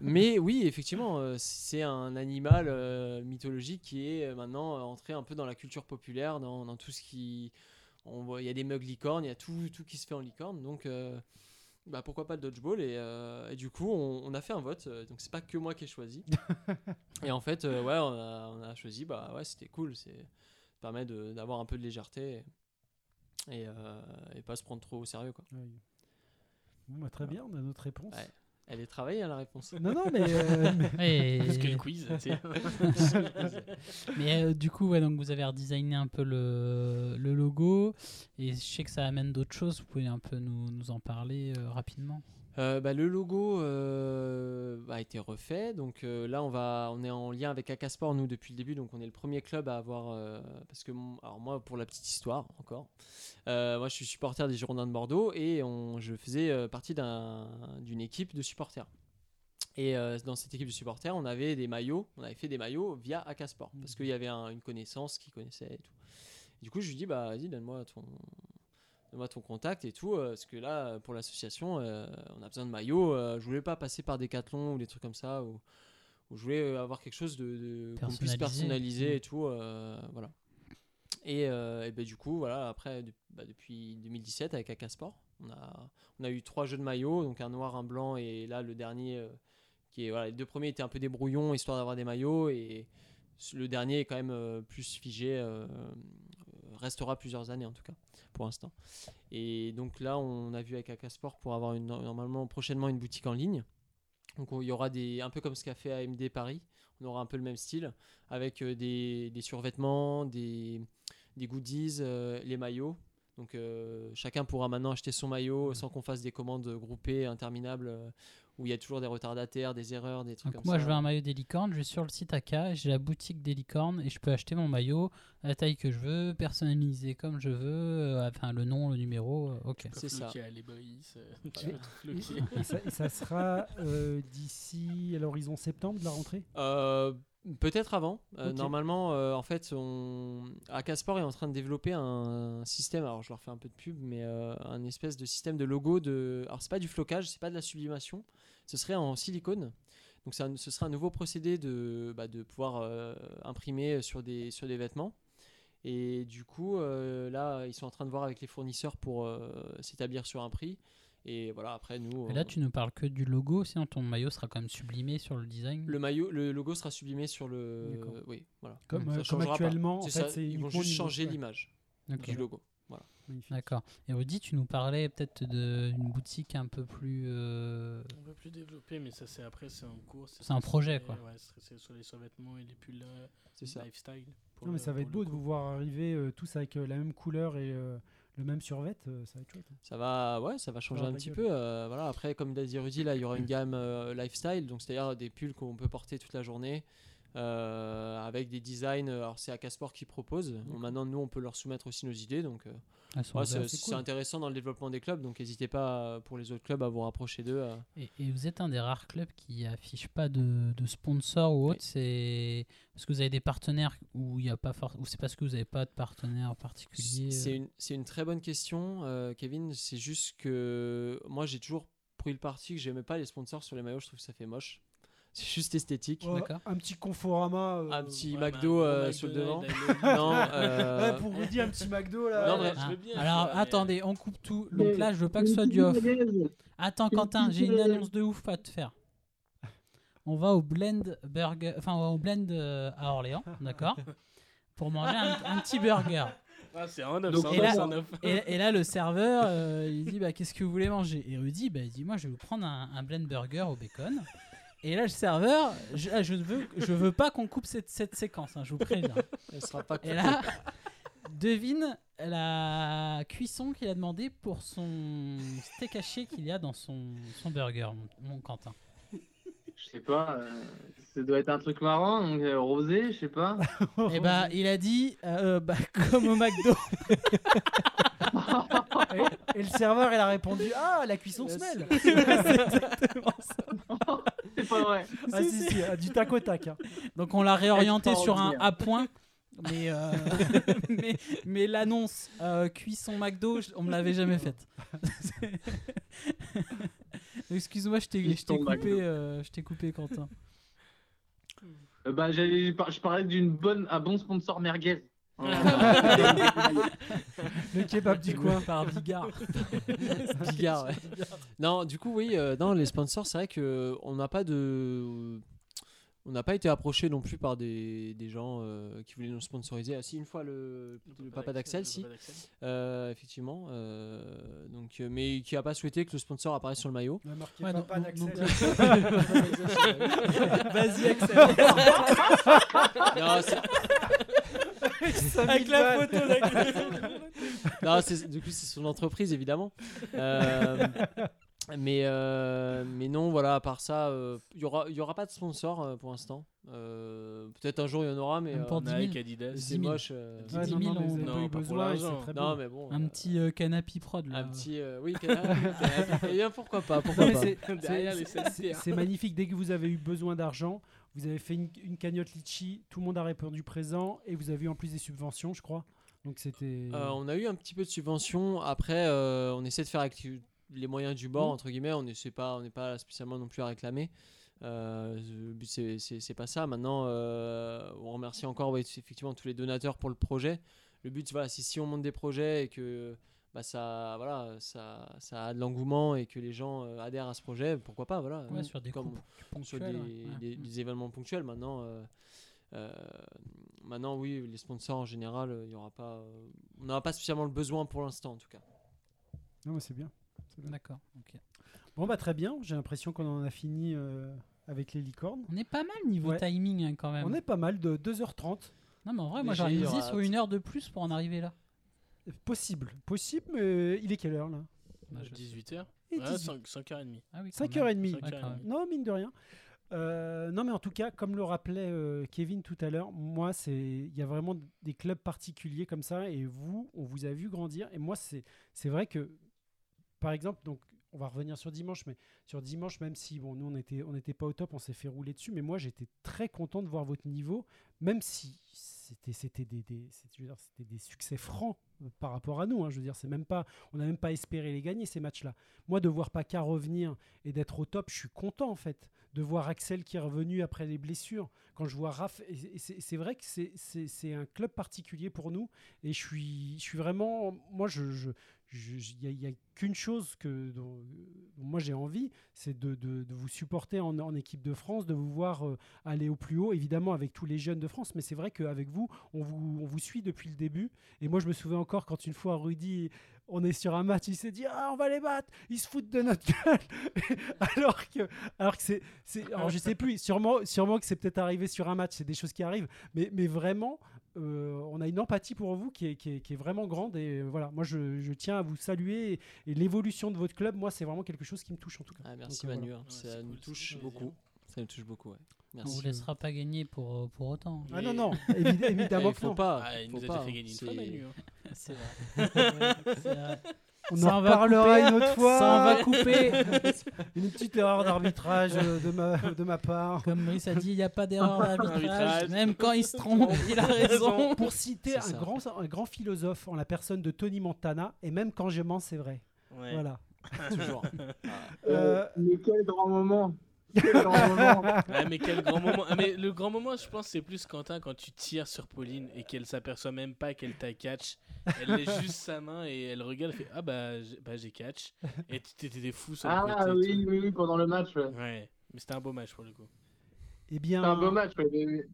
Mais oui, effectivement, euh, c'est un animal euh, mythologique qui est euh, maintenant euh, entré un peu dans la culture populaire, dans, dans tout ce qui. On voit, il y a des mugs licornes, il y a tout, tout qui se fait en licorne. Donc, euh, bah, pourquoi pas le dodgeball et, euh, et du coup, on, on a fait un vote. euh, donc, c'est pas que moi qui ai choisi. et en fait, euh, ouais, on a, on a choisi. Bah ouais, c'était cool. C'est ça permet d'avoir un peu de légèreté et, et pas se prendre trop au sérieux. Quoi. Bon, bah, très bien, on a notre réponse. Ouais. Elle est travaillée, hein, la réponse. Non, non, mais, euh, Et- Parce que le quiz, tu sais. Mais euh, du coup, ouais, donc vous avez redesigné un peu le, le logo et je sais que ça amène d'autres choses. Vous pouvez un peu nous, nous en parler euh, rapidement. Euh, bah, le logo euh, a été refait. Donc euh, là, on, va, on est en lien avec Akasport, nous, depuis le début. Donc on est le premier club à avoir. parce que, alors moi, pour la petite histoire, encore, moi je suis supporter des Girondins de Bordeaux et on, je faisais partie d'un- d'une équipe de supporters. Et dans cette équipe de supporters, on avait des maillots, on avait fait des maillots via Akasport parce qu'il y avait un- une connaissance qui connaissait et tout. du coup, je lui dis, bah vas-y, donne-moi ton, donne-moi ton contact et tout, euh, parce que là, pour l'association, euh, on a besoin de maillots. euh, je voulais pas passer par Decathlon ou des trucs comme ça, ou, je voulais avoir quelque chose de, de- qu'on puisse Personnalisé. personnaliser Mm. et tout, euh, voilà. Et, euh, et ben, du coup, voilà, après, de- bah, depuis 2017 avec Akasport, on a, on a eu trois jeux de maillots, donc un noir, un blanc, et là le dernier, euh, qui est, voilà, les deux premiers étaient un peu des brouillons, histoire d'avoir des maillots, et le dernier est quand même euh, plus figé, restera plusieurs années en tout cas, pour l'instant. Et donc là, on a vu avec Akasport pour avoir une, normalement prochainement une boutique en ligne. Donc il y aura des, un peu comme ce qu'a fait AMD Paris, on aura un peu le même style, avec euh, des, des survêtements, des, des goodies, euh, les maillots. Donc euh, chacun pourra maintenant acheter son maillot sans qu'on fasse des commandes groupées interminables où il y a toujours des retardataires, des erreurs, des trucs Donc comme moi, ça. je veux un maillot des licornes. Je vais sur le site AK, j'ai la boutique des licornes et je peux acheter mon maillot à la taille que je veux, personnalisé comme je veux, euh, enfin le nom, le numéro. euh, ok. C'est ça. Les Boris, euh, Et- ça, et ça sera euh, d'ici à l'horizon septembre de la rentrée? Euh, Peut-être avant. Euh. Normalement, euh, en fait, on... Akasport est en train de développer un système. Alors, je leur fais un peu de pub, mais euh, un espèce de système de logo. De... Alors, c'est pas du flocage, c'est pas de la sublimation. Ce serait en silicone. Donc, ça, ce serait un nouveau procédé de, bah, de pouvoir euh, imprimer sur des, sur des vêtements. Et du coup, là, ils sont en train de voir avec les fournisseurs pour s'établir sur un prix. Et voilà, après nous. Et là, on- tu nous parles que du logo, sinon ton maillot sera quand même sublimé sur le design. le maillot, le logo sera sublimé sur le. Oui, voilà. Comme, Mm. euh, Ça comme changera pas. actuellement, en fait, ça, c'est ils vont juste changer l'image du logo. D'accord. Et Rudy, tu nous parlais peut-être d'une boutique un peu plus. euh, Un peu plus développé, mais ça c'est après, c'est en cours. C'est un projet, quoi. Ouais, c'est- sur les survêtements et les pulls euh, C'est ça. lifestyle. Non, mais le- ça va être beau de vous voir arriver euh, tous avec euh, la même couleur et euh, le même survêt. euh, ça va être chouette. hein. Ça va, ouais, ça va changer un petit gueule. peu. euh, voilà, après, comme dit Rudy, là, il y aura une gamme euh, lifestyle, donc c'est-à-dire des pulls qu'on peut porter toute la journée. Euh, avec des designs, euh, alors c'est Akasport qui propose. Bon, maintenant, nous, on peut leur soumettre aussi nos idées, donc euh, ouais, ouvertes. c'est cool. intéressant dans le développement des clubs. Donc, n'hésitez pas pour les autres clubs à vous rapprocher d'eux. Et, et vous êtes un des rares clubs qui affiche pas de, de sponsor ou autre. C'est parce que vous avez des partenaires où il y a pas for- ou c'est parce que vous n'avez pas de partenaire particulier. C'est une, très bonne question, euh, Kevin. C'est juste que moi, j'ai toujours pris le parti que j'aimais pas les sponsors sur les maillots. Je trouve que ça fait moche. C'est juste esthétique. Ouais, D'accord. un petit Conforama. euh, Un petit Ouais, McDo gros euh, sur le devant. Non, ouais, euh, pour vous dire un petit McDo là. Non, mais- je Ah, veux bien, alors attendez, on coupe tout. Donc là, je veux pas que ce soit du off. Attends, Quentin, j'ai une annonce de ouf à te faire. On va au Blend Burger, enfin au Blend euh, à Orléans, d'accord Pour manger un, un petit burger. Ah, c'est en neuf, Donc, c'est en et là-. Et, et là, le serveur, euh, il dit bah, Qu'est-ce que vous voulez manger? Et Rudy, bah, il dit Moi, je vais vous prendre un, un blend burger au bacon. Et là, le serveur, je, ah, je ne veux, je veux pas qu'on coupe cette, cette séquence, hein, je vous préviens. elle sera pas Et là, devine la cuisson qu'il a demandé pour son steak haché qu'il y a dans son, son burger, mon, mon Quentin. Je sais pas, euh, ça doit être un truc marrant, donc euh, rosé, je sais pas. Et bah, il a dit euh, bah, Comme au McDo. et, et le serveur, il a répondu Ah, la cuisson se mêle. C'est pas vrai. Ah, si, si, ah, du tac au tac. hein. Donc on l'a réorienté sur un à point. Mais, euh, mais, mais l'annonce euh, cuisson McDo, on me l'avait jamais faite. Excuse-moi, je t'ai je t'ai Cuisson coupé, euh, je t'ai coupé, Quentin. Euh, bah, je parlais d'une bonne, un bon sponsor merguez. Le kebab du coin. Par Bigard. Bigard, ouais. Non, du coup, oui, euh, non, les sponsors, c'est vrai que on n'a pas de. On n'a pas été approché non plus par des, des gens euh, qui voulaient nous sponsoriser. Ah, si, une fois le, le papa d'Axel, si, euh, effectivement. euh, donc, euh, mais qui n'a pas souhaité que le sponsor apparaisse sur le maillot. Ouais, papa d'Axel. Vas-y, Axel. non, Avec la photo non, c'est- du coup, c'est son entreprise, évidemment. Euh, mais, euh, mais non, voilà, à part ça, euh, il n'y aura, il y aura pas de sponsor euh, pour l'instant. Euh, Peut-être un jour, il y en aura, mais euh, pour 10 000. Nike, Adidas. c'est 10 000. moche. euh, Dix Ouais, non, non, on- Non, pas pour besoin et c'est l'argent. très non, mais bon. Un euh, petit euh, canapé prod là. Un petit. euh, oui, canapé. Eh bien, pourquoi pas, pourquoi pas. C'est magnifique. Dès que vous avez eu besoin d'argent, vous avez fait une, une cagnotte litchi, tout le monde a répondu présent et vous avez eu en plus des subventions, je crois. Donc c'était. Euh, on a eu un petit peu de subventions. Après, euh, on essaie de faire avec les moyens du bord, Mhm. entre guillemets. On n'est pas, on n'est pas spécialement non plus à réclamer. Euh, c'est- pas ça. Maintenant, euh, on remercie encore ouais, effectivement tous les donateurs pour le projet. Le but, voilà, c'est si on monte des projets et que bah, ça, voilà, ça, ça a de l'engouement et que les gens euh, adhèrent à ce projet, pourquoi pas, voilà. Ouais, sur des Comme- sur des, ouais. Ouais. des- des événements ponctuels. Maintenant, euh, euh, maintenant, oui, les sponsors en général, il y aura pas, euh, on n'aura pas spécialement le besoin pour l'instant, en tout cas. Non, mais c'est bien. C'est bien. D'accord. Bon, bah très bien. J'ai l'impression qu'on en a fini euh, avec les licornes. On est pas mal niveau Ouais. timing hein, quand même. On est pas mal de 2h30. Non, mais en vrai, moi j'aurais misé sur une heure de plus pour en arriver là. Possible. Possible, mais il est quelle heure là? Bah, je- 18h Et Ouais, 18. 5, 5h30. Ah oui, quand même. 5h30. Cinq Ouais, heures et quand demie. même. Non, mine de rien. Euh, non, mais en tout cas, comme le rappelait euh, Kevin tout à l'heure, moi, c'est il y a vraiment des clubs particuliers comme ça, et vous, on vous a vu grandir. Et moi, c'est c'est vrai que, par exemple, donc on va revenir sur dimanche, mais sur dimanche, même si bon, nous on était on n'était pas au top, on s'est fait rouler dessus, mais moi j'étais très content de voir votre niveau, même si c'était c'était des, c'était des succès francs euh, par rapport à nous. hein. je veux dire, c'est même pas on n'a même pas espéré les gagner ces matchs-là. Moi, de voir Paca revenir et d'être au top, je suis content en fait. De voir Axel qui est revenu après les blessures. Quand je vois Raph, c'est vrai que c'est un club particulier pour nous. Et je suis, je suis vraiment. Moi, je, je, il n'y a, qu'une chose que dont, moi j'ai envie, c'est de, vous supporter en, équipe de France, de vous voir euh, aller au plus haut, évidemment avec tous les jeunes de France. Mais c'est vrai qu'avec vous, on vous, suit depuis le début. Et moi, je me souviens encore quand une fois Rudy, on est sur un match, il s'est dit ah on va les battre, ils se foutent de notre gueule. alors que, alors c'est, alors je sais plus, sûrement, sûrement que c'est peut-être arrivé sur un match, c'est des choses qui arrivent. Mais vraiment, euh, on a une empathie pour vous qui est, qui est, qui est vraiment grande. Et euh, voilà, moi je, je tiens à vous saluer. Et, et l'évolution de votre club, moi, c'est vraiment quelque chose qui me touche en tout cas. Ah, merci Donc, euh, Manu, voilà. hein. Ouais, ça c'est nous touche beaucoup. Ça nous touche beaucoup, ouais. On Merci. vous laissera pas gagner pour, pour autant. Ah Mais- non, non, évi- évidemment Eh, que faut non. pas. Ah, il faut nous a pas, fait hein. gagner une fois, Manu. hein. C'est vrai. C'est vrai. On Ça, en reparlera couper. une autre fois. Ça, on va couper. Une petite erreur d'arbitrage euh, de ma, de ma part. Comme Brice a dit, il n'y a pas d'erreur d'arbitrage. Arbitrage. Même quand il se trompe, il a raison. Pour citer un grand, un grand philosophe en la personne de Tony Montana, et même quand je mens, c'est vrai. Ouais. Voilà. Toujours. Euh, mais quel grand moment Quel grand moment Ah, mais quel grand moment. Ah, mais le grand moment, je pense, c'est plus Quentin quand tu tires sur Pauline et qu'elle s'aperçoit même pas qu'elle t'a catch. Elle laisse juste sa main et elle regarde et fait Ah bah j'ai bah, j'ai catch. Et tu t'étais des fous sur le Ah côté. oui, oui, oui, pendant le match. Ouais. mais c'était un beau match pour le coup. eh bien, C'est un beau match, ouais, mais, mais-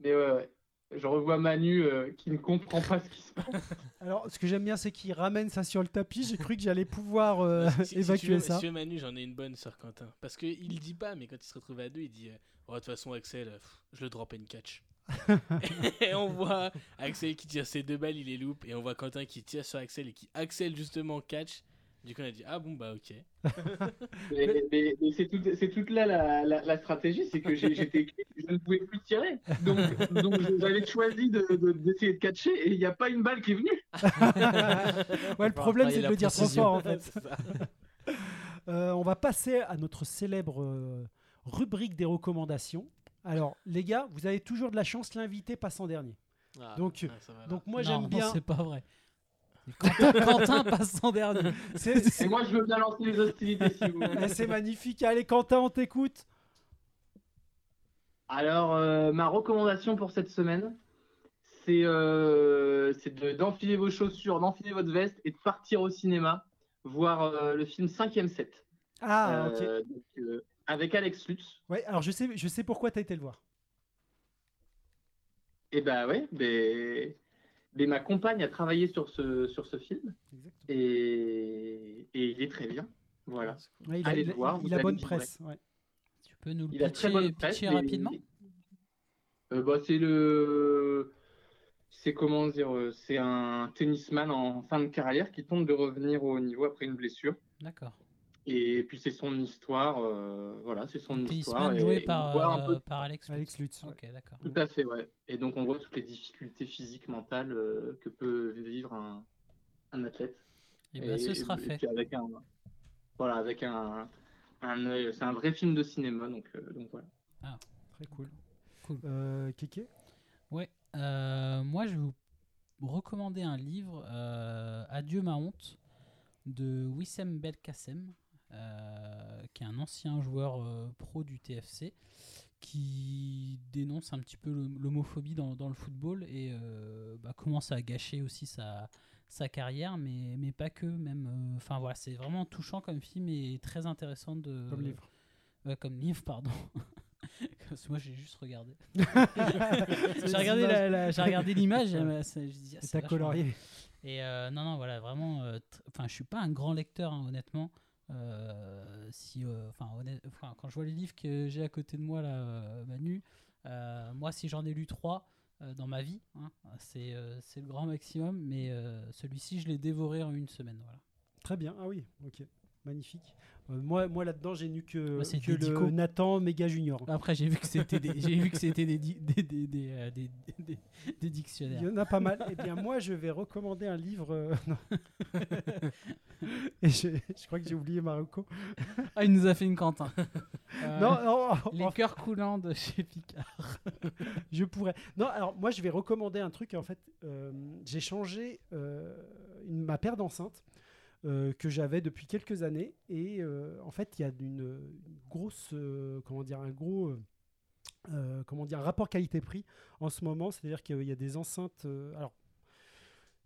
mais ouais, ouais. Je revois Manu euh, qui ne comprend pas ce qui se passe. alors ce que j'aime bien, c'est qu'il ramène ça sur le tapis. J'ai cru que j'allais pouvoir euh, Si- si tu évacuer veux- ça. Si veux, Manu, j'en ai une bonne sur Quentin. Parce qu'il le dit pas, mais quand il se retrouve à deux, il dit euh, Oh, de toute façon, Axel, euh, pff, je le drop une catch. et on voit Axel qui tire ses deux balles, il les loupe. Et on voit Quentin qui tire sur Axel et qui Axel justement catch. Du coup, on a dit Ah bon, bah ok. Mais, mais- mais c'est tout- c'est toute là la, la- la stratégie, c'est que j'ai- j'étais je ne pouvais plus tirer. Donc, donc j'avais choisi de- de- d'essayer de, catcher et il n'y a pas une balle qui est venue. Ouais, le problème, c'est de le dire trop fort en fait. Euh, on va passer à notre célèbre euh, rubrique des recommandations. Alors, les gars, vous avez toujours de la chance, l'invité passe en dernier. Ah. Donc, Ah, donc moi Non, j'aime non, bien. c'est pas vrai. Quentin, Quentin passe en dernier. C'est Et moi, je veux bien lancer les hostilités si vous voulez. Eh, c'est magnifique. Allez, Quentin, on t'écoute. Alors, euh, ma recommandation pour cette semaine, c'est euh, c'est de- d'enfiler vos chaussures, d'enfiler votre veste et de partir au cinéma voir euh, le film 5ème set. Ah, ok. Donc, avec Alex Lutz. Ouais, alors je sais, je sais pourquoi tu as été le voir. Et bah ouais, mais, mais ma compagne a travaillé sur ce, sur ce film et, et il est très bien. Voilà. Ouais, il a, Allez il a- le voir, il a bonne presse. ouais. Tu peux nous le Il a très pitcher, bonne presse. pitcher rapidement Euh, bah, c'est le. C'est comment dire euh, C'est un tennisman en fin de carrière qui tente de revenir au niveau après une blessure. D'accord. Et puis c'est son histoire. euh, voilà, c'est son histoire. Et- joué et par, un euh, peu- par Alex. Alex Lutz. ouais. Ok, d'accord. Tout à fait, ouais. Et donc on voit toutes les difficultés physiques, mentales euh, que peut vivre un, un athlète. Et ben ce sera et fait. puis avec un, voilà, avec un, un œil- c'est un vrai film de cinéma, donc, euh, donc voilà. Très cool. Cool. Euh, Kéké? Ouais. euh, moi, je vais vous recommander un livre, euh, Adieu ma honte, de Wissem Belkacem, qui est un ancien joueur euh, pro du TFC, qui dénonce un petit peu l'hom- l'homophobie dans, dans le football et euh, bah, commence à gâcher aussi sa, sa carrière, mais, mais pas que, même. euh, Enfin voilà, c'est vraiment touchant comme film et très intéressant de. comme livre. Comme livre, pardon. Parce que moi, j'ai juste regardé. J'ai regardé la- la- j'ai regardé l'image. euh, ah, Et colorié. euh, non, non, voilà, vraiment. euh, Enfin, je suis pas un grand lecteur, hein, honnêtement. Euh, si, euh, enfin, quand je vois les livres que j'ai à côté de moi là, euh, Manu, moi, si j'en ai lu trois dans ma vie, hein, c'est le grand maximum. Mais celui-ci, je l'ai dévoré en une semaine. Voilà. Très bien. Ah oui, ok. Magnifique. Euh, moi, moi là-dedans, j'ai nu que, le. Nathan Méga Junior. Après, j'ai vu que c'était des, j'ai vu que c'était des, di- des, des, des, euh, des- des Il dictionnaires. y en a pas mal. Eh bien, moi, je vais recommander un livre. euh, non. Et je, je crois que j'ai oublié Marocco. Ah, il nous a fait une Quentin. Non, Les cœurs coulants de chez Picard. je pourrais. Non, alors moi, je vais recommander un truc. En fait, j'ai changé une- ma paire d'enceintes euh, que j'avais depuis quelques années. Et euh, en fait, il y a une, grosse, euh, comment dire, un gros. comment dire, rapport qualité-prix en ce moment, c'est-à-dire qu'il y a des enceintes. alors,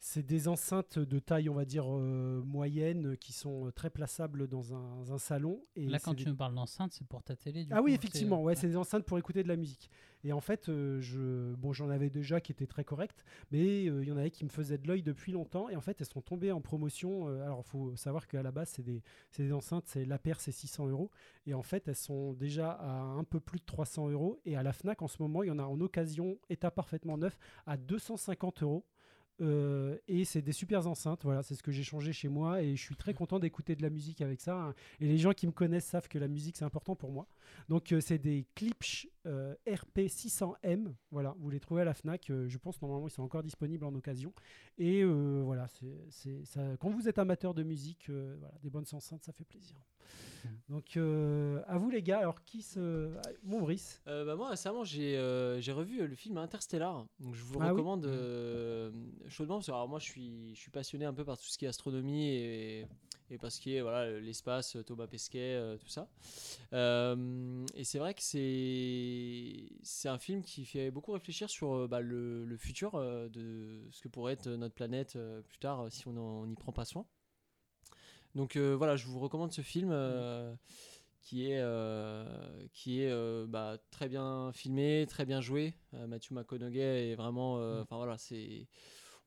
c'est des enceintes de taille, on va dire, euh, moyenne, qui sont euh, très plaçables dans un, un salon. Et Là, quand des- tu me parles d'enceinte, c'est pour ta télé. Du Ah coup, oui, effectivement, ouais, c'est des enceintes pour écouter de la musique. Et en fait, euh, je, bon, j'en avais déjà qui étaient très correctes, mais euh, il y en avait qui me faisaient de l'œil depuis longtemps. Et en fait, elles sont tombées en promotion. euh, alors, il faut savoir qu'à la base, c'est des, des enceintes, c'est la paire, c'est 600 euros. Et en fait, elles sont déjà à un peu plus de 300 euros. Et à la Fnac, en ce moment, il y en a en occasion, état parfaitement neuf, à 250 euros. Euh, et c'est des super enceintes, voilà, c'est ce que j'ai changé chez moi et je suis très content d'écouter de la musique avec ça. hein. Et les gens qui me connaissent savent que la musique c'est important pour moi. Donc euh, c'est des Klipsch euh, RP600M, voilà, vous les trouvez à la Fnac. euh, je pense normalement ils sont encore disponibles en occasion. Et euh, voilà, c'est c'est- ça. Quand vous êtes amateur de musique, euh, voilà, des bonnes enceintes, ça fait plaisir. Donc euh, à vous les gars, alors qui se, mon Brice, Euh, bah, moi récemment j'ai euh, j'ai revu le film Interstellar donc je vous le Ah oui recommande euh, chaudement parce que alors, moi je suis je suis passionné un peu par tout ce qui est astronomie et, et parce qui est voilà l'espace Thomas Pesquet euh, tout ça Euh, et c'est vrai que c'est un film qui fait beaucoup réfléchir sur euh, bah, le, le futur euh, de ce que pourrait être notre planète euh, plus tard euh, si on n'y prend pas soin donc euh, voilà je vous recommande ce film euh, qui est, euh, qui est euh, bah, très bien filmé, très bien joué. Euh, Matthew McConaughey est vraiment. euh, Enfin voilà, c'est.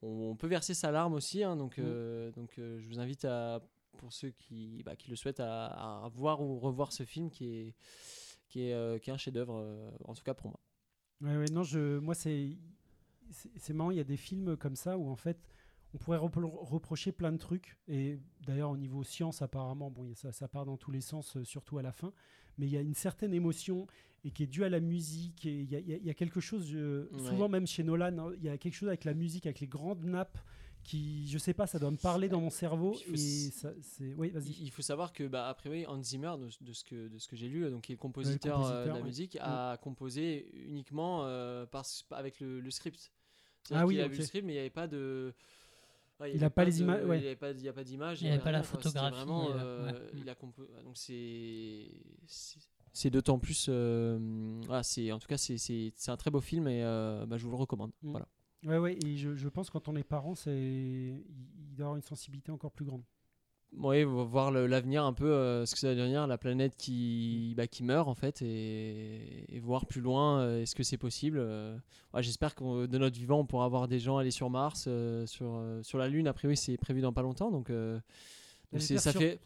On, peut verser sa larme aussi, hein, donc, euh, donc euh, je vous invite à, pour ceux qui, bah, qui le souhaitent, à, à voir ou revoir ce film qui est, qui est, euh, qui est un chef-d'œuvre, en tout cas pour moi. Ouais, ouais, non, je, moi, c'est marrant, il y a des films comme ça où, en fait, on pourrait repro- reprocher plein de trucs. Et d'ailleurs, au niveau science, apparemment, bon, il y ça, ça part dans tous les sens, euh, surtout à la fin. Mais il y a une certaine émotion et qui est due à la musique. Et il y a, il y il y quelque chose, euh, Ouais. souvent même chez Nolan, hein, il y a quelque chose avec la musique, avec les grandes nappes qui, je sais pas, ça doit me parler dans mon cerveau. Il faut Et s- ça, c'est, oui, vas-y. Il il faut savoir que, bah, a priori, Hans Zimmer, de, de ce que, de ce que j'ai lu, donc, qui est le compositeur, euh, compositeur, de la ouais. musique, a composé uniquement euh, par, avec le, le script. Ah oui, qu'il a ok. vu le script, mais il n'y avait pas de. Ouais, Il a avait pas les images, ouais. Il n'y avait pas, il y a pas d'image. Il y avait pas la photographie, Vraiment, euh, euh, ouais. il a compo- Donc c'est. d'autant plus. euh, voilà, c'est, en tout cas, c'est, c'est, c'est un très beau film et euh, bah, je vous le recommande. Mm. Voilà. Ouais, ouais, et je, je pense que quand on est parent, c'est, il doit avoir une sensibilité encore plus grande. Oui, voir l'avenir un peu, euh, ce que ça va devenir, la planète qui, bah, qui meurt en fait, et, et voir plus loin, euh, est-ce que c'est possible euh. Ouais, J'espère que de notre vivant, on pourra voir des gens aller sur Mars, sur, sur la Lune, a priori c'est prévu dans pas longtemps, donc, donc ça sur- fait...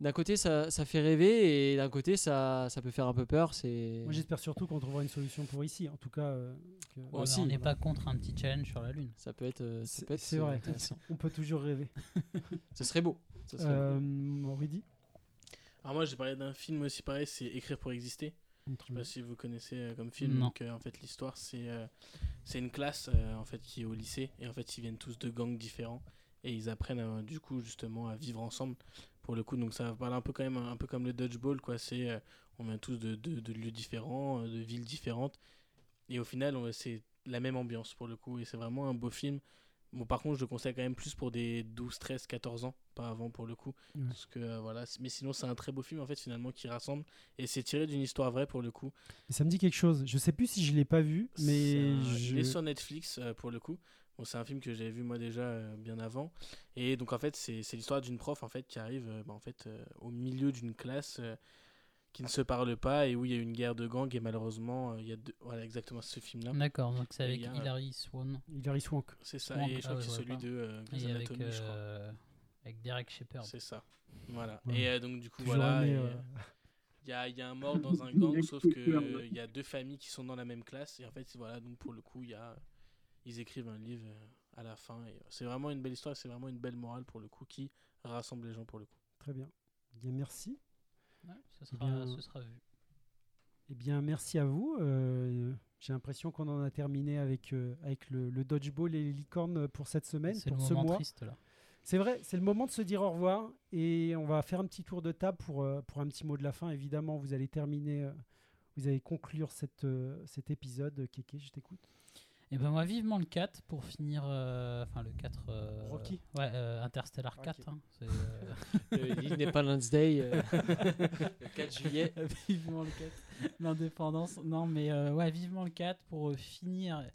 D'un côté, ça, ça fait rêver, et d'un côté, ça, ça peut faire un peu peur. C'est... Moi, j'espère surtout qu'on trouvera une solution pour ici. En tout cas, euh, que- Ouais, mais aussi, on n'est pas contre un petit challenge sur la Lune. Ça peut être, euh, ça C'est peut être c'est vrai. On peut toujours rêver. Ce serait beau. Ce serait beau. Euh, Rudy Alors moi j'ai parlé d'un film aussi pareil, c'est Écrire pour exister. Je sais pas si vous connaissez euh, comme film. Non. Donc euh, en fait l'histoire c'est euh, c'est une classe euh, en fait qui est au lycée et en fait ils viennent tous de gangs différents et ils apprennent euh, du coup justement à vivre ensemble pour le coup donc ça parle un peu quand même un peu comme le dodgeball quoi. C'est euh, on vient tous de, de, de lieux différents euh, de villes différentes. Et au final on- c'est la même ambiance pour le coup. Et c'est vraiment un beau film. Bon par contre je le conseille quand même plus pour des 12 13 14 ans pas avant pour le coup. Ouais. parce que euh, voilà mais sinon c'est un très beau film en fait finalement qui rassemble. Et c'est tiré d'une histoire vraie pour le coup. Ça me dit quelque chose. Je sais plus si je l'ai pas vu, mais je... Il est sur Netflix euh, pour le coup. Bon, c'est un film que j'avais vu moi déjà euh, bien avant. Et donc en fait, c'est c'est l'histoire d'une prof en fait qui arrive euh, bah, en fait euh, au milieu d'une classe euh, qui ne se parle pas et où il y a une guerre de gangs et malheureusement euh, il y a deux... voilà exactement ce film là. D'accord, donc c'est avec a, Hilary Swan Hilary Swank. C'est ça. Swank, et je ah crois ouais, que c'est celui pas. de euh, Grey's et avec, Anatomy, je crois. avec Derek Shepard. C'est ça. Voilà. Ouais. Et euh, donc du coup Toujours voilà. Il y a, il y a un mort dans un gang, sauf que il y a deux familles qui sont dans la même classe. Et en fait, voilà, donc pour le coup, il y a, ils écrivent un livre euh, à la fin. Et euh, c'est vraiment une belle histoire, c'est vraiment une belle morale pour le coup qui rassemble les gens pour le coup. Très bien. Bien, merci. Ouais, ce, Eh sera, bien, ce sera vu. Eh bien, merci à vous. Euh, J'ai l'impression qu'on en a terminé avec, euh, avec le, le dodgeball et les licornes pour cette semaine, C'est le pour ce moment mois. triste là. C'est vrai, c'est le moment de se dire au revoir et on va faire un petit tour de table pour, euh, pour un petit mot de la fin. Évidemment, vous allez terminer, vous allez conclure cette, cet épisode. Kéké, je t'écoute. Et ben moi vivement le 4 pour finir euh, enfin le 4 euh, Rocky. Ouais, euh, Interstellar Ok. 4 hein, c'est, euh, Le Independence Day, euh, le 4 juillet. vivement le 4 l'indépendance. Non mais euh, ouais, vivement le 4 pour finir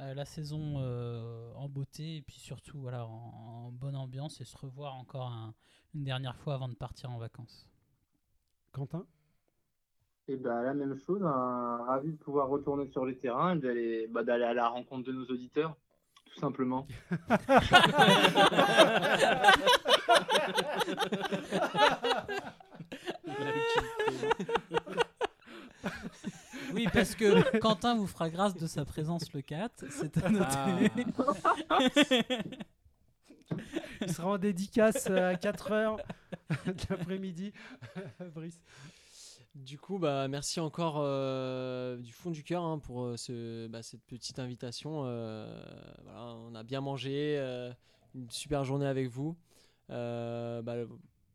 euh, la saison euh, en beauté et puis surtout voilà, en, en bonne ambiance et se revoir encore un- une dernière fois avant de partir en vacances. Quentin? Et bah, la même chose, un- ravi de pouvoir retourner sur les terrains et d'aller bah, d'aller à la rencontre de nos auditeurs, tout simplement. Oui, parce que Quentin vous fera grâce de sa présence le 4, c'est à noter. Il sera en dédicace à 4h de l'après-midi. Brice. Du coup, bah, merci encore euh, du fond du cœur hein, pour euh, ce, bah, cette petite invitation. euh, voilà, on a bien mangé, euh, une super journée avec vous. Euh, bah,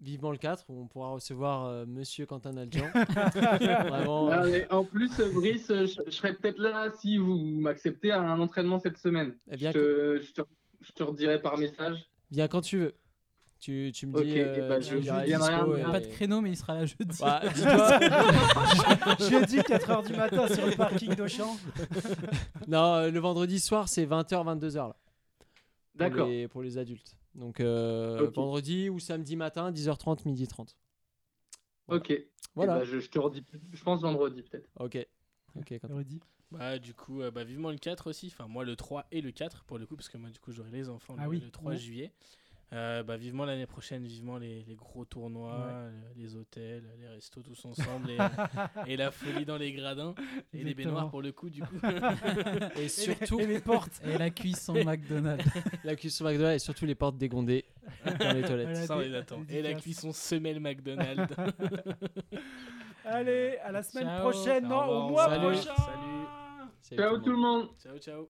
vivement le 4, où on pourra recevoir euh, Monsieur Quentin Naldian. Vraiment. En plus, Brice, je, je serai peut-être là si vous m'acceptez à un entraînement cette semaine. Eh bien, je, te, je, te, je te redirai par message. Viens quand tu veux. Tu, tu me Ok, dis. ben, tu je- me je viendrai dispo un- et- Pas de créneau, mais il sera là jeudi. Bah, Jeudi 4h du matin sur le parking d'Auchan. non, euh, le vendredi soir, c'est 20h, 22h là. Pour D'accord. les, pour les adultes. Donc euh, Ok. vendredi ou samedi matin, 10h30, midi 30. Ok. Eh Voilà. ben, je, je te redis, je pense vendredi peut-être. Ok. Ok, Quentin. Rudy. Bah, du coup, euh, bah, vivement le 4 aussi. Enfin, moi, le 3 et le 4 pour le coup, parce que moi, du coup, j'aurai les enfants Ah le, oui. le 3 Ouais. juillet. Euh, bah, vivement l'année prochaine, vivement les, les gros tournois, Ouais. les hôtels, les restos tous ensemble et, et la folie dans les gradins et les baignoires pour le coup, du coup. Et surtout, Et les portes. Et la cuisson McDonald's. la cuisson McDonald's et surtout les portes dégondées dans les toilettes. Voilà. Ça, on les attend. Et la cuisson semelle McDonald's. Allez, à la semaine Ciao. prochaine, Au non, au mois salut. prochain. Salut. Salut Ciao tout le monde. Ciao, ciao.